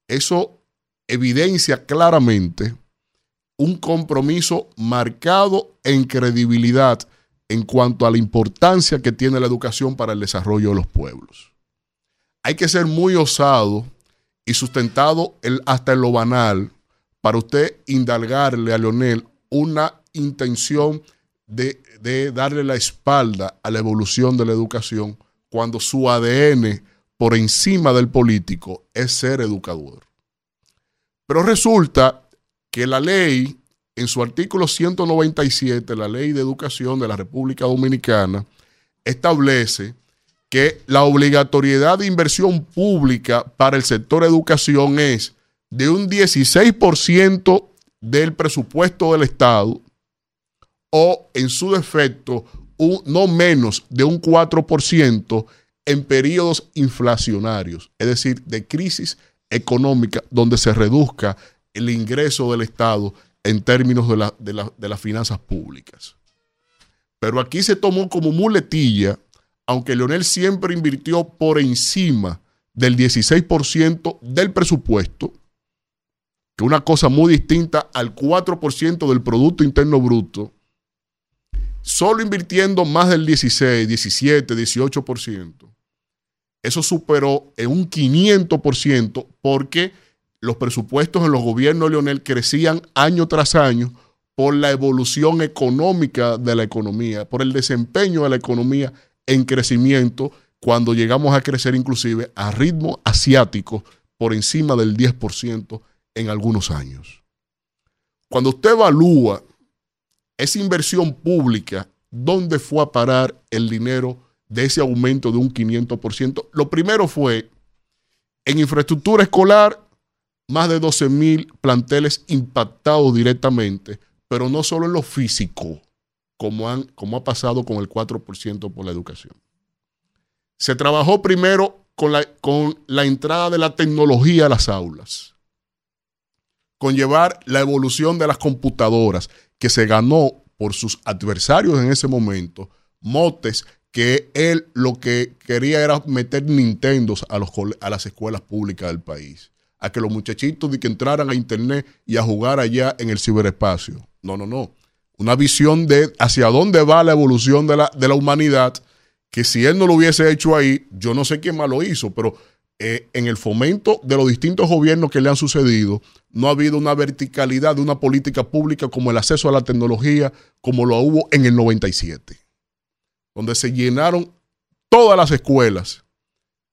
Eso evidencia claramente un compromiso marcado en credibilidad en cuanto a la importancia que tiene la educación para el desarrollo de los pueblos. Hay que ser muy osado y sustentado hasta en lo banal para usted indalgarle a Leonel una intención de, de darle la espalda a la evolución de la educación cuando su ADN por encima del político es ser educador. Pero resulta que la ley, en su artículo 197, la ley de educación de la República Dominicana, establece que la obligatoriedad de inversión pública para el sector educación es de un 16% del presupuesto del Estado o, en su defecto, un, no menos de un 4% en periodos inflacionarios, es decir, de crisis económica donde se reduzca el ingreso del Estado en términos de, de las finanzas públicas. Pero aquí se tomó como muletilla, aunque Leonel siempre invirtió por encima del 16% del presupuesto, que una cosa muy distinta al 4% del Producto Interno Bruto, solo invirtiendo más del 16, 17, 18%, eso superó en un 500% porque los presupuestos en los gobiernos de Leonel crecían año tras año por la evolución económica de la economía, por el desempeño de la economía en crecimiento, cuando llegamos a crecer inclusive a ritmo asiático por encima del 10% en algunos años. Cuando usted evalúa esa inversión pública, ¿dónde fue a parar el dinero de ese aumento de un 500%? Lo primero fue en infraestructura escolar, más de 12 mil planteles impactados directamente, pero no solo en lo físico, como, han, como ha pasado con el 4% por la educación. Se trabajó primero con la, con la entrada de la tecnología a las aulas, con llevar la evolución de las computadoras, que se ganó por sus adversarios en ese momento, motes que él lo que quería era meter Nintendos a, los, a las escuelas públicas del país a que los muchachitos de que entraran a internet y a jugar allá en el ciberespacio. No, no, no. Una visión de hacia dónde va la evolución de la, de la humanidad, que si él no lo hubiese hecho ahí, yo no sé quién más lo hizo, pero eh, en el fomento de los distintos gobiernos que le han sucedido, no ha habido una verticalidad de una política pública como el acceso a la tecnología, como lo hubo en el 97, donde se llenaron todas las escuelas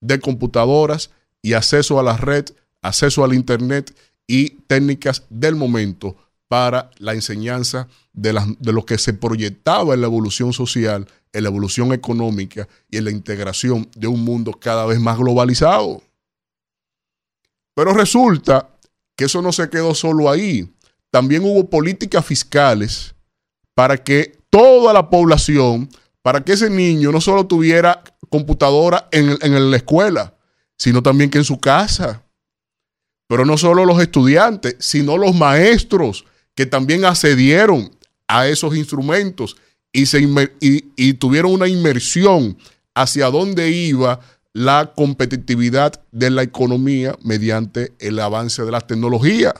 de computadoras y acceso a la red acceso al Internet y técnicas del momento para la enseñanza de, de, lo que se proyectaba en la evolución social, en la evolución económica y en la integración de un mundo cada vez más globalizado. Pero resulta que eso no se quedó solo ahí. También hubo políticas fiscales para que toda la población, para que ese niño no solo tuviera computadora en, en la escuela, sino también que en su casa pero no solo los estudiantes, sino los maestros que también accedieron a esos instrumentos y, se y, tuvieron una inmersión hacia dónde iba la competitividad de la economía mediante el avance de la tecnología.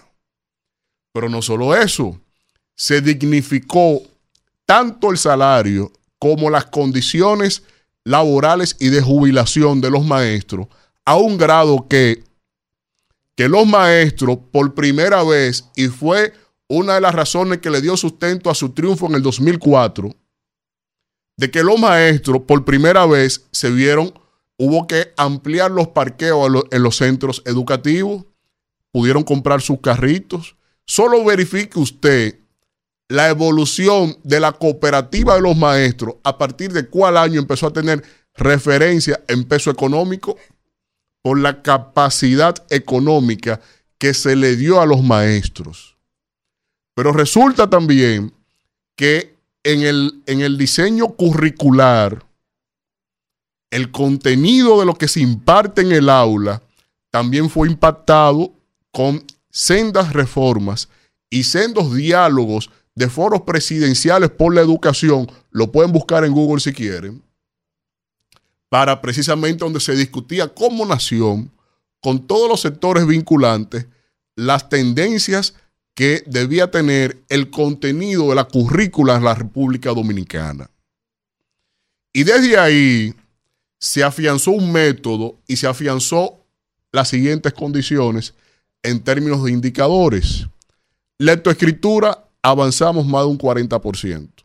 Pero no solo eso, se dignificó tanto el salario como las condiciones laborales y de jubilación de los maestros a un grado que que los maestros por primera vez, y fue una de las razones que le dio sustento a su triunfo en el 2004, de que los maestros por primera vez se vieron, hubo que ampliar los parqueos en los centros educativos, pudieron comprar sus carritos. Solo verifique usted la evolución de la cooperativa de los maestros, a partir de cuál año empezó a tener referencia en peso económico por la capacidad económica que se le dio a los maestros. Pero resulta también que en el, en el diseño curricular, el contenido de lo que se imparte en el aula también fue impactado con sendas reformas y sendos diálogos de foros presidenciales por la educación, lo pueden buscar en Google si quieren, para precisamente donde se discutía como nación, con todos los sectores vinculantes, las tendencias que debía tener el contenido de la currícula en la República Dominicana. Y desde ahí se afianzó un método y se afianzó las siguientes condiciones en términos de indicadores. Lectoescritura, avanzamos más de un 40%.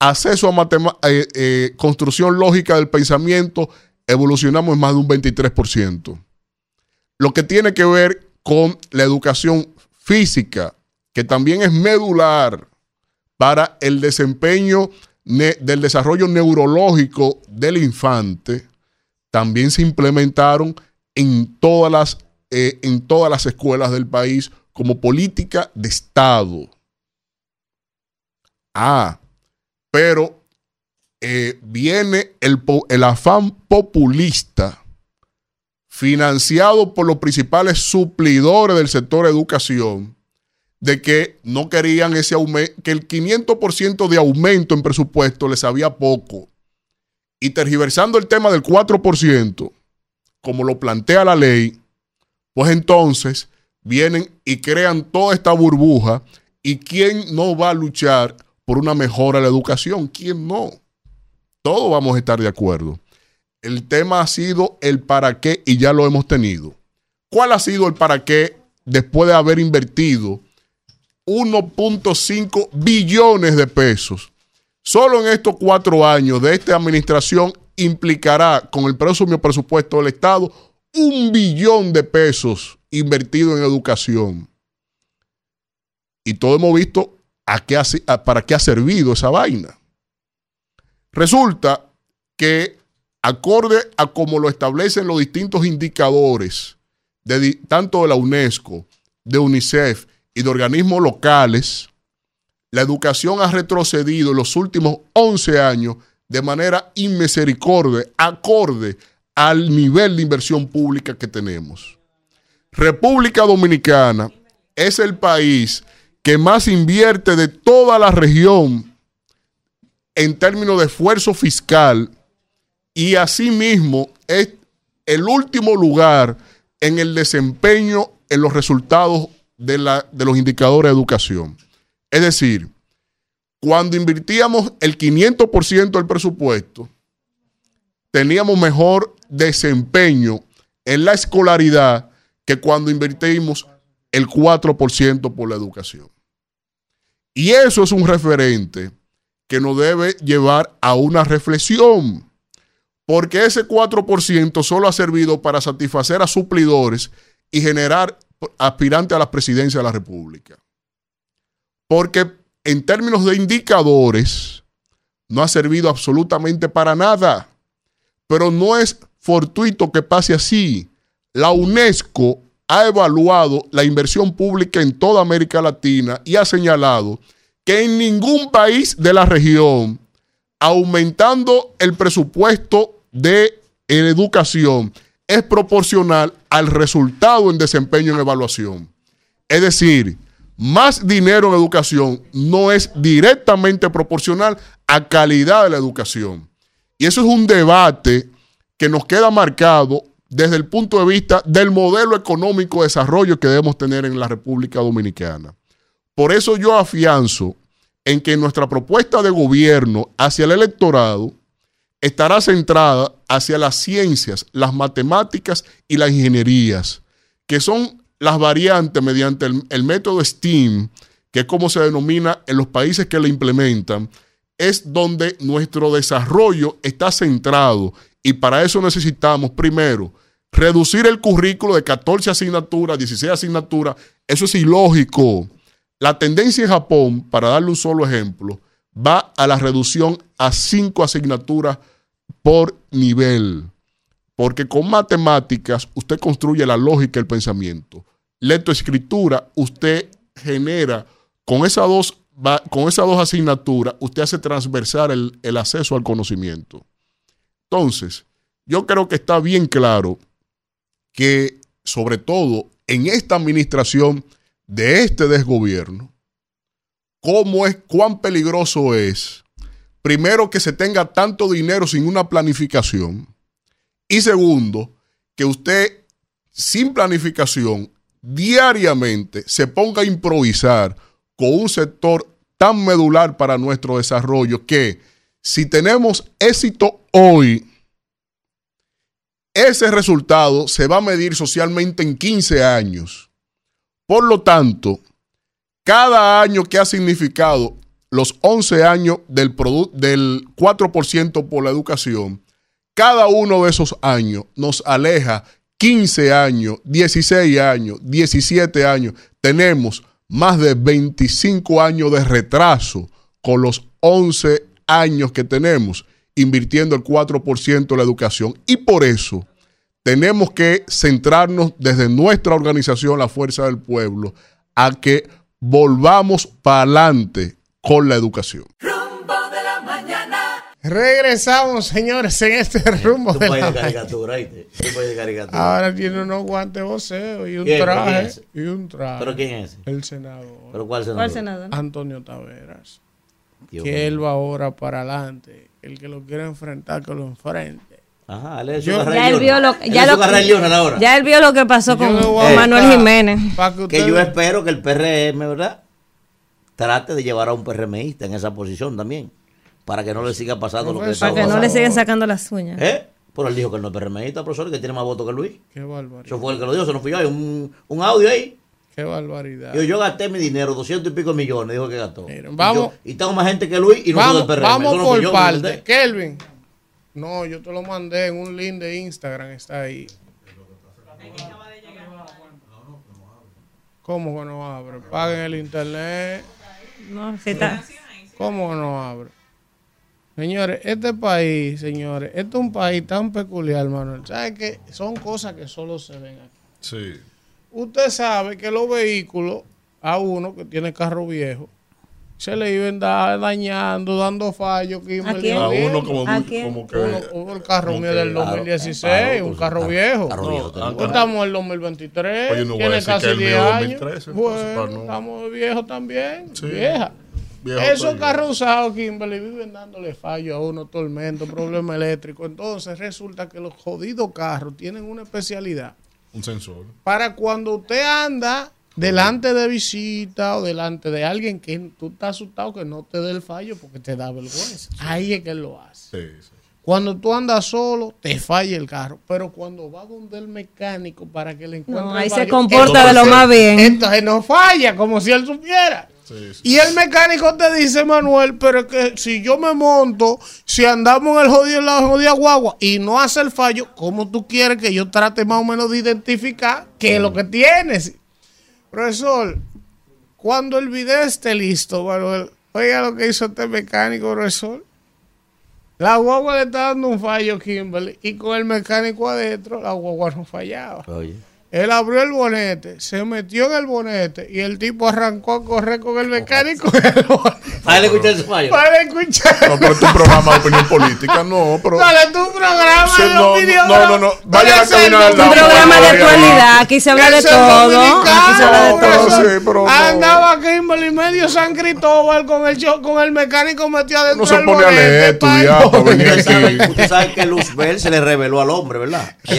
Acceso a eh, eh, construcción lógica del pensamiento, evolucionamos en más de un 23%. Lo que tiene que ver con la educación física, que también es medular para el desempeño del desarrollo neurológico del infante, también se implementaron en todas las, eh, en todas las escuelas del país como política de Estado. Ah, pero eh, viene el, el afán populista financiado por los principales suplidores del sector educación, de que no querían ese aumento, que el 500% de aumento en presupuesto les había poco. Y tergiversando el tema del 4%, como lo plantea la ley, pues entonces vienen y crean toda esta burbuja. ¿Y quién no va a luchar por una mejora de la educación? ¿Quién no? Todos vamos a estar de acuerdo. El tema ha sido el para qué y ya lo hemos tenido. ¿Cuál ha sido el para qué después de haber invertido 1.5 billones de pesos? Solo en estos cuatro años de esta administración implicará con el presupuesto del Estado un billón de pesos invertido en educación. Y todos hemos visto a qué para qué ha servido esa vaina. Resulta que, acorde a como lo establecen los distintos indicadores, de, tanto de la UNESCO, de UNICEF y de organismos locales, la educación ha retrocedido en los últimos 11 años de manera inmisericordia, acorde al nivel de inversión pública que tenemos. República Dominicana es el país que más invierte de toda la región en términos de esfuerzo fiscal y asimismo es el último lugar en el desempeño en los resultados de, la, de los indicadores de educación. Es decir, cuando invirtíamos el 500% del presupuesto, teníamos mejor desempeño en la escolaridad que cuando invertimos el 4% por la educación. Y eso es un referente que nos debe llevar a una reflexión, porque ese 4% solo ha servido para satisfacer a suplidores y generar aspirantes a la presidencia de la República. Porque en términos de indicadores, no ha servido absolutamente para nada. Pero no es fortuito que pase así. La UNESCO ha evaluado la inversión pública en toda América Latina y ha señalado que en ningún país de la región, aumentando el presupuesto de educación, es proporcional al resultado en desempeño en evaluación. Es decir, más dinero en educación no es directamente proporcional a calidad de la educación. Y eso es un debate que nos queda marcado desde el punto de vista del modelo económico de desarrollo que debemos tener en la República Dominicana. Por eso yo afianzo en que nuestra propuesta de gobierno hacia el electorado estará centrada hacia las ciencias, las matemáticas y las ingenierías, que son las variantes mediante el, método STEAM, que es como se denomina en los países que lo implementan, es donde nuestro desarrollo está centrado y para eso necesitamos primero reducir el currículo de 14 asignaturas, 16 asignaturas. Eso es ilógico. La tendencia en Japón, para darle un solo ejemplo, va a la reducción a 5 asignaturas por nivel. Porque con matemáticas usted construye la lógica y el pensamiento. Lectoescritura, usted genera con esas dos, con esas dos asignaturas, usted hace transversar el acceso al conocimiento. Entonces, yo creo que está bien claro que, sobre todo en esta administración de este desgobierno, cómo es, cuán peligroso es, primero, que se tenga tanto dinero sin una planificación, y segundo, que usted, sin planificación, diariamente se ponga a improvisar con un sector tan medular para nuestro desarrollo que si tenemos éxito hoy, ese resultado se va a medir socialmente en 15 años. Por lo tanto, cada año que ha significado los 11 años del, del 4% por la educación, cada uno de esos años nos aleja 15 años, 16 años, 17 años. Tenemos más de 25 años de retraso con los 11 años que tenemos invirtiendo el 4% en la educación. Y por eso tenemos que centrarnos desde nuestra organización, la Fuerza del Pueblo, a que volvamos para adelante con la educación. Rumbo de la mañana. Regresamos, señores, en este rumbo de país la de mañana. caricatura, ¿viste? Tu país de caricatura. Ahora tiene unos guantes de voceo y un ¿Quién? ¿Pero quién traje. es? Y un traje. ¿Pero quién es? El senador. ¿Pero cuál senador? ¿Cuál senador? Antonio Taveras. Dios que él va ahora para adelante. El que lo quiera enfrentar, que lo enfrente. Ajá, él Yo- Ya él vio lo, ya lo, él vio lo que pasó Yo con Eh. Manuel Jiménez. que yo espero que el PRM, ¿verdad? Trate de llevar a un PRMista en esa posición también. Para que no le siga pasando lo que Para que no le sigan sacando las uñas. ¿Eh? Pero él dijo que él no es PRMista, profesor, que tiene más votos que Luis. Qué barbaridad. Eso fue el que lo dijo, se nos fui yo. Hay un, un audio ahí. Qué barbaridad. Yo, yo gasté mi dinero, 200 y pico millones, dijo que gastó. Miren, Y yo- Y, tengo más gente que Luis y no vamos del PRM. vamos no por yo, ¿me parte. Kelvin. No, yo te lo mandé en un link de Instagram. Está ahí. ¿Cómo que no abre? Paguen el internet. No, si está- ¿Cómo que no abre? Señores, este país, señores, este es un país tan peculiar, Manuel. ¿Sabe que Son cosas que solo se ven aquí. Sí. Usted sabe que los vehículos, a uno que tiene carro viejo, se le iban da- dañando, dando fallos. Que ¿A quién? A uno como, ¿A muy- quién? como que. uno, uno, el carro como mío que- del Claro, 2016, claro, un carro carro- viejo. carro No, viejo tenemos. Pues estamos en el 2023, Oye, no voy a tiene decir casi que el mío 10 años. 2013, entonces, bueno, para no- estamos viejos también, Sí, vieja. viejo Esos carros usados, Kimberly, viven dándole fallo a uno, tormento, problema eléctrico. Entonces resulta que los jodidos carros tienen una especialidad. Un sensor. Para cuando usted anda delante de visita o delante de alguien que tú estás asustado que no te dé el fallo porque te da vergüenza. Ahí es que él lo hace. Sí, sí. Cuando tú andas solo, te falla el carro. Pero cuando va donde el mecánico para que le encuentre No, el ahí se comporta de lo más bien. Entonces no falla, como si él supiera. Sí, sí. Y el mecánico te dice, Manuel, pero es que si yo me monto, si andamos en el jodido, la jodida guagua y no hace el fallo, ¿cómo tú quieres que yo trate más o menos de identificar qué es lo que tienes? Profesor, cuando el video esté listo, Manuel, oiga lo que hizo este mecánico, profesor. La guagua le está dando un fallo, Kimberly, y con el mecánico adentro, la guagua no fallaba. Oye. Él abrió el bonete, se metió en el bonete y el tipo arrancó a correr con el mecánico Para escuchar ese fallo. para escuchar. No, pero es un programa de opinión política, no, pero. Dale tu programa Sí, de no, opinión. no, no, no. Vaya a lado. Un programa de actualidad. Aquí se habla de todo. Aquí se habla de todo. sí, pero no. Andaba Kimberly medio San Cristóbal con el con el mecánico metido adentro No se del pone a bonete, leer, estudiar, venir Usted sabe, aquí. usted sabe que Luzbel se le reveló al hombre, ¿verdad? Sí,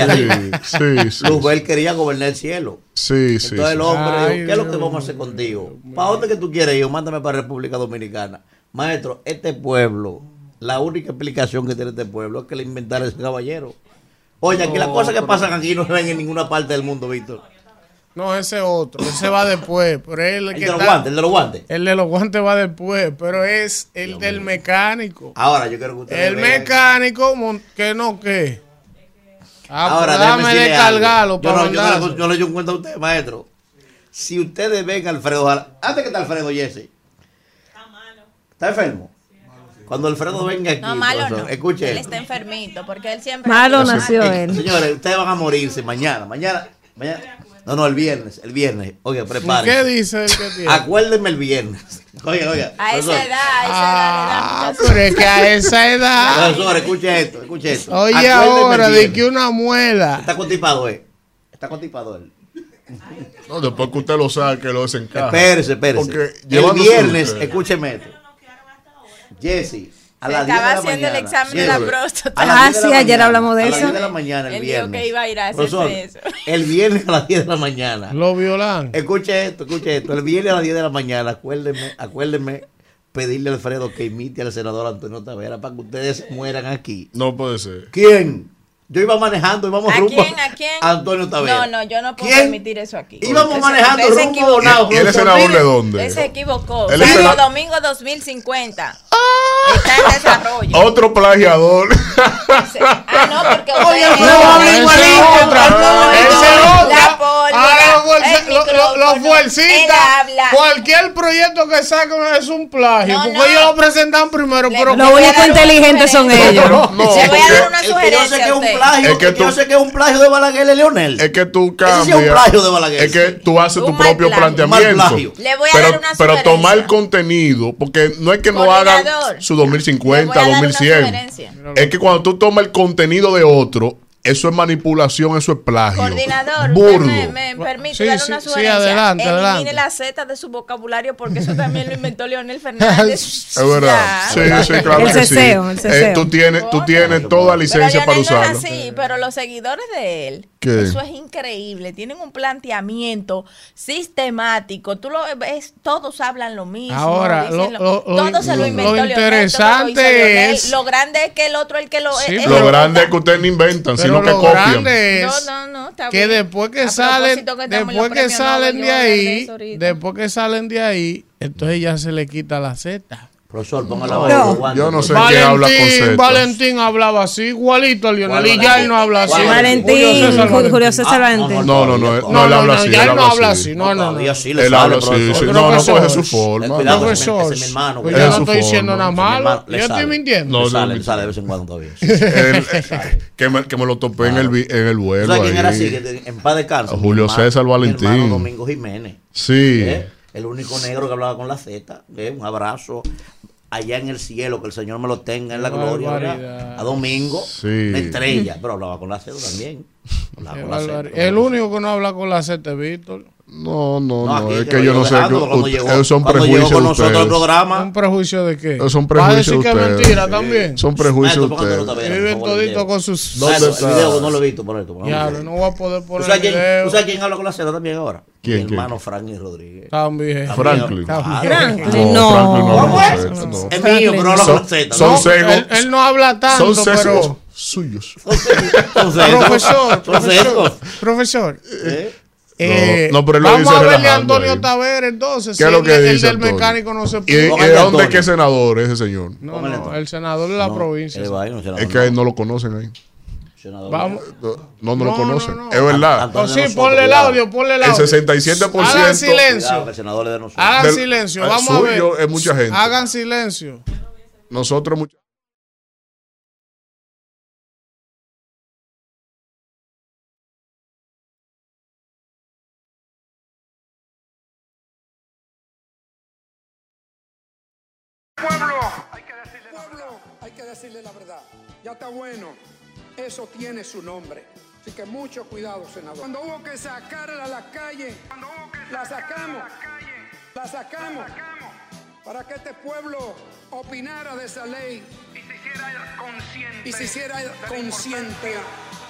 sí, sí. Luzbel quería gobernar el cielo. Sí, sí. Entonces el hombre Ay, dijo, ¿qué es lo que vamos a hacer contigo? ¿Para dónde que tú quieres ir? Mándame para República Dominicana. Maestro, este pueblo, la única explicación que tiene este pueblo es que le inventaron ese caballero. Oye, aquí las cosas que pasan aquí no se ven en ninguna parte del mundo, Víctor. No, ese otro, ese va después, pero él El que de los está- guantes, el de los guantes. el de los guantes va después, pero es el del mecánico. Ahora yo quiero que ustedes El mecánico, que no, que. Ah, Ahora pues déjame descargarlo. Yo no, yo, no, yo le doy un cuenta a usted, maestro. Si ustedes ven a Alfredo, antes que está Alfredo Jesse. Está enfermo. Cuando Alfredo venga aquí, No, malo profesor, no. escuche Él está enfermito porque él siempre. Malo nació él. Señores, ustedes van a morirse mañana. Mañana, mañana. No, no, el viernes, el viernes. Oiga, ¿Qué prepárense. dice el que tiene? Acuérdenme el viernes. Oiga, oiga. A esa edad, a esa edad Ah, pero es que a esa edad. Profesor, escuche esto, escuche esto. Oye, Acuérdenme ahora de que una muela. Está constipado él. Está constipado él. No, después que usted lo saque, lo desencaja. Espérese, espérese. Porque El viernes, usted- escúcheme esto. Jesse, a Se las 10 de estaba la haciendo el examen de la próstata. Ah, 10 de la sí, ayer hablamos de a las eso. 10 de la mañana el Él dijo viernes. que iba a ir a hacerse Profesor, eso. El viernes a las 10 de la mañana. Lo violan. Escuche esto, escuche esto. El viernes a las 10 de la mañana, acuérdenme, acuérdenme pedirle a Alfredo que imite al senador Antonio Tavera para que ustedes mueran aquí. No puede ser. ¿Quién? Yo iba manejando, íbamos ¿A rumbo quién? ¿A quién? Antonio Tavera. No, no, yo no puedo ¿Quién? permitir eso aquí. Íbamos Ese- manejando se rumbo equivocó. Bonao, ¿Y él es senador de dónde? Él se equivocó. Él es domingo 2050. Ah. Está en desarrollo. Otro plagiador. Ah, no, porque Oye, usted- no, No, esa es no, lo- lo- él habla. cualquier proyecto que saquen es un plagio. No, porque no. ellos lo presentan primero, pero dar una inteligentes son sugerencia. ellos. No, no, voy a dar una El que yo sé sugerencia que es un plagio, Es que yo tú- sé que es un plagio de Balaguer y Leonel. Es que tú cambias. es un plagio de Balaguer. Es que tú haces tu propio plagio. planteamiento. Le voy a pero, dar una pero sugerencia. tomar contenido, porque no es que no hagan su Le 2050, voy a dar una 2100. sugerencia. Es que cuando tú tomas el contenido de otro, eso es manipulación, eso es plagio. Coordinador, Burdo. me, me permite Sí, dar una sí, sugerencia. adelante, Elimine adelante. la Z de su vocabulario porque eso también lo inventó Leonel Fernández. Es verdad. Ya. Sí, sí, claro El que ceseo, sí. el ceseo. Eh, tú tienes, tú tienes toda Pero licencia para no es usarlo. así, pero los seguidores de él, ¿Qué? eso es increíble. Tienen un planteamiento sistemático. Tú lo ves, todos hablan lo mismo. Ahora, lo- lo- lo- todo se lo- inventó lo interesante Leonel. es- Lo grande es que el otro, el que lo. Sí, es- Lo grande es que ustedes no inventan, Pero sino que lo copian. No, es no, no, está que bien. después que A salen, que después que salen de ahí, después que salen de ahí, entonces ya se le quita la Z. Profesor, ponga la No, mano guantes, yo no sé favor. quién habla con Valentín. Valentín hablaba así, igualito a Lionel, ¿Cuál y ya él no habla así. ¿Cuál Valentín, Julio César Valentín. Ah, Valentín. No, no, no, él- No, no, él no, habla no, así. ya él no habla así, no, no, no. Él habla así, No, no, es su forma. No, ese es mi- Profesor, ese es mi hermano. Es yo no estoy diciendo nada malo, yo estoy mintiendo. No, Le sale, sale de vez en cuando todavía. Él- que, me, lo topé en, el, vuelo. ¿Sabes quién era así? En paz de cárcel. Julio César Valentín. Domingo Jiménez. Sí. El único negro que hablaba con la Z. ¿eh? Un abrazo. Allá en el cielo, que el Señor me lo tenga en la gloria. A Domingo, Sí. una estrella. Pero hablaba con la Z también. Hablaba Qué con la Z. barbaridad. El único que no habla con la Z es Víctor. No, no, No, no. es que yo no sé. esos son prejuicios con de nosotros al ustedes. programa. ¿Un prejuicio de qué? Son ¿Va a prejuicios decir de que es mentira también? Son prejuicios de Maestro, ustedes. Viven el todito con sus... ¿Dónde Maestro, está? el video no lo he visto, por esto. Diablo, no voy a poder ¿Tú poner sabes, quién, video. ¿Tú sabes quién habla con la Z también ahora? ¿Quién, Mi quién? hermano Franklin Rodríguez. También. Franklin. Franklin, No, no. Franklin no ¿Cómo habla es? no. Mío, pero no habla con la Son, Z. son ¿no? cegos. Él, no habla tanto, pero... suyos. Profesor, profesor, profesor. ¿Eh? No, no, pero él lo vamos dice a verle a Antonio ahí. Tavera entonces. ¿Qué si es lo el- que el, dice del Antonio? mecánico no se ¿Y, pudo. y de dónde Antonio. es que es senador ese señor? No, el senador de la No, provincia. él va ahí, no, senador, Es que no lo conocen ahí. Vamos. No, no, No, lo no, conocen. no. Es verdad. Sí, nosotros, ponle el audio, ponle el El audio. 67%. Hagan silencio. Cuidado, que el senador es de nosotros. Hagan silencio, vamos a ver. es mucha gente. Hagan silencio. Nosotros mucha decirle la verdad. Ya está bueno. Eso tiene su nombre. Así que mucho cuidado, senador. Cuando hubo que sacarla a la calle, la sacamos. La sacamos. Para que este pueblo opinara de esa ley y se hiciera consciente, y se hiciera consciente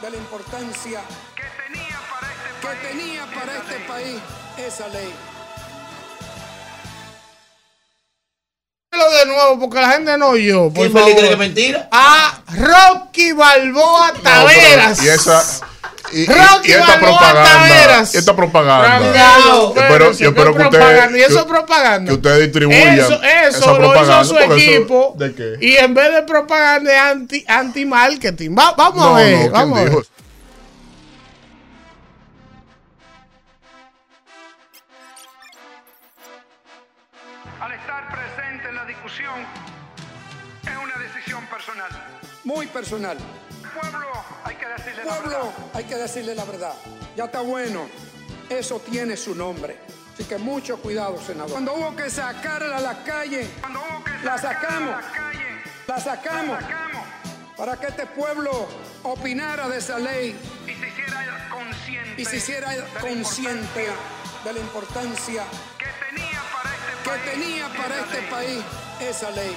de la importancia que tenía para este país esa ley. Dímelo de nuevo porque la gente no oyó. ¿Quién me cree que es mentira? A Rocky Balboa No, Taveras. pero- y esa y, y- Rocky y esta Balboa propaganda, esta propaganda. Espero, espérense, yo espero que ¿qué usted? ¿Y eso propaganda? que usted distribuya Eso, eso esa lo hizo su porque eso- equipo. ¿de qué? Y en vez de propaganda es anti, anti-marketing. Va- vamos No, a ver. no, ¿quién vamos a ver. dijo? Muy personal. Pueblo, hay que decirle la verdad. hay que decirle la verdad. Ya está bueno. Eso tiene su nombre. Así que mucho cuidado, senador. Cuando hubo que sacarla a la calle, la sacamos. La sacamos. Para que este pueblo opinara de esa ley y se hiciera consciente, y se hiciera consciente de la importancia que tenía para este país esa ley.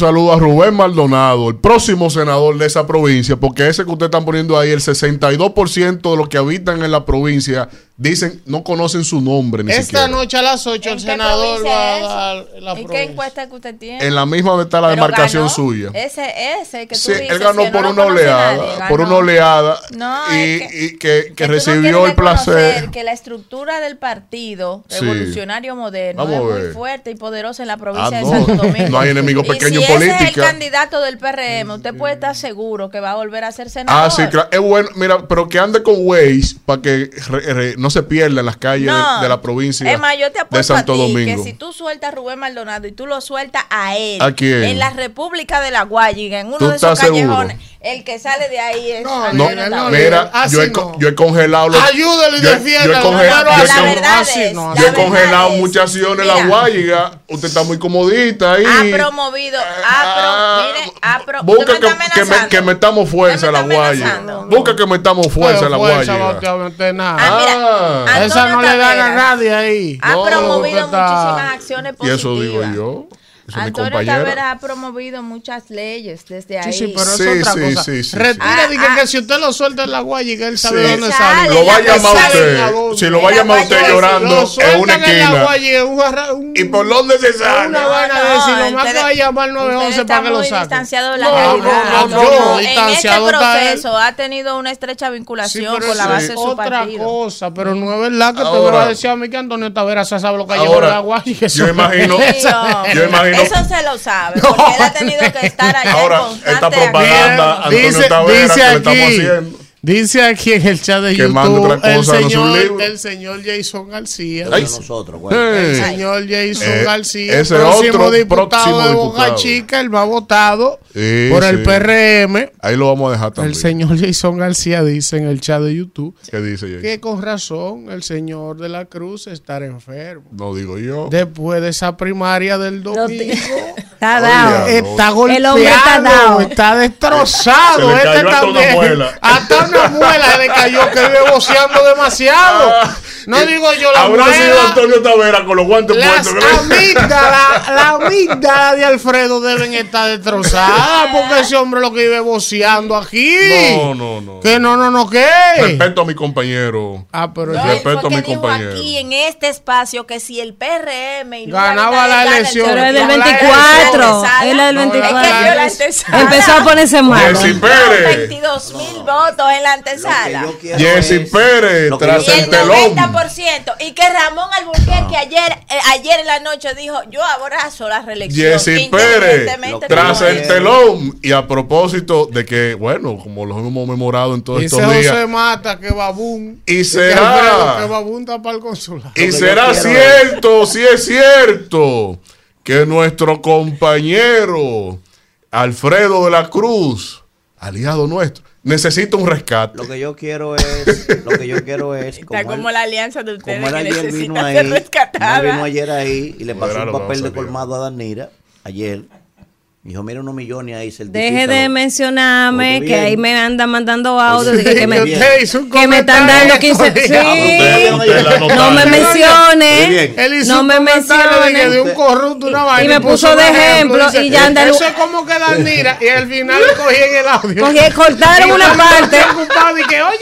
Saludo a Rubén Maldonado, el próximo senador de esa provincia, porque ese que ustedes están poniendo ahí, el 62% de los que habitan en la provincia dicen, no conocen su nombre ni Esta siquiera. noche a las 8 el ¿En qué senador va a dar la ¿En qué encuesta que usted tiene? En la misma está la Pero demarcación ganó. suya. Ese, ese que tú Sí, dices, él ganó que no por lo una oleada, nadie, por una oleada No, y, es que- y que, que que no recibió quieres el placer. que la estructura del partido Sí. revolucionario moderno Vamos es muy fuerte y poderosa en la provincia Ah, de no. Santo Domingo. No hay enemigo Y pequeño si en ese es el política. candidato del PRM, usted puede estar seguro que va a volver a ser senador. Ah, sí, claro. Es bueno, mira, pero que ande con Waze para que re- re- no se pierda en las calles de- No. de, la provincia Es más, yo te de apuesto Santo a ti Domingo. que si tú sueltas a Rubén Maldonado y tú lo sueltas a él ¿A quién? en la República de la Guayiga, en uno ¿Tú de esos estás seguro? callejones, el que sale de ahí es No, Antonio Taveras. mira, así yo he, no. yo he congelado los. Ayúdale y yo, defiéndalo, yo he conge- pero yo he la verdad es, no, yo he la congelado es, muchas acciones en la mira, Guayiga. Usted está muy comodita ahí. Ha promovido, ha pro, mire, ha pro, Busca ¿usted me que, que, me, amenazando? que metamos fuerza en la Guayiga. Busca que metamos fuerza en la Guayiga. a meter nada. Ah, Antonio Esa no le dan a nadie ahí. Ha No, promovido muchísimas acciones y positivas. eso digo yo. Es Antonio. Taveras ha promovido muchas leyes desde ahí. Sí, sí, pero Sí, es otra sí, cosa. sí, sí, Retira, sí. diga Ah, que si usted lo suelta en la guayiga, él sabe Sí. dónde Sale, sale. Lo va a la llamar usted. Si lo va a la llamar usted llorando Lo en una sueltan en la esquina. guayiga, un jarra- un- ¿Y por dónde se sale? una vaina de decir, lo más que ustedes- va a llamar ustedes 911 para que lo saque. distanciados de la No, realidad. no, no, yo, en distanciado este proceso ha tenido una estrecha vinculación con la base de su otra partido. cosa, pero no es verdad que te va a decir a mí que Antonio Taveras sabe lo que lleva Ahora, en la guayiga. yo imagino- Yo imagino- Eso se lo sabe, porque él ha tenido que estar allá Ahora, en constante esta propaganda, Antonio dice, Taveras, dice que le estamos aquí, haciendo. Dice aquí en el chat de YouTube el señor, el señor Jason García. Ay. nosotros, güey. El señor Jason Eh, García, ese próximo otro diputado próximo de Boca diputado. Chica, él va votado Sí, por el sí. PRM. Ahí lo vamos a dejar también. El señor Jason García dice en el chat de YouTube ¿Qué dice que con razón el señor de la Cruz estará enfermo. No digo yo. Después de esa primaria del domingo, Está dado. Está El hombre está golpeado, dado. está destrozado. Se le este una también. muela. Hasta una muela le cayó que vive boceando demasiado. No Eh, digo yo la Habrá sido. Antonio Taveras con los guantes Las puestos. ¿verdad? amígdalas, la amígdala de Alfredo deben estar destrozadas porque ese hombre lo que vive boceando aquí. No, no, no. Que no, no, no, ¿qué? Respeto a mi compañero. Ah, pero No, Respeto a mi compañero. aquí en este espacio que si el PRM y Ganaba la el elección. Pero es del No, la 24. antesala. Él es del No, la- 24. Es que vio la antesala. Empezó a ponerse malo. Jessy Pérez. 22 mil votos en la antesala. Jessy Pérez, tras el el telón. 90%. Y que Ramón Alburquerque ayer, eh, ayer en la noche dijo, yo abrazo la reelección. Jessy Pérez, independientemente tras el telón. Y a propósito de que, bueno, como los hemos memorado en todos estos José. Mata que Babún. Y que será- Que Babún está para el consulado. Y será cierto, si es cierto, que nuestro compañero Alfredo de la Cruz, aliado nuestro, necesita un rescate. Lo que yo quiero es, lo que yo quiero es, Está él- como la alianza de ustedes como él que ayer vino ahí, él vino ayer ahí y le pasó un papel de colmado a Danira ayer. Dijo, mira unos millones ahí, Deje de mencionarme que ahí me andan mandando audios que, que me, Que están dando 15 estos sí. días. Usted- usted la No me mencione. bien. Él hizo No me mencione. de un corrupto, una vaina. Y me puso de ejemplo y ya anda Eso es como que Danira. Y al final le cogí en el audio. Cogí- cortaron Y una parte preocupado y que, oye,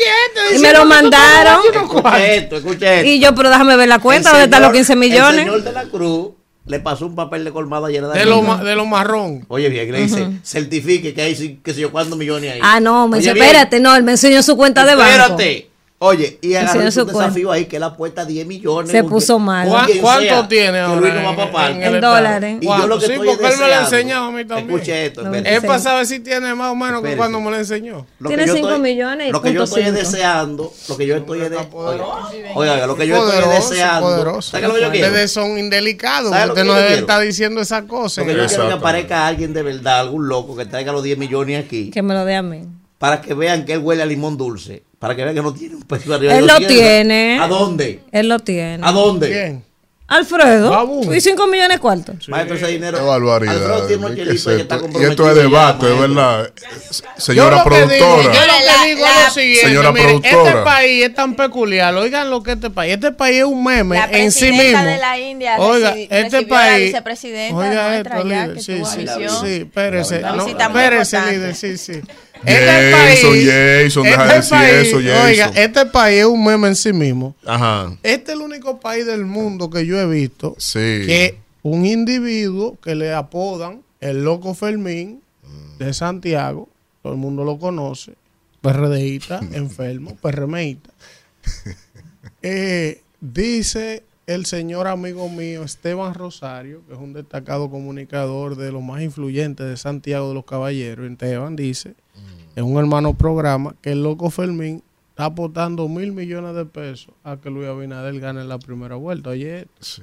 este y me lo mandaron. Escucha esto, escucha esto. Y yo, pero déjame ver la cuenta, ¿dónde están los señor- 15 El millones? señor de la Cruz le pasó un papel de colmado ayer a De Danilo. lo, ma- de lo marrón. Oye, bien, le dice, certifique que hay, sí- qué sé yo, cuántos millones hay. Ah, no, me Oye, dice, bien, espérate, no, él me enseñó su cuenta de banco. Espérate. Oye, y agarró su desafío ahí que él apuesta 10 millones. Se puso mal. con ¿Cuá- quien ¿Cuánto sea, tiene ahora Luis no va en- dólares. Y yo que Sí, estoy porque él me lo deseando- enseñó a mí también. Escuche esto. Es para saber si tiene más o menos que cuando me lo enseñó. Lo Tiene que yo cinco estoy- millones y Lo que yo estoy cinco. deseando, lo que yo estoy de, poderoso. oiga, lo que yo estoy deseando. poderoso. ¿Sabe qué es lo que yo quiero? Ustedes son indelicados. ¿Sabe lo Usted no estar diciendo esas cosas. Lo que yo quiero es que aparezca alguien de verdad, algún loco que traiga los 10 millones aquí, Que me lo dé a mí. Para que vean que él huele a limón dulce, para que vean que no tiene un peso arriba. Él lo tiene. ¿A dónde? Él lo tiene. ¿A dónde? Bien. Alfredo. ¿Y 5 millones cuartos? Maestro, ese dinero. Qué barbaridad. Alfredo tiene unos ¿qué chelitos es que está esto? y comprometido. esto es ya, debate, maestro. ¿verdad? Señora digo- productora. yo lo que La- digo la- es lo siguiente. Señora mire, este productora. país es tan peculiar. Oigan lo que este país. Este país es un meme La en sí mismo. de la India Oiga, recibi- este la país. vicepresidenta Oiga esto, ya, líder. Sí, sí, sí, espérese. Una no, espérese, líder. Sí, sí. Jason, Jason, deja de decir eso, Jason. Oiga, este país es un meme en sí mismo. Ajá. Este es el único país del mundo que yo he visto Sí. que un individuo que le apodan el loco Fermín de Santiago, todo el mundo lo conoce, PRDista, enfermo, PRMista, eh, dice el señor amigo mío Esteban Rosario, que es un destacado comunicador de los más influyentes de Santiago de los Caballeros, Esteban dice, en un hermano programa, que el loco Fermín está aportando mil millones de pesos a que Luis Abinader gane la primera vuelta. Oye, Sí.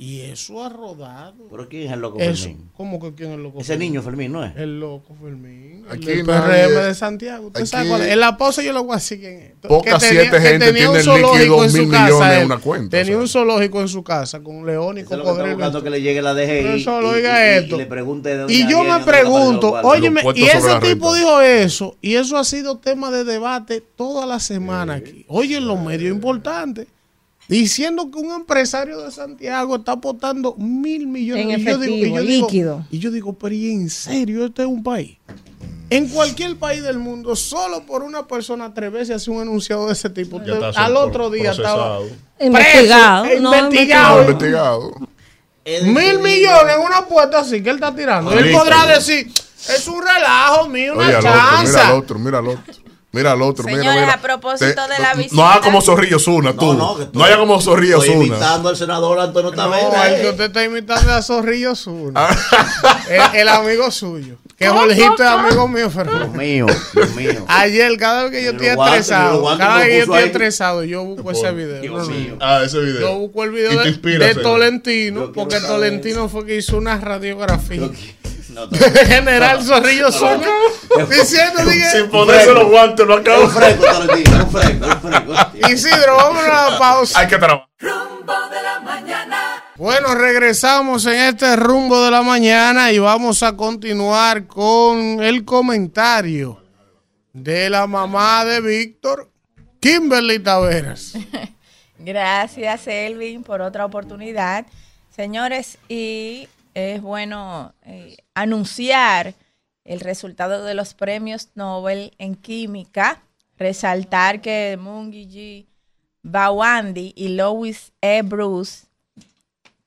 Y eso ha rodado. ¿Pero quién es el loco Eso, Fermín? ¿Cómo que quién es el loco Ese niño Fermín, ¿no es? El loco Fermín. El Aquí nadie- PRM de Santiago. ¿Usted sabe cuál es? En la pose yo lo voy a decir quién es. Pocas Que tenía- siete que gente tenía un tiene zoológico líquido en su mil casa, millones en una cuenta, Tenía o un zoológico en su casa con león y Eso está cocodrilo. buscando que le llegue la DGI. Solo y- oiga y- esto. Y le pregunte de dónde Y yo me pregunto, el óyeme, y ese tipo dijo eso, y eso ha sido tema de debate toda la semana aquí. Oye, en los medios importantes, diciendo que un empresario de Santiago está aportando mil millones En Y yo digo- y efectivo, yo digo- líquido. y yo digo, pero ¿y en serio este es un país? En cualquier país del mundo, solo por una persona atreverse a hacer un enunciado de ese tipo, al otro día estaba procesado. Investigado. preso, no, investigado. Investigado. Es Mil millones en una apuesta así que él está tirando. Él podrá decir, es un relajo mío, una Oye, al otro, chance. mira al otro, mira al otro. Mira al otro, mira, Señores, mira. a propósito de la no- visita- No haga como Zorrillo Zuna, tú. No, No, no, que tú- haya como Zorrillo Estoy Zuna. invitando al senador Antonio No, Tavera. el que eh. usted está imitando a Zorrillo Zuna. Ah. el, el amigo suyo. Que Jorgito es amigo mío, Dios Fernando. mío, Dios mío. Ayer, cada vez que yo estoy estresado, cada vez que yo estoy estresado, yo busco ese video. Dios No, no. mío. Ah, ese video. Yo busco el video de. Tolentino, porque Tolentino fue que hizo una radiografía. No. General Zorrillo Zuna. Diciendo, dije, Sin ponerse los guantes, lo Un acabo. fresco, un fresco, un fresco. Isidro, vámonos a la pausa. Hay que trabajar. Rumbo de la mañana. Bueno, regresamos en este rumbo de la mañana y vamos a continuar con el comentario de la mamá de Víctor, Kimberly Taveras. Gracias, Elvin, por otra oportunidad. Señores, y es bueno eh, anunciar el resultado de los premios Nobel en química, resaltar que Mungi G. Bawandi y Louis E. Bruce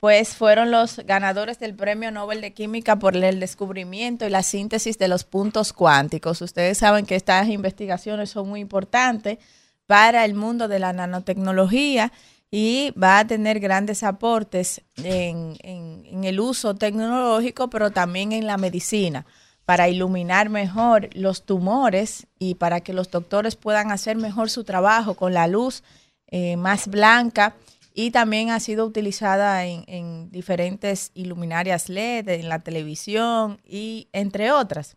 pues fueron los ganadores del Premio Nobel de Química por el descubrimiento y la síntesis de los puntos cuánticos. Ustedes saben que estas investigaciones son muy importantes para el mundo de la nanotecnología y va a tener grandes aportes en, en- el uso tecnológico, pero también en la medicina, para iluminar mejor los tumores y para que los doctores puedan hacer mejor su trabajo con la luz eh, más blanca y también ha sido utilizada en diferentes iluminarias LED, en la televisión y entre otras.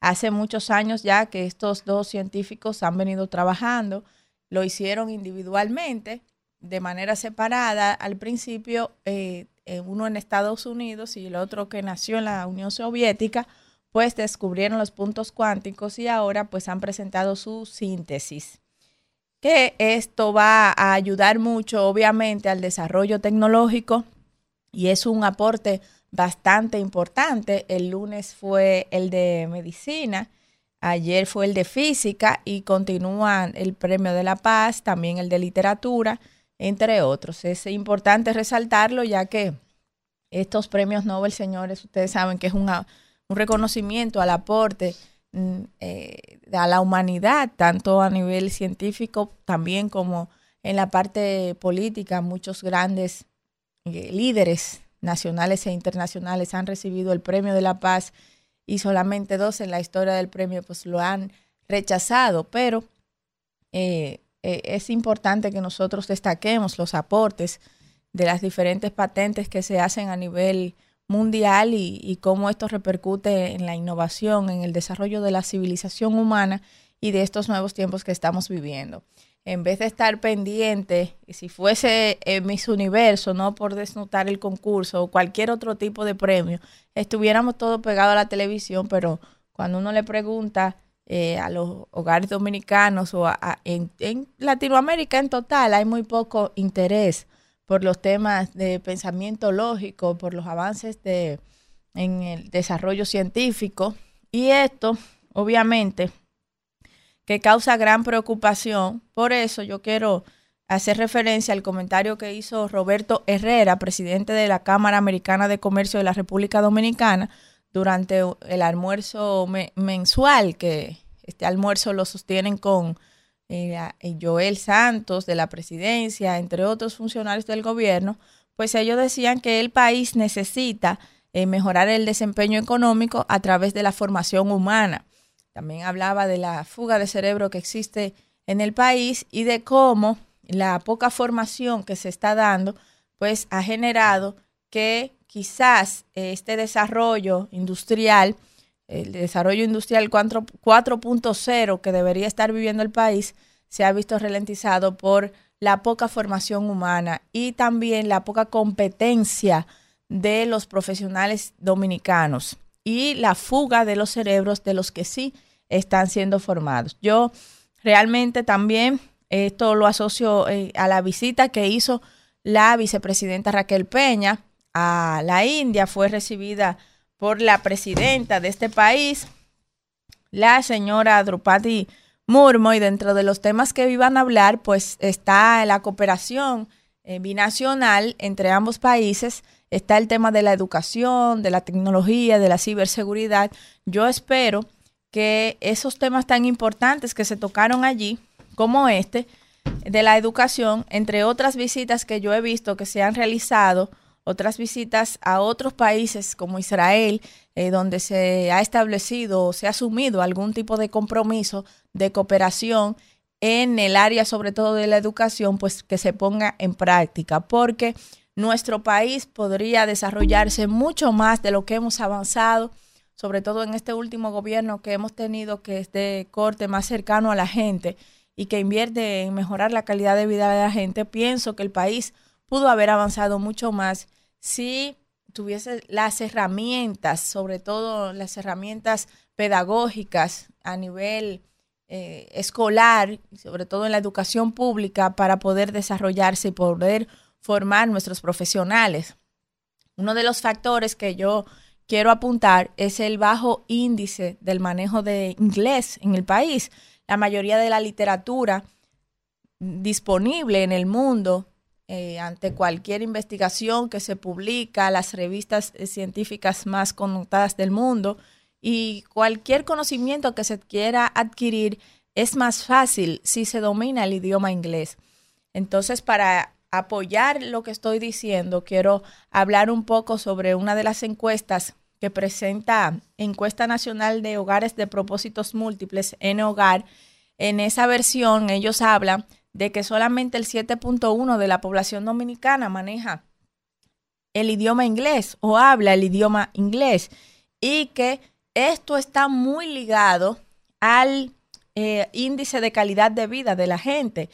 Hace muchos años ya que estos dos científicos han venido trabajando, lo hicieron individualmente, de manera separada, al principio eh, eh, uno en Estados Unidos y el otro que nació en la Unión Soviética, pues descubrieron los puntos cuánticos y ahora pues han presentado su síntesis que esto va a ayudar mucho, obviamente, al desarrollo tecnológico y es un aporte bastante importante. El lunes fue el de medicina, ayer fue el de física y continúan el premio de la paz, también el de literatura, entre otros. Es importante resaltarlo ya que estos premios Nobel, señores, ustedes saben que es un reconocimiento al aporte mm, eh, a la humanidad, tanto a nivel científico también como en la parte política. Muchos grandes eh, líderes nacionales e internacionales han recibido el Premio de la Paz y solamente dos en la historia del premio pues lo han rechazado, pero eh, eh, es importante que nosotros destaquemos los aportes de las diferentes patentes que se hacen a nivel mundial y, cómo esto repercute en la innovación, en el desarrollo de la civilización humana y de estos nuevos tiempos que estamos viviendo. En vez de estar pendiente, si fuese en Miss Universo, no por desnotar el concurso o cualquier otro tipo de premio, estuviéramos todos pegados a la televisión, pero cuando uno le pregunta eh, a los hogares dominicanos o en, Latinoamérica en total, hay muy poco interés por los temas de pensamiento lógico, por los avances de, en el desarrollo científico. Y esto, obviamente, que causa gran preocupación. Por eso yo quiero hacer referencia al comentario que hizo Roberto Herrera, presidente de la Cámara Americana de Comercio de la República Dominicana, durante el almuerzo mensual, que este almuerzo lo sostienen con eh, Joel Santos de la presidencia, entre otros funcionarios del gobierno, pues ellos decían que el país necesita eh, mejorar el desempeño económico a través de la formación humana. También hablaba de la fuga de cerebro que existe en el país y de cómo la poca formación que se está dando, pues ha generado que quizás este desarrollo industrial, el desarrollo industrial 4.0 que debería estar viviendo el país, se ha visto ralentizado por la poca formación humana y también la poca competencia de los profesionales dominicanos y la fuga de los cerebros de los que sí están siendo formados. Yo realmente también esto lo asocio eh, a la visita que hizo la vicepresidenta Raquel Peña a la India. Fue recibida por la presidenta de este país, la señora Drupadi Murmo, y dentro de los temas que iban a hablar, pues está la cooperación eh, binacional entre ambos países, está el tema de la educación, de la tecnología, de la ciberseguridad. Yo espero que esos temas tan importantes que se tocaron allí, como este, de la educación, entre otras visitas que yo he visto que se han realizado, otras visitas a otros países como Israel, eh, donde se ha establecido o se ha asumido algún tipo de compromiso de cooperación en el área sobre todo de la educación, pues que se ponga en práctica, porque nuestro país podría desarrollarse mucho más de lo que hemos avanzado sobre todo en este último gobierno que hemos tenido, que es de corte más cercano a la gente y que invierte en mejorar la calidad de vida de la gente, pienso que el país pudo haber avanzado mucho más si tuviese las herramientas, sobre todo las herramientas pedagógicas a nivel eh, escolar, sobre todo en la educación pública, para poder desarrollarse y poder formar nuestros profesionales. Uno de los factores que yo quiero apuntar es el bajo índice del manejo de inglés en el país. La mayoría de la literatura disponible en el mundo eh, ante cualquier investigación que se publica, las revistas eh, científicas más connotadas del mundo y cualquier conocimiento que se quiera adquirir es más fácil si se domina el idioma inglés. Entonces, para apoyar lo que estoy diciendo, quiero hablar un poco sobre una de las encuestas que presenta Encuesta Nacional de Hogares de Propósitos Múltiples en Hogar. En esa versión ellos hablan de que solamente el 7.1 de la población dominicana maneja el idioma inglés o habla el idioma inglés y que esto está muy ligado al eh, índice de calidad de vida de la gente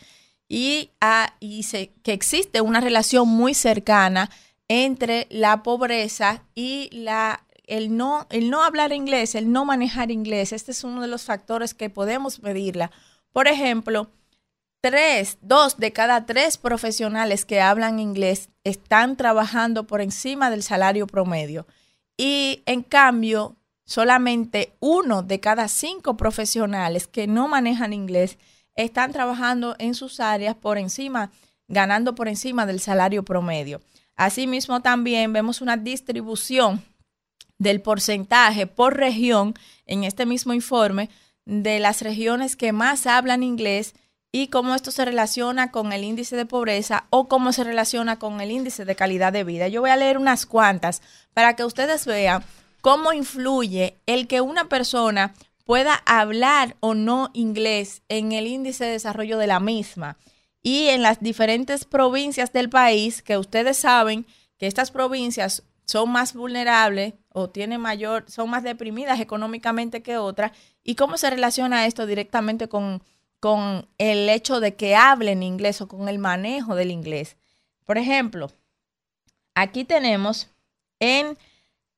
y, a, y que existe una relación muy cercana entre la pobreza y la, el, no, el no hablar inglés, el no manejar inglés. Este es uno de los factores que podemos medirla. Por ejemplo, tres, dos de cada tres profesionales que hablan inglés están trabajando por encima del salario promedio. Y en cambio, solamente uno de cada cinco profesionales que no manejan inglés están trabajando en sus áreas por encima, ganando por encima del salario promedio. Asimismo, también vemos una distribución del porcentaje por región en este mismo informe de las regiones que más hablan inglés y cómo esto se relaciona con el índice de pobreza o cómo se relaciona con el índice de calidad de vida. Yo voy a leer unas cuantas para que ustedes vean cómo influye el que una persona pueda hablar o no inglés en el índice de desarrollo de la misma. Y en las diferentes provincias del país, que ustedes saben que estas provincias son más vulnerables o tienen mayor, son más deprimidas económicamente que otras, y cómo se relaciona esto directamente con, con el hecho de que hablen inglés o con el manejo del inglés. Por ejemplo, aquí tenemos en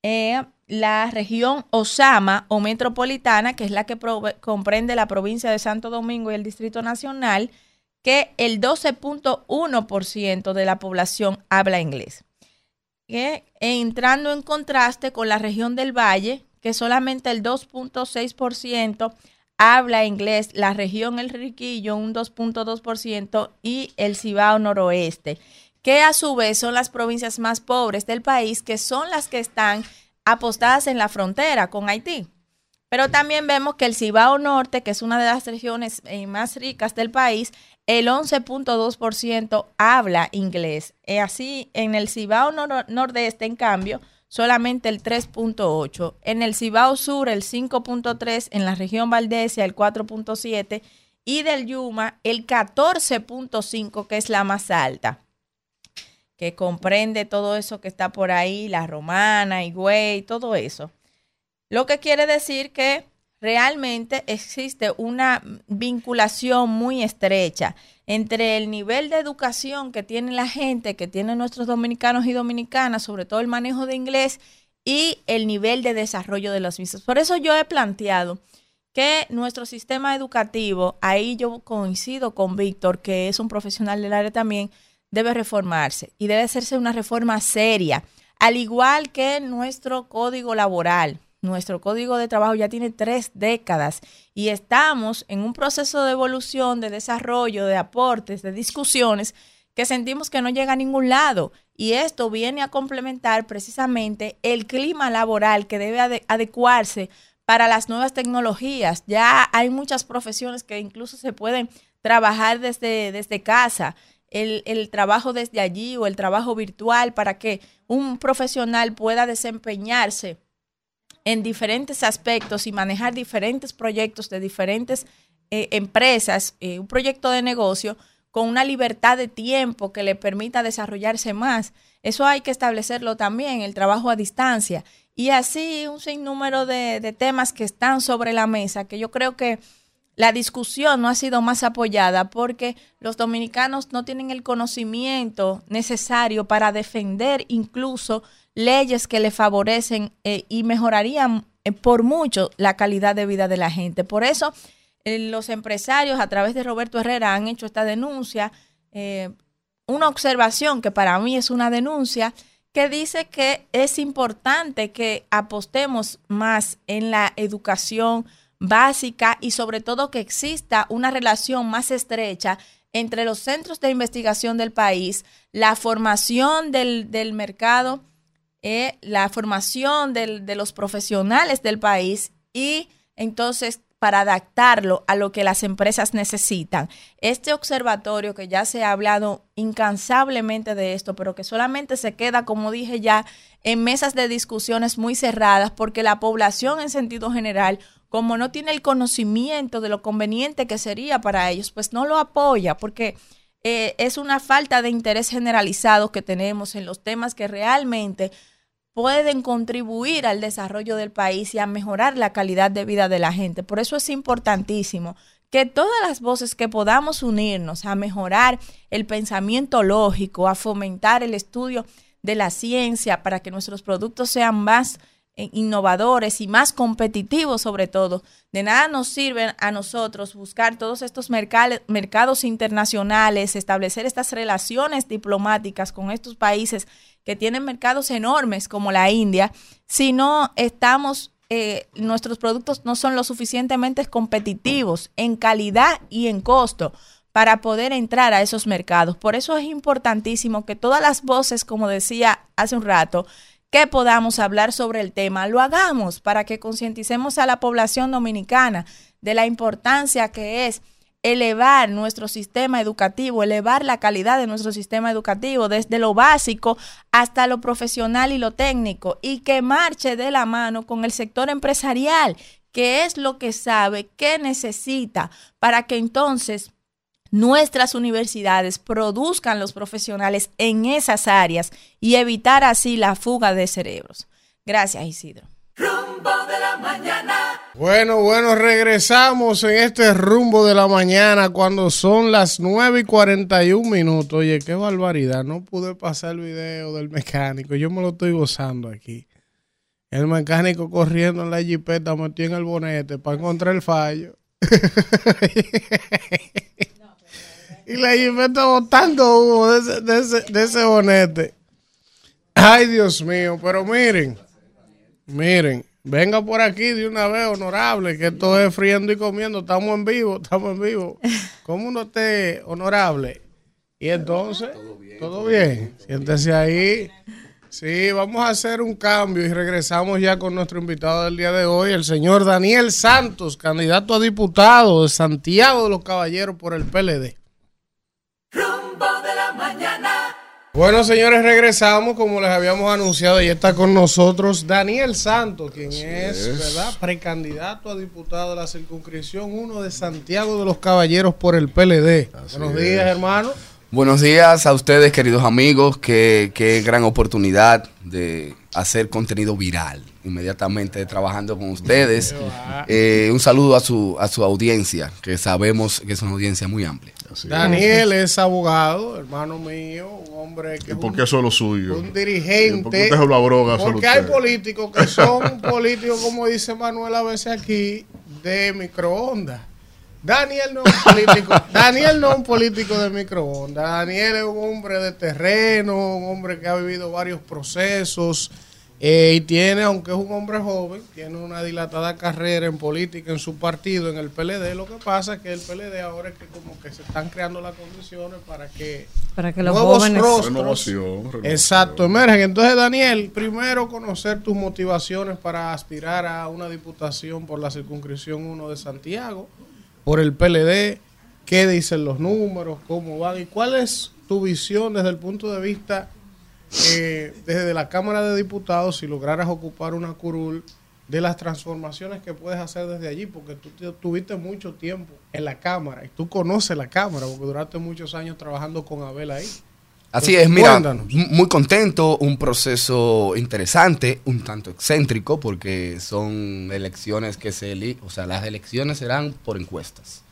eh, la región Osama o metropolitana, que es la que comprende la provincia de Santo Domingo y el Distrito Nacional, que el 12.1% de la población habla inglés. Entrando en contraste con la región del Valle, que solamente el 2.6% habla inglés, la región El Riquillo un 2.2% y el Cibao Noroeste, que a su vez son las provincias más pobres del país, que son las que están apostadas en la frontera con Haití. Pero también vemos que el Cibao Norte, que es una de las regiones eh, más ricas del país, el 11.2% habla inglés. Y así, en el Cibao Nordeste, en cambio, solamente el 3.8%. En el Cibao Sur, el 5.3%. En la región Valdesia, el 4.7%. Y del Yuma, el 14.5%, que es la más alta que comprende todo eso que está por ahí, la romana, güey, todo eso. Lo que quiere decir que realmente existe una vinculación muy estrecha entre el nivel de educación que tiene la gente, que tienen nuestros dominicanos y dominicanas, sobre todo el manejo de inglés, y el nivel de desarrollo de los mismos. Por eso yo he planteado que nuestro sistema educativo, ahí yo coincido con Víctor, que es un profesional del área también, debe reformarse y debe hacerse una reforma seria, al igual que nuestro código laboral. Nuestro código de trabajo ya tiene tres décadas y estamos en un proceso de evolución, de desarrollo, de aportes, de discusiones que sentimos que no llega a ningún lado. Y esto viene a complementar precisamente el clima laboral que debe adecuarse para las nuevas tecnologías. Ya hay muchas profesiones que incluso se pueden trabajar desde, desde casa el, trabajo desde allí o el trabajo virtual para que un profesional pueda desempeñarse en diferentes aspectos y manejar diferentes proyectos de diferentes eh, empresas, eh, un proyecto de negocio con una libertad de tiempo que le permita desarrollarse más. Eso hay que establecerlo también, el trabajo a distancia. Y así un sinnúmero de, de temas que están sobre la mesa que yo creo que la discusión no ha sido más apoyada porque los dominicanos no tienen el conocimiento necesario para defender incluso leyes que le favorecen eh, y mejorarían eh, por mucho la calidad de vida de la gente. Por eso eh, los empresarios a través de Roberto Herrera han hecho esta denuncia, una observación que para mí es una denuncia que dice que es importante que apostemos más en la educación básica y sobre todo que exista una relación más estrecha entre los centros de investigación del país, la formación del, mercado, eh, la formación de los profesionales del país y entonces para adaptarlo a lo que las empresas necesitan. Este observatorio que ya se ha hablado incansablemente de esto, pero que solamente se queda, como dije ya, en mesas de discusiones muy cerradas, porque la población en sentido general como no tiene el conocimiento de lo conveniente que sería para ellos, pues no lo apoya porque eh, es una falta de interés generalizado que tenemos en los temas que realmente pueden contribuir al desarrollo del país y a mejorar la calidad de vida de la gente. Por eso es importantísimo que todas las voces que podamos unirnos a mejorar el pensamiento lógico, a fomentar el estudio de la ciencia para que nuestros productos sean más eh, innovadores y más competitivos sobre todo. De nada nos sirven a nosotros buscar todos estos mercados internacionales, establecer estas relaciones diplomáticas con estos países que tienen mercados enormes como la India, si no estamos, eh, nuestros productos no son lo suficientemente competitivos en calidad y en costo para poder entrar a esos mercados. Por eso es importantísimo que todas las voces, como decía hace un rato, que podamos hablar sobre el tema, lo hagamos para que concienticemos a la población dominicana de la importancia que es elevar nuestro sistema educativo, elevar la calidad de nuestro sistema educativo desde lo básico hasta lo profesional y lo técnico y que marche de la mano con el sector empresarial, que es lo que sabe, que necesita para que entonces nuestras universidades produzcan los profesionales en esas áreas y evitar así la fuga de cerebros. Gracias, Isidro. Rumbo de la mañana. Bueno, bueno, regresamos en este rumbo de la mañana cuando son las 9 y 41 minutos. Oye, qué barbaridad. No pude pasar el video del mecánico. Yo me lo estoy gozando aquí. El mecánico corriendo en la jipeta metió en el bonete para encontrar el fallo. y la jipeta botando humo de ese, de ese, de ese bonete. Ay, Dios mío. Pero miren, miren. Venga por aquí de una vez, honorable, que esto es friendo y comiendo. Estamos en vivo, estamos en vivo. ¿Cómo uno esté honorable? Y entonces, todo bien. Siéntese ahí. Sí, vamos a hacer un cambio y regresamos ya con nuestro invitado del día de hoy, el señor Daniel Santos, candidato a diputado de Santiago de los Caballeros por el PLD. Bueno, señores, regresamos como les habíamos anunciado y está con nosotros Daniel Santos, quien es, es. ¿verdad?, precandidato a diputado de la circunscripción 1 de Santiago de los Caballeros por el PLD. Buenos días, hermano. Buenos días a ustedes, queridos amigos. Qué, qué gran oportunidad de hacer contenido viral inmediatamente trabajando con ustedes. Eh, un saludo a su, a su audiencia, que sabemos que es una audiencia muy amplia. Daniel es abogado, hermano mío, un hombre que ¿Y es por un, qué eso es lo suyo? un dirigente. ¿Por qué usted es la broga solo Porque hay políticos que son políticos, como dice Manuel a veces aquí, de microondas. Daniel no es un político, Daniel no es un político de microondas. Daniel es un hombre de terreno, un hombre que ha vivido varios procesos eh, y tiene, aunque es un hombre joven, tiene una dilatada carrera en política en su partido, en el PLD. Lo que pasa es que el PLD ahora es que como que se están creando las condiciones para que Para que los nuevos jóvenes- rostros Renovación, renovación. Exacto, emergen. Entonces, Daniel, primero conocer tus motivaciones para aspirar a una diputación por la circunscripción 1 de Santiago, por el PLD, qué dicen los números, cómo van y cuál es tu visión desde el punto de vista, eh, desde la Cámara de Diputados, si lograras ocupar una curul, de las transformaciones que puedes hacer desde allí, porque tú te- tuviste mucho tiempo en la Cámara y tú conoces la Cámara, porque duraste muchos años trabajando con Abel ahí. Así es, mira, cuéntanos. muy contento, un proceso interesante, un tanto excéntrico, porque son elecciones que se eli o sea, las elecciones serán por encuestas.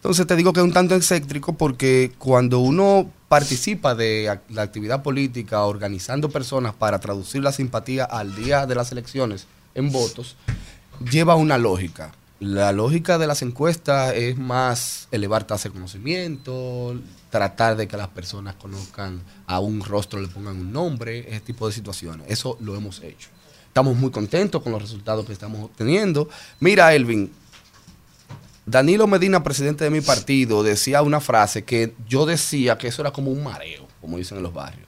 Entonces te digo que es un tanto excéntrico porque cuando uno participa de la actividad política organizando personas para traducir la simpatía al día de las elecciones en votos, lleva una lógica. La lógica de las encuestas es más elevar tasa de conocimiento, tratar de que las personas conozcan a un rostro, le pongan un nombre, ese tipo de situaciones. Eso lo hemos hecho. Estamos muy contentos con los resultados que estamos obteniendo. Mira, Elvin, Danilo Medina, presidente de mi partido, decía una frase que yo decía que eso era como un mareo, como dicen en los barrios.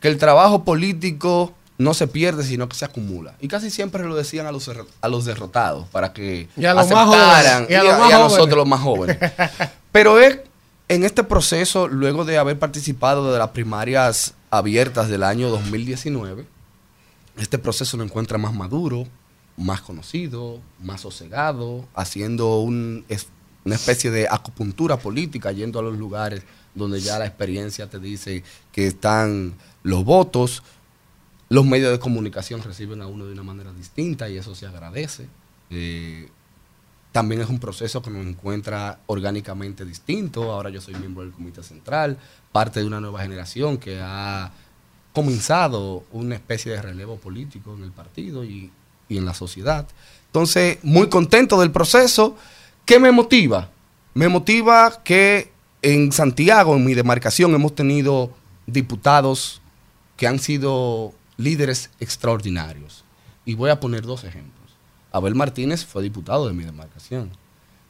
Que el trabajo político no se pierde, sino que se acumula. Y casi siempre lo decían a los, a los derrotados para que Y a los más jóvenes, y a los más y a jóvenes. nosotros los más jóvenes. Pero es en este proceso, luego de haber participado de las primarias abiertas del año 2019, este proceso lo encuentra más maduro, más conocido, más sosegado, haciendo un, es- una especie de acupuntura política, yendo a los lugares donde ya la experiencia te dice que están los votos. Los medios de comunicación reciben a uno de una manera distinta y eso se agradece. Eh, también es un proceso que nos encuentra orgánicamente distinto. Ahora yo soy miembro del Comité Central, parte de una nueva generación que ha comenzado una especie de relevo político en el partido y, y en la sociedad. Entonces, muy contento del proceso. ¿Qué me motiva? Me motiva que en Santiago, en mi demarcación, hemos tenido diputados que han sido líderes extraordinarios. Y voy a poner dos ejemplos. Abel Martínez fue diputado de mi demarcación.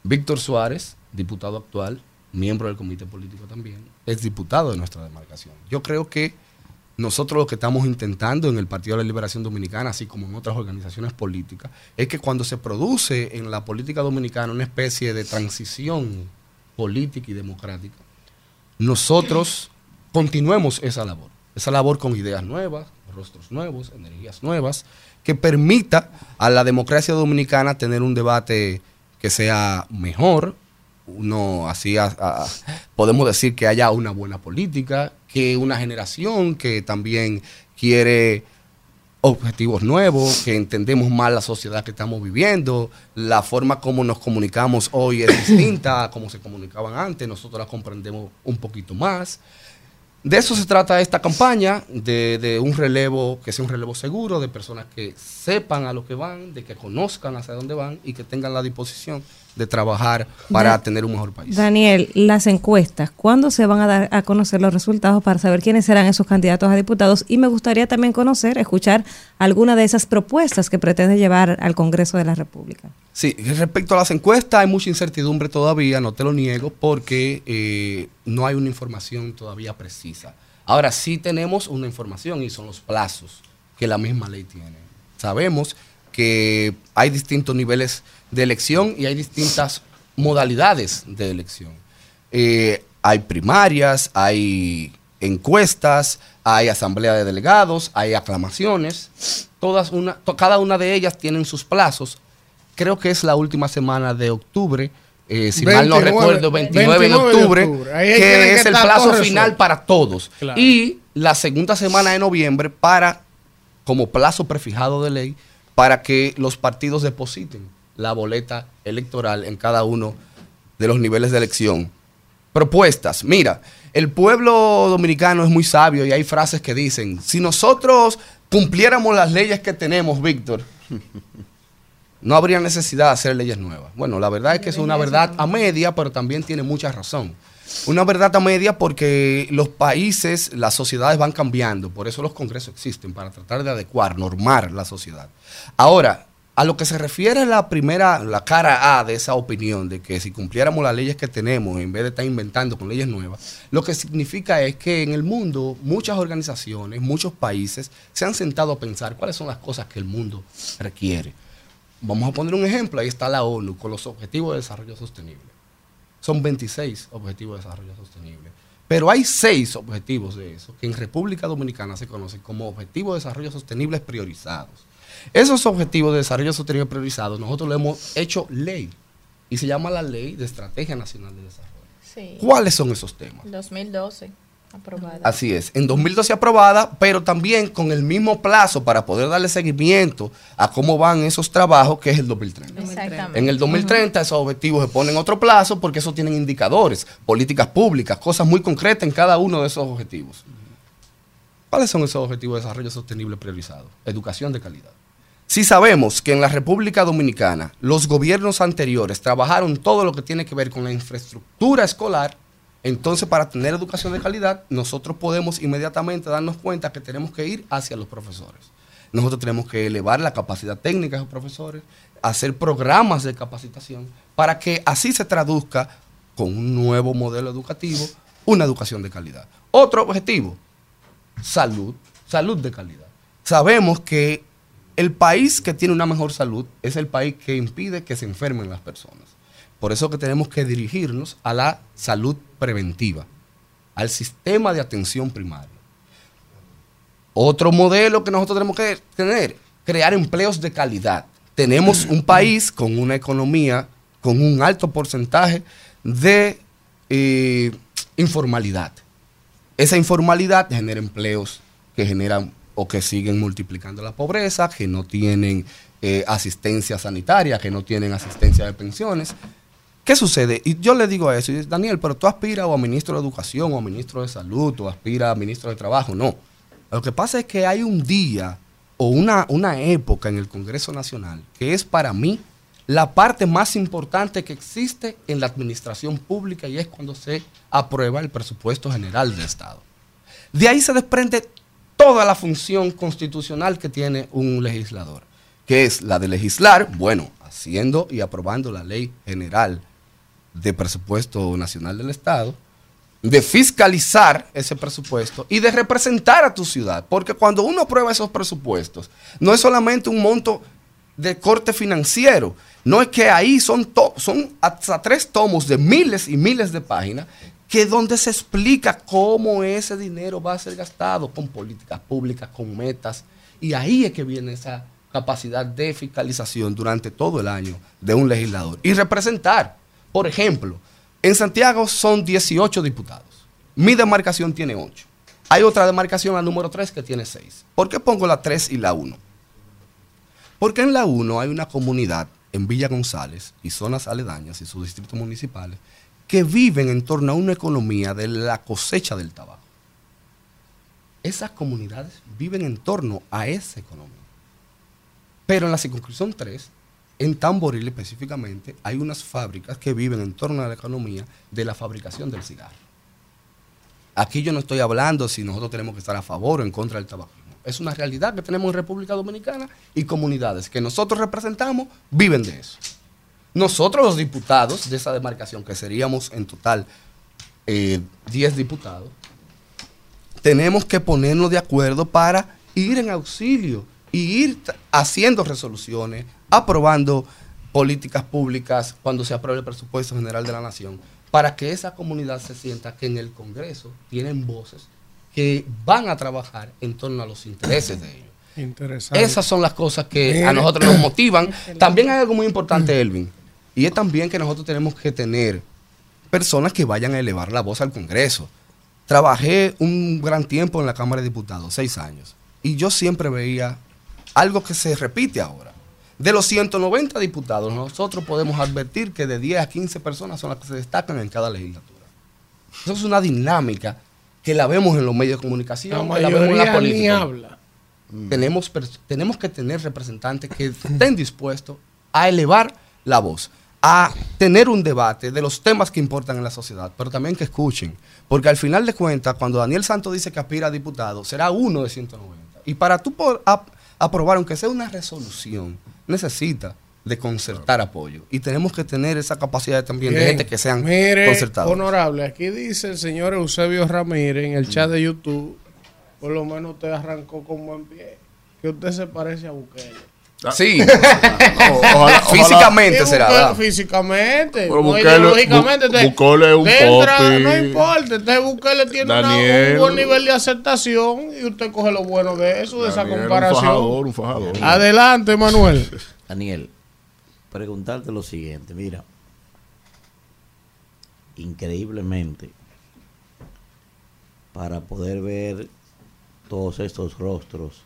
Víctor Suárez, diputado actual, miembro del comité político también, es diputado de nuestra demarcación. Yo creo que nosotros lo que estamos intentando en el Partido de la Liberación Dominicana, así como en otras organizaciones políticas, es que cuando se produce en la política dominicana una especie de transición política y democrática, nosotros continuemos esa labor, esa labor con ideas nuevas, rostros nuevos, energías nuevas, que permita a la democracia dominicana tener un debate que sea mejor, uno así a- podemos decir que haya una buena política, que una generación que también quiere objetivos nuevos, que entendemos más la sociedad que estamos viviendo, la forma como nos comunicamos hoy es distinta a como se comunicaban antes, nosotros la comprendemos un poquito más. De eso se trata esta campaña, de, de un relevo, que sea un relevo seguro, de personas que sepan a lo que van, de que conozcan hacia dónde van y que tengan la disposición de trabajar para Da- tener un mejor país. Daniel, las encuestas, ¿cuándo se van a dar a conocer los resultados para saber quiénes serán esos candidatos a diputados? Y me gustaría también conocer, escuchar alguna de esas propuestas que pretende llevar al Congreso de la República. Sí, respecto a las encuestas hay mucha incertidumbre todavía, no te lo niego, porque eh, no hay una información todavía precisa. Ahora sí tenemos una información y son los plazos que la misma ley tiene. Sabemos que hay distintos niveles de elección y hay distintas modalidades de elección. Eh, hay primarias, hay encuestas, hay asamblea de delegados, hay aclamaciones. Todas una, to- cada una de ellas tienen sus plazos. Creo que es la última semana de octubre, eh, si mal no 29, recuerdo, 29, de 29 de octubre, octubre. Ahí tienen que que es el plazo final para todos. Claro. Y la segunda semana de noviembre para, como plazo prefijado de ley, para que los partidos depositen la boleta electoral en cada uno de los niveles de elección. Propuestas. Mira, el pueblo dominicano es muy sabio y hay frases que dicen, si nosotros cumpliéramos las leyes que tenemos, Víctor, no habría necesidad de hacer leyes nuevas. Bueno, la verdad es que es una verdad a media, pero también tiene mucha razón. Una verdad a media porque los países, las sociedades van cambiando, por eso los congresos existen, para tratar de adecuar, normar la sociedad. Ahora, a lo que se refiere la primera, la cara A de esa opinión, de que si cumpliéramos las leyes que tenemos, en vez de estar inventando con leyes nuevas, lo que significa es que en el mundo muchas organizaciones, muchos países se han sentado a pensar cuáles son las cosas que el mundo requiere. Vamos a poner un ejemplo, ahí está la ONU con los Objetivos de Desarrollo Sostenible. Son 26 Objetivos de Desarrollo Sostenible. Pero hay seis objetivos de eso que en República Dominicana se conocen como Objetivos de Desarrollo Sostenibles Priorizados. Esos Objetivos de Desarrollo Sostenible Priorizados nosotros lo hemos hecho ley y se llama la Ley de Estrategia Nacional de Desarrollo. Sí. ¿Cuáles son esos temas? 2012, aprobada. Así es, en 2012 aprobada, pero también con el mismo plazo para poder darle seguimiento a cómo van esos trabajos, que es el 2030. Exactamente. En el 2030 esos objetivos se ponen otro plazo porque eso tienen indicadores, políticas públicas, cosas muy concretas en cada uno de esos objetivos. ¿Cuáles son esos objetivos de desarrollo sostenible priorizados? Educación de calidad. Si sabemos que en la República Dominicana los gobiernos anteriores trabajaron todo lo que tiene que ver con la infraestructura escolar, entonces para tener educación de calidad nosotros podemos inmediatamente darnos cuenta que tenemos que ir hacia los profesores. Nosotros tenemos que elevar la capacidad técnica de los profesores, hacer programas de capacitación para que así se traduzca con un nuevo modelo educativo una educación de calidad. Otro objetivo, salud, salud de calidad. Sabemos que el país que tiene una mejor salud es el país que impide que se enfermen las personas. Por eso que tenemos que dirigirnos a la salud preventiva, al sistema de atención primaria. Otro modelo que nosotros tenemos que tener, crear empleos de calidad. Tenemos un país con una economía con un alto porcentaje de eh, informalidad. Esa informalidad genera empleos que generan o que siguen multiplicando la pobreza, que no tienen eh, asistencia sanitaria, que no tienen asistencia de pensiones. ¿Qué sucede? Y yo le digo a eso, y Daniel, pero tú aspiras o a ministro de Educación o a ministro de Salud o aspiras a ministro de Trabajo. No. Lo que pasa es que hay un día o una, una época en el Congreso Nacional que es para mí la parte más importante que existe en la administración pública y es cuando se aprueba el presupuesto general del Estado. De ahí se desprende toda la función constitucional que tiene un legislador, que es la de legislar, bueno, haciendo y aprobando la ley general de presupuesto nacional del Estado, de fiscalizar ese presupuesto y de representar a tu ciudad. Porque cuando uno aprueba esos presupuestos, no es solamente un monto de corte financiero, no es que ahí son, son hasta tres tomos de miles y miles de páginas que donde se explica cómo ese dinero va a ser gastado con políticas públicas, con metas. Y ahí es que viene esa capacidad de fiscalización durante todo el año de un legislador. Y representar, por ejemplo, en Santiago son 18 diputados. Mi demarcación tiene 8. Hay otra demarcación, la número 3, que tiene 6. ¿Por qué pongo la 3 y la 1? Porque en la 1 hay una comunidad en Villa González y zonas aledañas y sus distritos municipales que viven en torno a una economía de la cosecha del tabaco. Esas comunidades viven en torno a esa economía. Pero en la circunscripción 3, en Tamboril específicamente, hay unas fábricas que viven en torno a la economía de la fabricación del cigarro. Aquí yo no estoy hablando si nosotros tenemos que estar a favor o en contra del tabaquismo. Es una realidad que tenemos en República Dominicana y comunidades que nosotros representamos viven de eso. Nosotros los diputados de esa demarcación, que seríamos en total eh, 10 diputados, tenemos que ponernos de acuerdo para ir en auxilio y ir haciendo resoluciones, aprobando políticas públicas cuando se apruebe el presupuesto general de la nación, para que esa comunidad se sienta que en el Congreso tienen voces que van a trabajar en torno a los intereses de ellos. Interesante. Esas son las cosas que a nosotros nos motivan. También hay algo muy importante, Elvin, y es también que nosotros tenemos que tener personas que vayan a elevar la voz al Congreso. Trabajé un gran tiempo en la Cámara de Diputados, seis años, y yo siempre veía algo que se repite ahora. De los 190 diputados, nosotros podemos advertir que de 10 a 15 personas son las que se destacan en cada legislatura. Eso es una dinámica que la vemos en los medios de comunicación, La que la vemos en la ni política. habla. Tenemos, tenemos que tener representantes que estén dispuestos a elevar la voz, a tener un debate de los temas que importan en la sociedad, pero también que escuchen. Porque al final de cuentas, cuando Daniel Santos dice que aspira a diputado, será uno de 190. Y para tú ap- aprobar, aunque sea una resolución, necesita de concertar apoyo. Y tenemos que tener esa capacidad también de gente que sean Mire, concertados. honorable, aquí dice el señor Eusebio Ramírez en el chat de YouTube, por lo menos usted arrancó con buen pie, que usted se parece a Bukele. Sí. ojalá- Físicamente Sí, será. Físicamente. Pero no Bukele- ideológicamente. Bu- te- Bukele es un popi. No importa. Este Bukele tiene una- un buen nivel de aceptación y usted coge lo bueno de eso, de esa comparación. Un fajador, un fajador. Adelante, Manuel. Daniel, preguntarte lo siguiente, mira, increíblemente, para poder ver todos estos rostros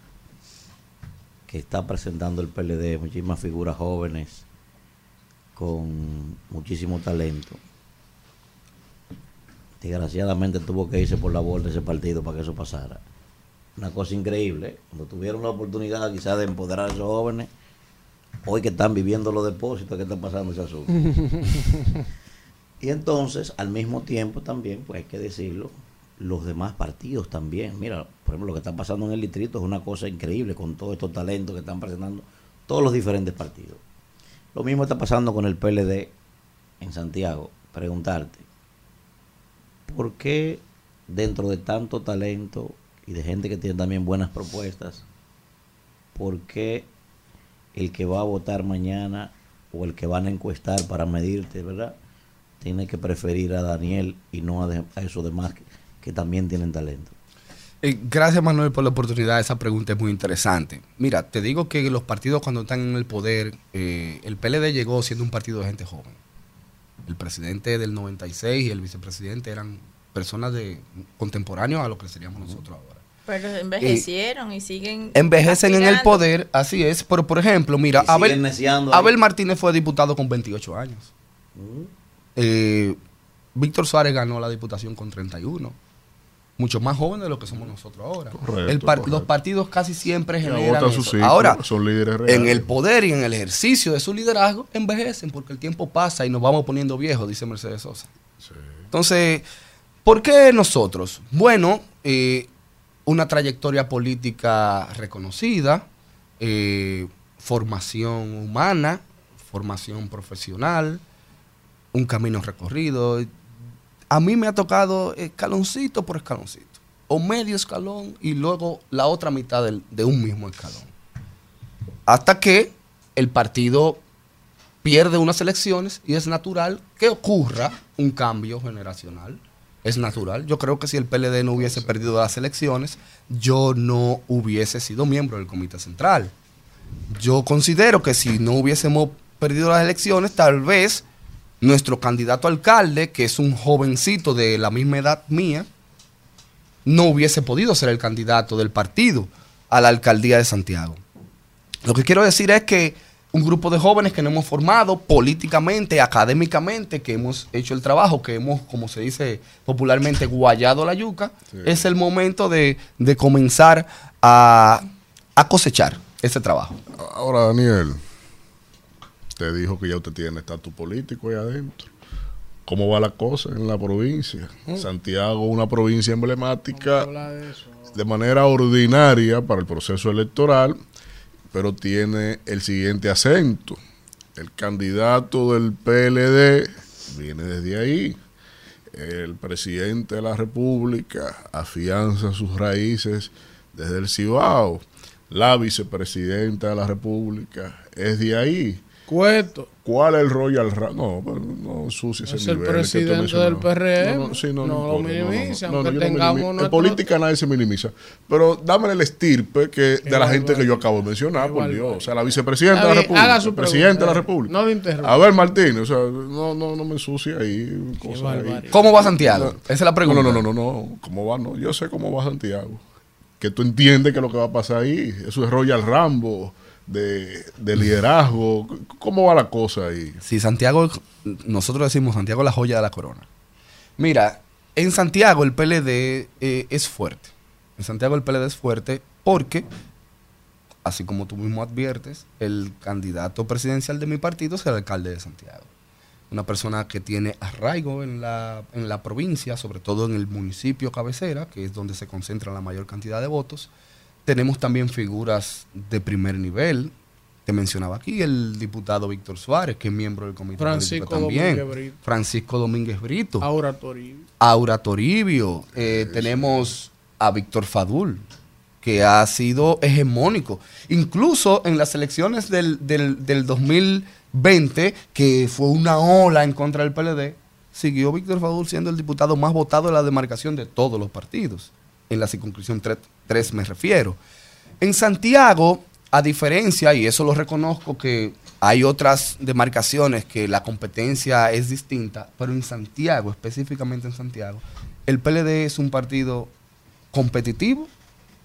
que está presentando el PLD, muchísimas figuras jóvenes con muchísimo talento. Desgraciadamente tuvo que irse por la borda ese partido para que eso pasara. Una cosa increíble, cuando tuvieron la oportunidad quizás de empoderar a esos jóvenes, hoy que están viviendo los depósitos, ¿qué está pasando ese asunto? y entonces, al mismo tiempo también, pues hay que decirlo, los demás partidos también. Mira, por ejemplo, lo que está pasando en el distrito es una cosa increíble con todos estos talentos que están presentando todos los diferentes partidos. Lo mismo está pasando con el PLD en Santiago. Preguntarte, ¿por qué dentro de tanto talento y de gente que tiene también buenas propuestas, por qué el que va a votar mañana o el que van a encuestar para medirte, ¿verdad? Tiene que preferir a Daniel y no a, a esos demás que, también tienen talento. Eh, gracias Manuel por la oportunidad, esa pregunta es muy interesante. Mira, te digo que los partidos cuando están en el poder, eh, el PLD llegó siendo un partido de gente joven. El presidente del 96 y el vicepresidente eran personas de contemporáneos a lo que seríamos nosotros ahora. Pero envejecieron y siguen. Envejecen en el poder, así es. Pero por ejemplo, mira, Y. Abel Martínez fue diputado con 28 años. Eh, Víctor Suárez ganó la diputación con 31. Mucho más joven de lo que somos nosotros ahora. Correcto, El par- correcto. Los partidos casi siempre generan eso. ciclo, Ahora, son líderes reales. en el poder y en el ejercicio de su liderazgo, envejecen porque el tiempo pasa y nos vamos poniendo viejos, dice Mercedes Sosa. Entonces, ¿por qué nosotros? Bueno, eh, una trayectoria política reconocida, eh, formación humana, formación profesional, un camino recorrido. A mí me ha tocado escaloncito por escaloncito, o medio escalón y luego la otra mitad de un mismo escalón. Hasta que el partido pierde unas elecciones y es natural que ocurra un cambio generacional. Es natural. Yo creo que si el PLD no hubiese perdido las elecciones, yo no hubiese sido miembro del Comité Central. Yo considero que si no hubiésemos perdido las elecciones, tal vez nuestro candidato alcalde, que es un jovencito de la misma edad mía, no hubiese podido ser el candidato del partido a la alcaldía de Santiago. Lo que quiero decir es que un grupo de jóvenes que nos hemos formado políticamente, académicamente, que hemos hecho el trabajo, que hemos, como se dice popularmente, guayado la yuca, es el momento de, de comenzar a, a cosechar ese trabajo. Ahora, Daniel, te dijo que ya usted tiene estatus político ahí adentro. ¿Cómo va la cosa en la provincia? Santiago, una provincia emblemática de manera ordinaria para el proceso electoral, pero tiene el siguiente acento. El candidato del PLD viene desde ahí. El presidente de la República afianza sus raíces desde el Cibao. La vicepresidenta de la República es de ahí. Cueto. ¿Cuál es el Royal Ra- No, pero no sucia ese Es el nivel presidente del PRM. No, no, sí, no, No lo minimiza, no, no, aunque no tengamos. En política nadie se minimiza. Pero dame el estirpe que de la gente que yo acabo de mencionar, por Dios. O sea, la vicepresidenta de la República. haga su el presidente de la pregunta. República. No lo interrumpa. A ver, Martín, o sea, no, no, no me ensucie ahí. Cosas ahí. barbaridad. ¿Cómo va Santiago? Esa es la pregunta. No, no, no, no, no. ¿Cómo va? No, yo sé cómo va Santiago. Que tú entiendes que lo que va a pasar ahí, eso es Royal Rambo, de, de liderazgo. ¿Cómo va la cosa ahí? Sí, Santiago, nosotros decimos Santiago la joya de la corona. Mira, en Santiago el PLD eh, es fuerte. En Santiago el PLD es fuerte porque, así como tú mismo adviertes, el candidato presidencial de mi partido es el alcalde de Santiago. Una persona que tiene arraigo en la, en la provincia, sobre todo en el municipio cabecera, que es donde se concentra la mayor cantidad de votos. Tenemos también figuras de primer nivel. Te mencionaba aquí el diputado Víctor Suárez, que es miembro del comité Francisco político también. Domínguez Brito. Francisco Domínguez Brito. Aura Toribio. Aura Toribio. Eh, tenemos a Víctor Fadul, que ha sido hegemónico. Incluso en las elecciones del, del, del 2020, que fue una ola en contra del PLD, siguió Víctor Fadul siendo el diputado más votado de la demarcación de todos los partidos. En la circunscripción 3 me refiero. En Santiago, a diferencia, y eso lo reconozco, que hay otras demarcaciones que la competencia es distinta, pero en Santiago, específicamente en Santiago, el PLD es un partido competitivo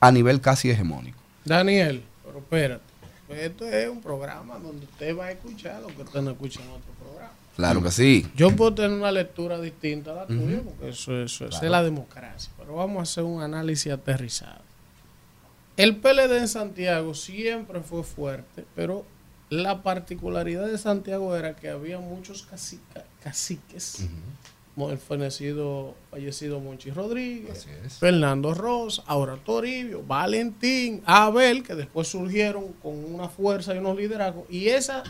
a nivel casi hegemónico. Daniel, pero espérate. Esto es un programa donde usted va a escuchar lo que usted no escucha en otro. Claro que sí. Yo puedo tener una lectura distinta a la tuya, porque eso, eso Claro. es la democracia. Pero vamos a hacer un análisis aterrizado. El PLD en Santiago siempre fue fuerte, pero la particularidad de Santiago era que había muchos cacica- caciques. Mo- El fallecido, fallecido Monchi Rodríguez, Fernando Rosa, Aura Toribio, Valentín, Abel, que después surgieron con una fuerza y unos liderazgos. Y esa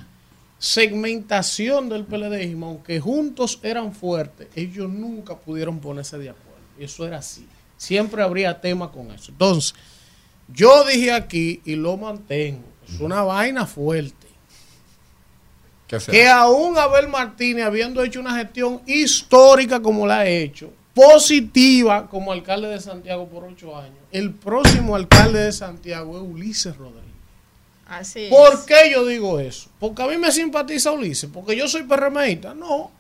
segmentación del PLDismo, aunque juntos eran fuertes, ellos nunca pudieron ponerse de acuerdo. Y eso era así. Siempre habría tema con eso. Entonces, yo dije aquí y lo mantengo. Es una vaina fuerte. Que aún Abel Martínez, habiendo hecho una gestión histórica como la ha hecho, positiva como alcalde de Santiago por ocho años, el próximo alcalde de Santiago es Ulises Rodríguez. Así ¿Por es. qué yo digo eso? Porque a mí me simpatiza Ulises, porque yo soy PRMista. No,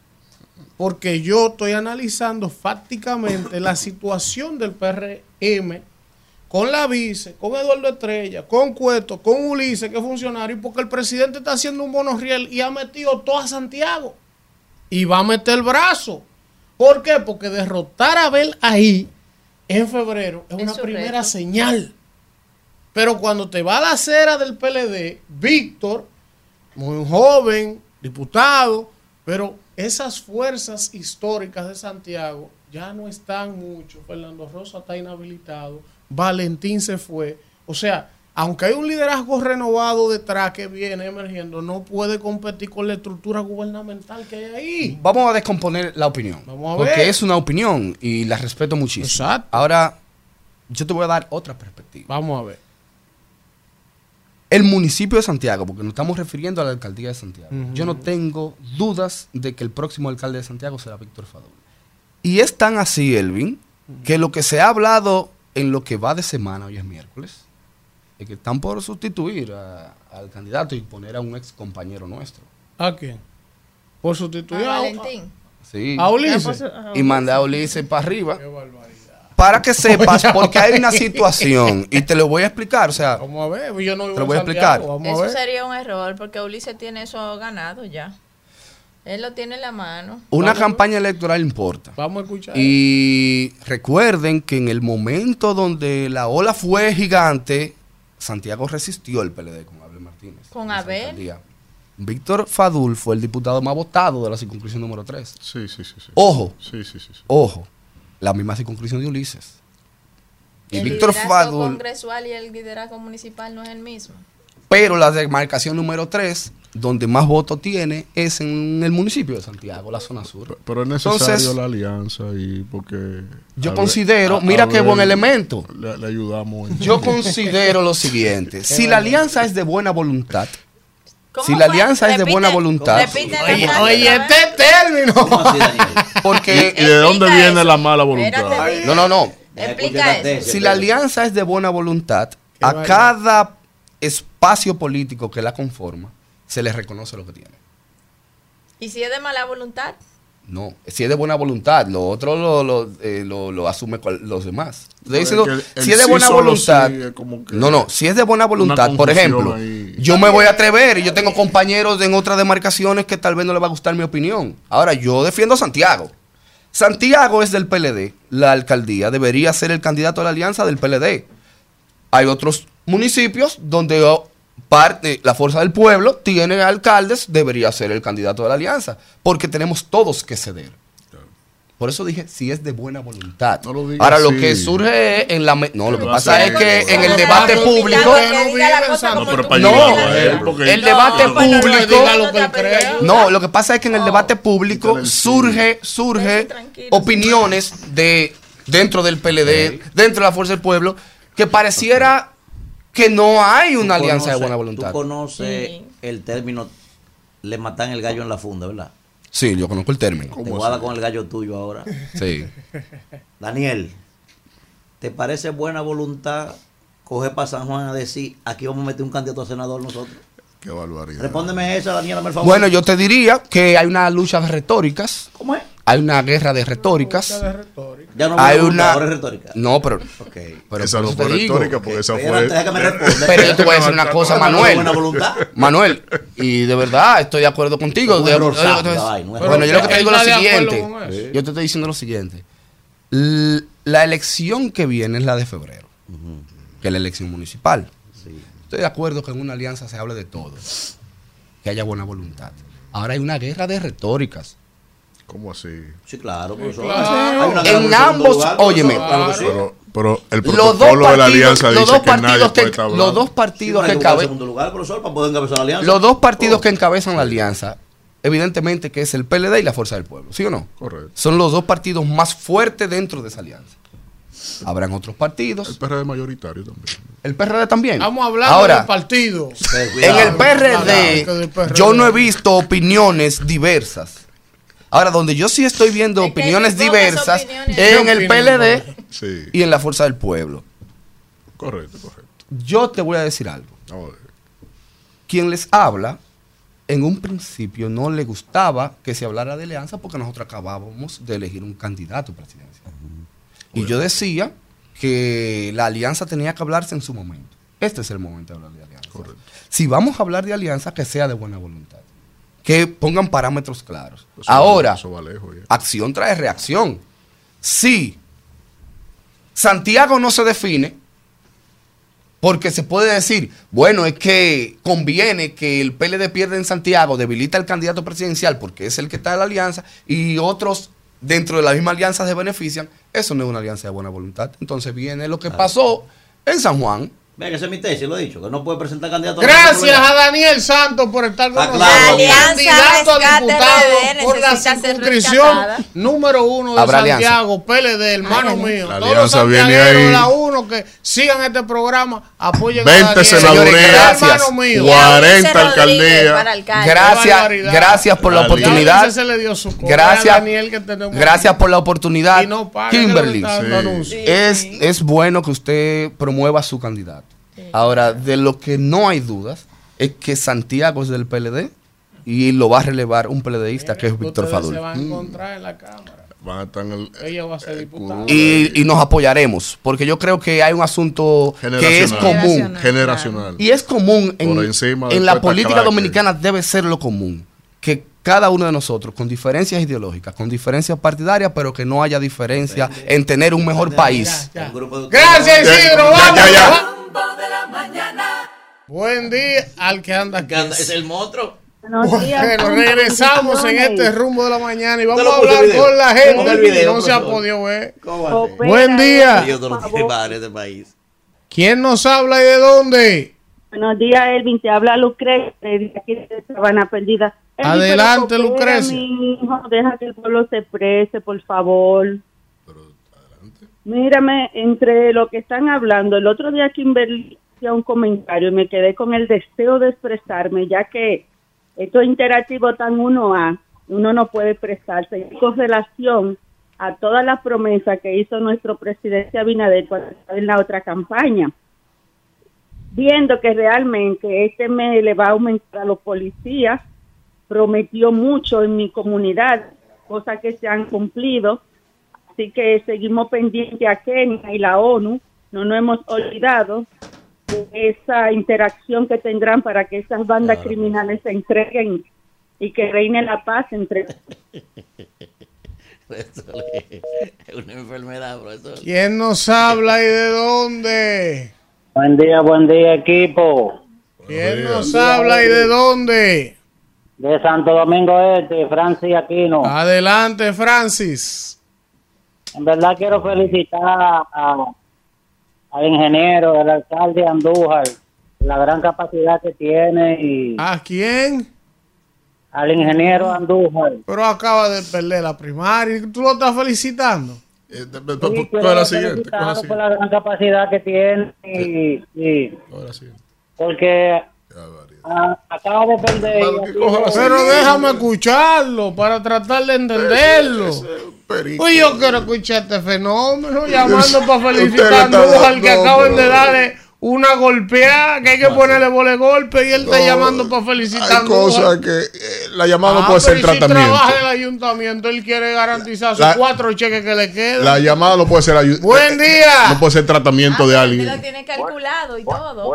porque yo estoy analizando fácticamente la situación del PRM con la vice, con Eduardo Estrella, con Cueto, con Ulises, que es funcionario, porque el presidente está haciendo un monorriel y ha metido todo a Santiago. Y va a meter el brazo. ¿Por qué? Porque derrotar a Abel ahí en febrero es una primera reto. señal. Pero cuando te va a la acera del PLD, Víctor, muy joven, diputado, pero esas fuerzas históricas de Santiago ya no están mucho. Fernando Rosa está inhabilitado, Valentín se fue. O sea, aunque hay un liderazgo renovado detrás que viene emergiendo, no puede competir con la estructura gubernamental que hay ahí. Vamos a descomponer la opinión. Vamos a porque ver. es una opinión y la respeto muchísimo. Exacto. Ahora, yo te voy a dar otra perspectiva. Vamos a ver. El municipio de Santiago, porque nos estamos refiriendo a la alcaldía de Santiago. Yo no tengo dudas de que el próximo alcalde de Santiago será Víctor Fadul. Y es tan así, Elvin, que lo que se ha hablado en lo que va de semana, hoy es miércoles, es que están por sustituir a- al candidato y poner a un ex compañero nuestro. ¿A quién? Por sustituir a, Valentín. Sí. a Ulises. Y mandar a Ulises para arriba. Para que sepas, porque hay una situación, y te lo voy a explicar, o sea, Vamos a ver, yo no vivo Te lo voy a Santiago, explicar. Vamos a Eso ver. sería un error porque Ulises tiene eso ganado ya. Él lo tiene en la mano. una Vamos campaña electoral importa. Vamos a escuchar. Y recuerden que en el momento donde la ola fue gigante, Santiago resistió el PLD con Abel Martínez. Con Abel. Víctor Fadul fue el diputado más votado de la circunscripción número 3. Sí, sí, sí. sí. Ojo, Sí, sí, sí. sí. ojo, la misma circunscripción de Ulises. Y el Víctor liderazgo Fadul, congresual y el liderazgo municipal no es el mismo. pero la demarcación número 3, donde más votos tiene, es en el municipio de Santiago, la zona sur. Pero es necesario Entonces, la alianza y porque... Yo a considero, ver- mira a qué ver, buen elemento. Le, le ayudamos. en- Yo considero lo siguiente, si la alianza es de buena voluntad, ¿Cómo si la alianza es de buena voluntad, Oye, este término. Porque... ¿Y de dónde viene eso. la mala voluntad? Espérate, No, no, no. Explica eso. Si la alianza es de buena voluntad, a cada espacio político que la conforma, se le reconoce lo que tiene. ¿Y si es de mala voluntad? No, si es de buena voluntad, lo otro lo, lo, eh, lo- lo asume cual- los demás. El si es de sí buena voluntad, sí es como que no, no, si es de buena voluntad, por ejemplo, ahí. yo me voy a atrever y yo tengo compañeros en otras demarcaciones que tal vez no les va a gustar mi opinión. Ahora, yo defiendo a Santiago. Santiago es del PLD, la alcaldía debería ser el candidato a la alianza del PLD. Hay otros municipios donde parte, la fuerza del pueblo tiene alcaldes, debería ser el candidato de la alianza, porque tenemos todos que ceder. Por eso dije, si es de buena voluntad. No lo Ahora, lo que surge es en la... No, lo que pasa es que en el debate público... no el No, debate público... diga lo que él crea. No, lo que pasa es que en el debate público surge, surge opiniones de dentro del PLD, dentro de la Fuerza del Pueblo, que pareciera que no hay una Tú alianza de conoces- buena Tú voluntad. conoces Sí. el término, le matan el gallo en la funda, ¿verdad? Sí, yo conozco el término. Te voy a dar con el gallo tuyo ahora. Sí. Daniel, ¿te parece buena voluntad coger para San Juan a decir, aquí vamos a meter un candidato a senador nosotros? Qué barbaridad. Respóndeme esa, Daniel, dame el favor. Bueno, yo te diría que hay una lucha de retóricas, ¿Cómo es? Hay una guerra de retóricas. de retórica. Ya no Hay una- ahora es retórica. No, pero, Ok. pero esa no fue digo. retórica, porque esa fue... Pero yo te voy a decir una cosa, Manuel. voluntad. Manuel, y de verdad estoy de acuerdo contigo. De- bueno, yo lo que te digo es lo siguiente. Yo te estoy diciendo lo siguiente. La elección que viene es la de febrero, que es la elección municipal. Sí. Estoy de acuerdo que en una alianza se hable de todo, que haya buena voluntad. Ahora hay una guerra de retóricas. ¿Cómo así? Sí, claro, profesor. claro. Hay una guerra En de ambos- lugar, óyeme. claro. Pero, pero el Los dos protocolo de la partidos, alianza los dice dos que nadie partidos puede que, estar los dos partidos que que buscar encabe- segundo lugar, profesor, para poder encabezar la alianza. los dos partidos Oh. que encabezan la alianza, evidentemente que es el PLD y la Fuerza del Pueblo, ¿sí o no? Correcto. Son los dos partidos más fuertes dentro de esa alianza. Habrán otros El partidos. PRD mayoritario también. El PRD también. Estamos hablando Ahora, del partido. Pero en el PRD. yo no he visto opiniones diversas. Ahora, donde yo sí estoy viendo opiniones diversas opiniones. es en ¿Qué el PLD Sí, y en la Fuerza del Pueblo. correcto, correcto. Yo te voy a decir algo. Quien les habla, en un principio no le gustaba que se hablara de alianza porque nosotros acabábamos de elegir un candidato presidencial. Y yo decía que la alianza tenía que hablarse en su momento. Este es el momento de hablar de alianza. Correcto. Si vamos a hablar de alianza, que sea de buena voluntad. Que pongan parámetros claros. Eso- Ahora, eso va lejos ya. acción trae reacción. Si Santiago no se define, porque se puede decir, bueno, es que conviene que el PLD pierda en Santiago, debilita al candidato presidencial porque es el que está en la alianza y otros dentro de la misma alianza se benefician, eso no es una alianza de buena voluntad. Entonces viene lo que pasó en San Juan, Vea que esa es mi tesis, lo he dicho, que no puede presentar candidato a Gracias a Daniel Santos por estar con nosotros. Candidato a diputado RD por la circunscripción número uno de Habrá alianza. Santiago, PLD, hermano Ay, mío. La Todos los alianza viene santiagueros, ahí. la uno que sigan este programa, apoyen 20 a senadurías. Hermano mío. Guau. 40 Ulises Rodríguez alcaldías. Gracias, gracias por la. Ya oportunidad. se le dio su Gracias. a Daniel que tenemos Gracias por la oportunidad. Y no Kimberly, anuncios. es, es bueno que usted promueva su candidato. Ahora, de lo que no hay dudas es que Santiago es del PLD y lo va a relevar un PLDista que es Víctor Fadul. se van a encontrar en la cámara. Van a estar en el. Ella va a ser diputada. Y, y nos apoyaremos, porque yo creo que hay un asunto que es común. Generacional. Y es común en, la política dominicana debe ser lo común. Que cada uno de nosotros, con diferencias ideológicas, con diferencias partidarias, pero que no haya diferencia en tener un mejor país. Gracias, Isidro. Ya, Vamos. ya, ya. Rumbo de la mañana. Buen día al que anda aquí. Que anda- Es el monstruo. Bueno, regresamos en este rumbo de la mañana y vamos a hablar con la gente. video, no se ha podido ver. Buen día. Que este país. ¿Quién nos habla y de dónde? Buenos días, Elvin. Te habla Lucrecia de aquí de Sabana Perdida. Elvin, Adelante, Lucrecia. deja que el pueblo se exprese, por favor. Mírame, entre lo que están hablando, el otro día Kimberly hacía un comentario y me quedé con el deseo de expresarme, ya que esto interactivo tan uno a, uno no puede expresarse. Y con relación a todas las promesas que hizo nuestro presidente Abinader cuando estaba en la otra campaña viendo que realmente este mes le va a aumentar a los policías, prometió mucho en mi comunidad, cosas que se han cumplido, así que seguimos pendientes a Kenia y la ONU, no nos hemos olvidado de esa interacción que tendrán para que esas bandas criminales se entreguen y que reine la paz entre Eso Es una enfermedad, profesor. ¿Quién nos habla y de dónde? Buen día, buen día, equipo. ¿Quién nos habla y de dónde? De Santo Domingo Este, Francis Aquino. Adelante, Francis. En verdad quiero felicitar a- al ingeniero, al alcalde Andújar, la gran capacidad que tiene y ¿A quién? al ingeniero Andújar. Pero acaba de perder la primaria y tú lo estás felicitando. Eh, Sí, la siguiente. La por la gran capacidad que tiene y, y la siguiente. porque. Ah, acaba de perder. Pero déjame escucharlo para tratar de entenderlo. Pues yo quiero escuchar este fenómeno llamando para Usted felicitar le a está Andújar que acaban de darle una golpeada, que hay que ponerle vole golpe y él está llamando para felicitar Hay cosas que eh, la llamada Ah, no puede ser pero ¿y si tratamiento. trabaja en el ayuntamiento, él quiere garantizar sus La- cuatro cheques que le quedan. La llamada no puede ser ayu- Buen eh, día. No puede ser tratamiento de Usted alguien. lo tiene calculado y todo.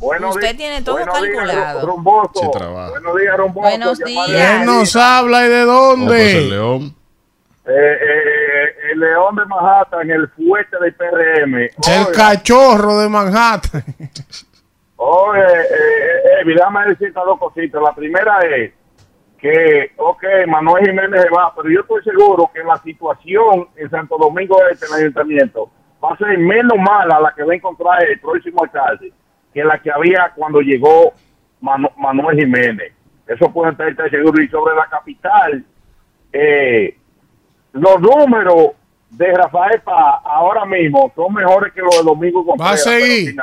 Buenos Usted días- tiene todo buenos días, calculado. Rumboso. Sí, trabaja. Buenos días, Rumboso. Buenos días. ¿Quién nos habla y de No puede ser dónde? León. Eh, eh, el León de Manhattan, el fuerte del PRM. El cachorro de Manhattan. Oye, eh, eh, decirte dos cositas. La primera es que, ok, Manuel Jiménez se va, pero yo estoy seguro que la situación en Santo Domingo Este, en el ayuntamiento, va a ser menos mala la que va a encontrar el próximo alcalde que la que había cuando llegó Manu- Manuel Jiménez. Eso pueden estar seguros. Y sobre la capital, eh, los números de Rafael Paz ahora mismo son mejores que los de Domingo Va a Contreras, seguir.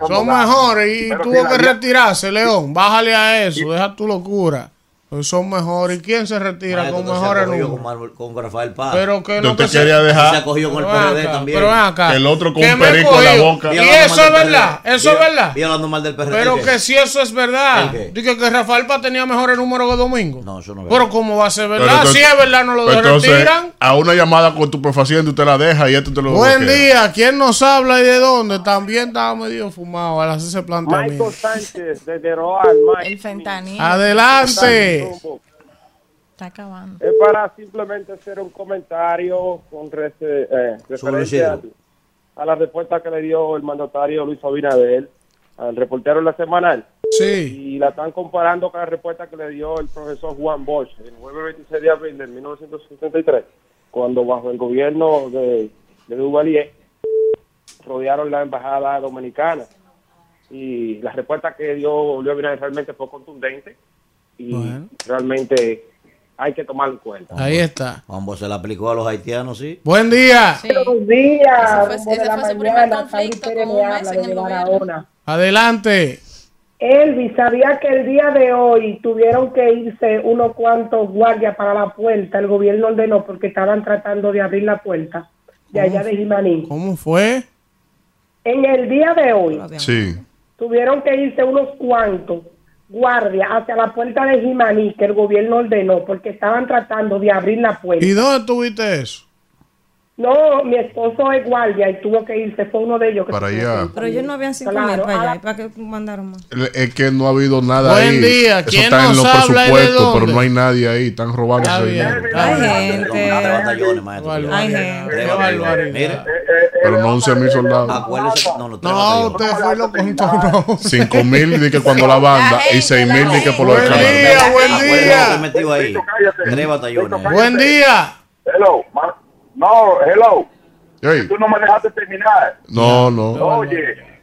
no Son mejores y Pero tuvo que retirarse, León. Bájale a eso, deja tu locura. Pues son mejores. ¿Y quién se retira Maestro, con mejores números? con, Rafael Paz. Pero que Yo no te que se- quería se dejar acogió con el PRD acá, también. Pero acá. El otro con ¿Qué un perico en la boca. Y eso es verdad. Eso es verdad. Y hablando mal del PRD. Pero que si eso es verdad. Dije que Rafael Paz tenía mejores números que Domingo. No, eso no es Pero. ¿cómo va a ser verdad? entonces- si es verdad, no lo Pues entonces, retiran. a una llamada con tu profaciente usted la deja y esto te lo Buen día. ¿Quién nos habla y de dónde? También estaba medio fumado al hacer ese planteamiento. Michael Sánchez, desde Roal, Mike. El fentanil Adelante. Está acabando. Es para simplemente hacer un comentario con rece- eh, referencia Isidro. a la respuesta que le dio el mandatario Luis Abinader al reportero en la semanal. Sí. Y la están comparando con la respuesta que le dio el profesor Juan Bosch el jueves 26 de abril de 1973, cuando bajo el gobierno de, de Duvalier rodearon la embajada dominicana. y la respuesta que dio Luis Abinader realmente fue contundente y Bueno. realmente hay que tomarlo en cuenta. Ahí está. Juan se la aplicó a los haitianos, sí. Buen día. Buenos días. Ese fue- rumbo de ese la fue su primer mañana, conflicto, Javi Pérez como un me mes habla en el desde gobierno. Barahona. Adelante. Elvis, ¿sabía que el día de hoy tuvieron que irse unos cuantos guardias para la puerta? El gobierno ordenó porque estaban tratando de abrir la puerta de allá de Jimaní. ¿Cómo fue? En el día de hoy Sí. tuvieron que irse unos cuantos guardias hacia la puerta de Jimaní que el gobierno ordenó porque estaban tratando de abrir la puerta. ¿Y dónde tuviste eso? No, mi esposo es guardia y tuvo que irse, fue uno de ellos. Que Para allá. Pero ellos no habían cinco Claro, mil para allá. la- ¿Y para qué mandaron más? Es que no ha habido nada Buen ahí. día. Eso ¿Quién está en nos los habla y de presupuestos, pero no hay nadie ahí. Están robando. Está ese bien. dinero. está Hay gente. Hay gente. Pero no 11 mil soldados. acuérdese. No, usted fue y lo contó. No. 5 mil de que cuando la banda y 6 mil de que por los Buen escándalos. día, buen día. Tres batallones. Buen día. Hello, no, hello. Hey. Tú no me dejaste terminar. No, no. Oye.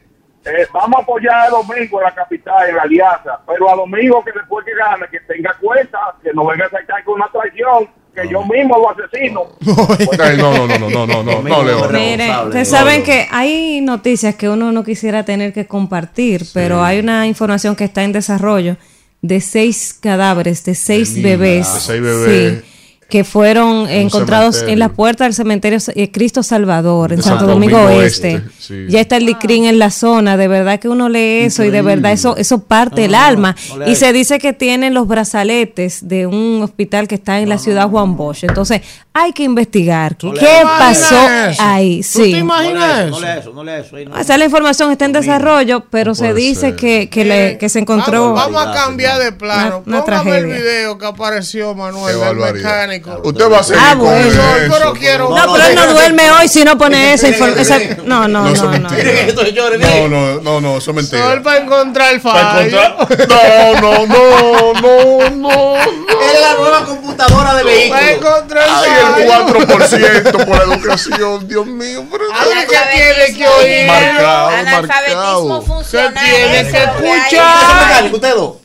Eh, vamos a apoyar a Domingo en la capital, en la alianza, pero a Domingo que después que gane, que tenga cuenta, que no venga a saltar con una traición, que yo mismo lo asesino. no, no, no, no, no, no, no, Leo. Miren, ustedes saben que hay noticias que uno no quisiera tener que compartir, sí. pero hay una información que está en desarrollo de seis cadáveres, de seis, bebés. De seis bebés. Sí que fueron encontrados cementerio. en la puerta del cementerio eh, Cristo Salvador, en De Santo Santo Domingo, Domingo Oeste. Este, sí. Ya está el licrín en la zona, de verdad que uno lee eso y de verdad eso eso parte el alma. no lea y se dice que tienen los brazaletes de un hospital que está en la ciudad Juan Bosch. Entonces, hay que investigar qué, No qué pasó eso. ahí. ¿Tú te Sí. Imaginas lea eso, eso? no lea eso, no lea eso. no. Esa es la información, está en desarrollo, pero se dice ser. que, que, le- que se encontró. Vamos, vamos a cambiar de plano. Una- una Póngame el video que apareció Manuel barbaridad. mecánico. Usted va a seguir Ah, con bueno. eso. No, pero quiero- No, pero él no duerme hoy si no pone esa información. No, no, No, no, no. No, no, eso es Solo mentira. para encontrar el Para fallo. encontrar- No, no, no, no, no, Es la nueva computadora de Para vehículos. encontrar Ay, el el 4% por educación. Dios mío, pero se tiene que oír. Marcado, analfabetismo funcional. Se tiene que escuchar.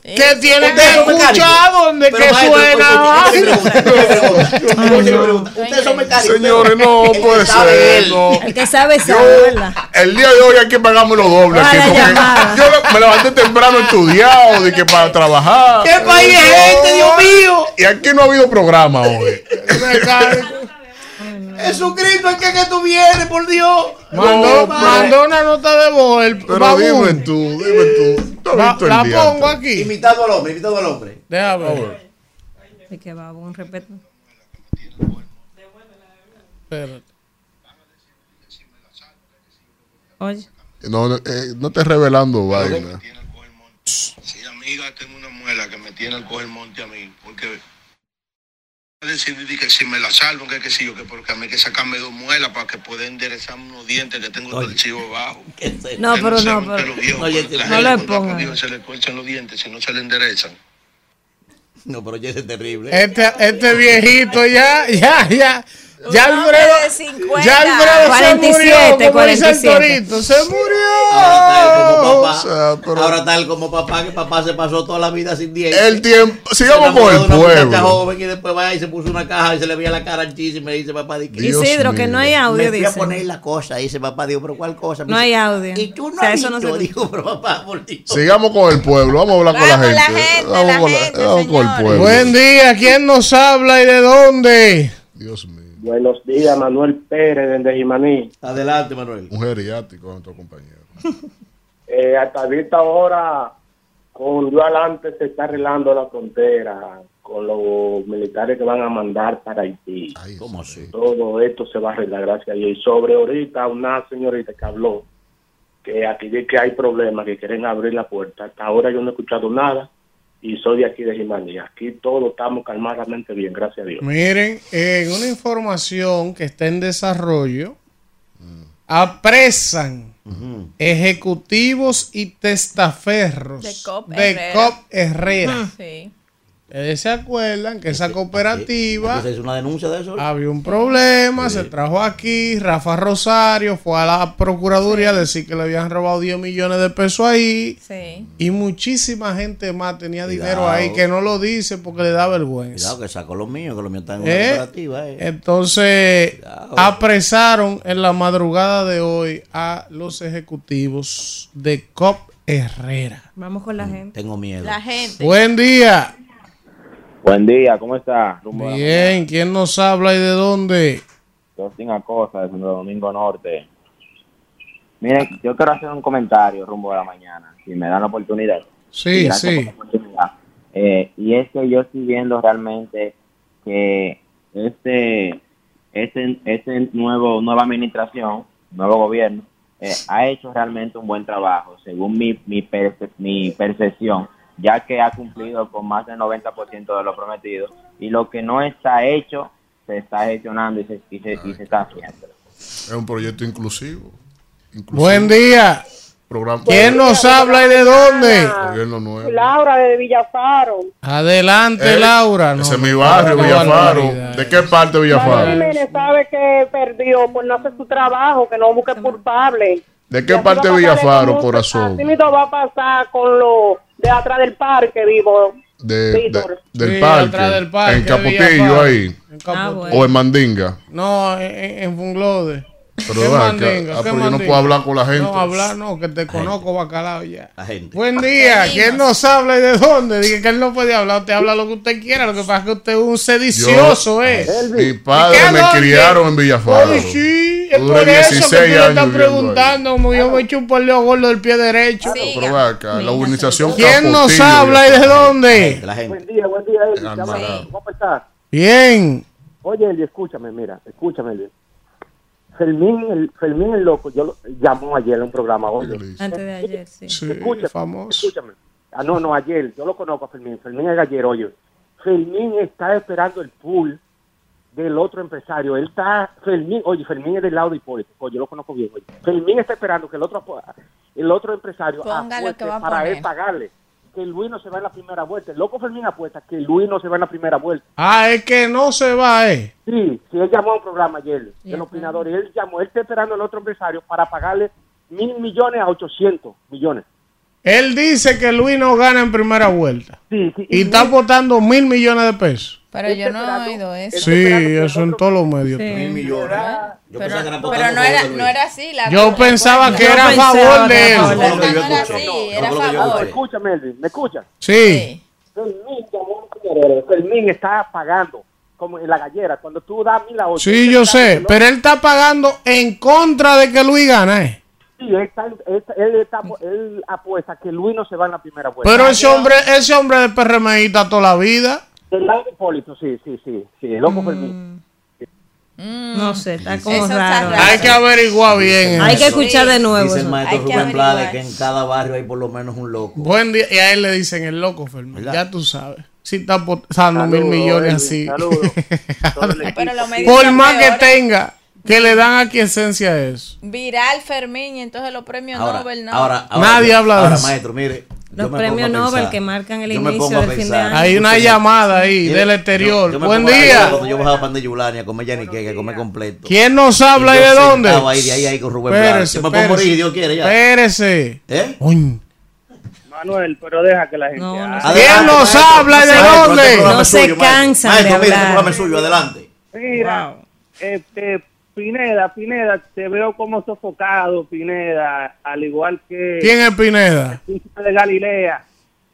¿Qué tiene que eh, escuchar donde que suena. Ustedes son mecánicos. Señores, no puede ser. El que sabe, sabe. El día de hoy hay que pagamos los dobles. Yo me levanté temprano estudiado de que para trabajar. ¿Qué país es este, Dios mío? Y aquí no ha habido programa hoy. Jesucristo, ¿en qué que tú vienes, por Dios? Mandó, No, mandó una nota de voz. El Pero babú. dime tú, dime tú. ¿Tú la diantre? pongo aquí. Imitando al hombre, imitando al hombre. Déjame ver. Y que va, un respeto. Espérate. Oye. No, no, eh, no estés revelando vaina. Sí, amiga, tengo una muela que me tiene al coger monte a mí, porque decidí que si me la salvo, que qué sé yo, que porque a mí hay que sacarme dos muelas para que pueda enderezar unos dientes que tengo del chivo bajo. No, Que pero no, pero- viejo, No, oye, le cuando ponga. ha podido Se le corchan los dientes si no se le enderezan. No, pero ya es terrible. Este, este viejito ya, ya, ya. Ya Alfredo, de 50. ya Alfredo 47, se murió, como dice el 47. torito, se Ahora tal como murió. papá. O sea, pero- Ahora tal como papá, que papá se pasó toda la vida sin dientes. El tiempo. Sigamos con enamoró el pueblo. joven y después vaya y se puso una caja y se le veía la cara anchísima y dice papá, di que Dios Isidro, que mío. no hay me audio, fui a dice. poner la cosa, dice papá, digo, pero ¿cuál cosa? Me No hay dice, audio. Y tú no O sea, has eso no se- digo, pero papá, por Dios. Sigamos con el pueblo. Vamos a hablar con la la gente. gente, Vamos, la con, gente, vamos con el pueblo. Buen día, ¿quién nos habla y de dónde? Dios mío. Buenos días, Manuel Pérez desde Jimaní. Adelante, Manuel. Un geriátrico nuestro compañero. Eh, hasta esta hora, con Dios adelante, se está arreglando la frontera con los militares que van a mandar para Haití. Ay, ¿Cómo así? Todo esto se va a arreglar, gracias a Dios. Y sobre ahorita, una señorita que habló, que aquí dice que hay problemas, que quieren abrir la puerta. Hasta ahora yo no he escuchado nada y soy de aquí de Jimaní. Aquí todos estamos calmadamente bien, gracias a Dios. Miren, en una información que está en desarrollo, apresan ejecutivos y testaferros De COP de Herrera. COP Herrera. Sí. Ustedes se acuerdan que esa cooperativa ¿Se hizo una denuncia de eso? había un problema, se trajo aquí, Rafa Rosario fue a la Procuraduría a decir que le habían robado 10 millones de pesos ahí Sí. y muchísima gente más tenía dinero ahí que no lo dice porque le da vergüenza. Cuidado que sacó los míos, que los míos están en una Eh, cooperativa. eh. Entonces apresaron en la madrugada de hoy a los ejecutivos de COP Herrera. Vamos con la gente. Tengo miedo. La gente. Buen día. Buen día, ¿cómo está? Rumbo Bien, ¿quién nos habla y de dónde? Justin Acosta, de Santo Domingo Norte. Miren, yo quiero hacer un comentario rumbo de la mañana, si me dan la oportunidad. Sí, sí. oportunidad. Eh, y es que yo estoy viendo realmente que este, este, este nuevo, nueva administración, nuevo gobierno, eh, ha hecho realmente un buen trabajo, según mi, mi, perce- mi percepción, ya que ha cumplido con más del 90% de lo prometido. Y lo que no está hecho, se está gestionando y se, y se, y se está haciendo. Es un proyecto inclusivo. Inclusivo. Buen día. Programa- ¿Quién nos habla y de dónde? Gobierno nuevo. Laura de Villafaro. Adelante, Eh, Laura. Ese es mi barrio, Villafaro. barbaridad. ¿De qué parte de Villafaro? Jiménez sabe que perdió por no hacer su trabajo, que no busque culpable. ¿De qué parte de Villafaro, con- corazón? Así mismo va a pasar con lo de atrás del parque, vivo. De, de- del, Sí, parque, atrás del parque En Capotillo ahí. En Capotillo. O en Mandinga. No, en, en- en Funglode. Pero ¿Qué ven acá, mandinga? ah, ¿Qué pero yo no puedo hablar con la gente. No, hablar no, que te conozco bacalao ya. La gente. Buen día, ¿quién nos habla y de dónde? Dije que él no puede hablar, usted habla lo que usted quiera, lo que pasa es que usted es un sedicioso, ¿eh? Mi padre ¿Y qué me criaron en Villafaro. Ay, sí, es por eso que 16 tú le años estás preguntando, como yo me chupo el gordo del pie derecho. Pero acá, la urbanización ¿Quién nos habla y de dónde? La gente. Buen día, buen día, Eli. Ah, ¿Qué no. habla? ¿Cómo estás? Bien. Oye, Eli, escúchame, mira, escúchame, Eli. Fermín, el, Fermín el loco, yo lo, llamó ayer en un programa, oye. Antes de ayer, sí. Sí, Escúchame, famoso. escúchame. Ah, no, no, ayer, yo lo conozco a Fermín. Fermín es gallero, oye. Fermín está esperando el pool del otro empresario. Él está, Fermín, oye, Fermín es del lado de Hipólito. Oye, yo lo conozco bien, oye. Fermín está esperando que el otro, el otro empresario Ponga lo que va a para poner. él pagarle. Que Luis no se va en la primera vuelta. El loco Fermín apuesta que Luis no se va en la primera vuelta. Ah, es que no se va, ¿eh? Sí, sí, él llamó a un programa ayer, Ya, el opinador, y él llamó, él está esperando al otro empresario para pagarle mil millones a 800 millones. Él dice que Luis no gana en primera vuelta. Sí, sí. Y está aportando mil millones de pesos. Pero yo no he oído eso. Sí, eso en todos los medios. Mil millones. Yo Pero, pensaba que era pero aportando no a era, no era así. La Yo pensaba que Yo era a favor de era a él. favor de Eso No era así, yo favor. escuché. Escúchame, Elvin, ¿me escuchas? Sí. Fermín a está pagando, como en la gallera, cuando tú das mil a ocho. Sí, yo sé. Pero él está pagando en contra de que Luis gane. ¿eh? Sí, él, está, él, él está- él apuesta que Luis no se va en la primera vuelta. Pero ese hombre, ese hombre de PRMista toda la vida. Del lado de Hipólito, sí, sí, sí, sí, el loco Fermín. No sé, está como Eso está raro. Hay que averiguar bien. Hay que eso. escuchar de nuevo. Dice el maestro Hay que Rubén Blades averiguar. que en cada barrio hay por lo menos un loco. Buen día. Y a él le dicen el loco, Fermín. Ya tú sabes. Si está aportando mil Saludos, millones así. Por más que tenga, que le dan aquí esencia a eso. Viral Fermín y entonces los premios Ahora, Nobel no. ahora, ahora, Nadie habla de ahora, eso. maestro, mire. Los premios Nobel que marcan el inicio del fin de año. Hay una llamada ahí del exterior. yo- yo Buen día. Cuando yo bajaba pan de Yulania a comer yanique, a comer completo. ¿Quién nos habla y yo de dónde? ahí, de ahí, ahí con Rubén Yo me puedo morir, Dios quiere ya. Espérese. ¿Eh? Uy. Manuel, pero deja que la gente No, no. Adelante, ¿Quién nos maestro. habla y de Maestro, dónde? este No se suyo, maestro. cansan de este hablar. programa es suyo, adelante. Mira, este, Pineda, Pineda, te veo como sofocado, Pineda, al igual que ¿Quién es Pineda? el príncipe de Galilea.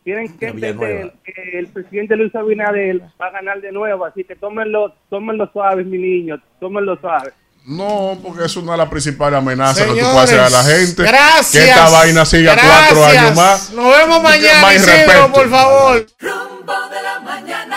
Tienen que entender que el presidente Luis Abinader va a ganar de nuevo, así que tómenlo, tómenlo suaves, mi niño, tómenlo suaves. No, porque es una de las principales amenazas que tú puedes hacer a la gente. Gracias. Que esta vaina siga cuatro años más. Nos vemos mañana, Más Isidro, irrespeto. por favor. Rumbo de la mañana.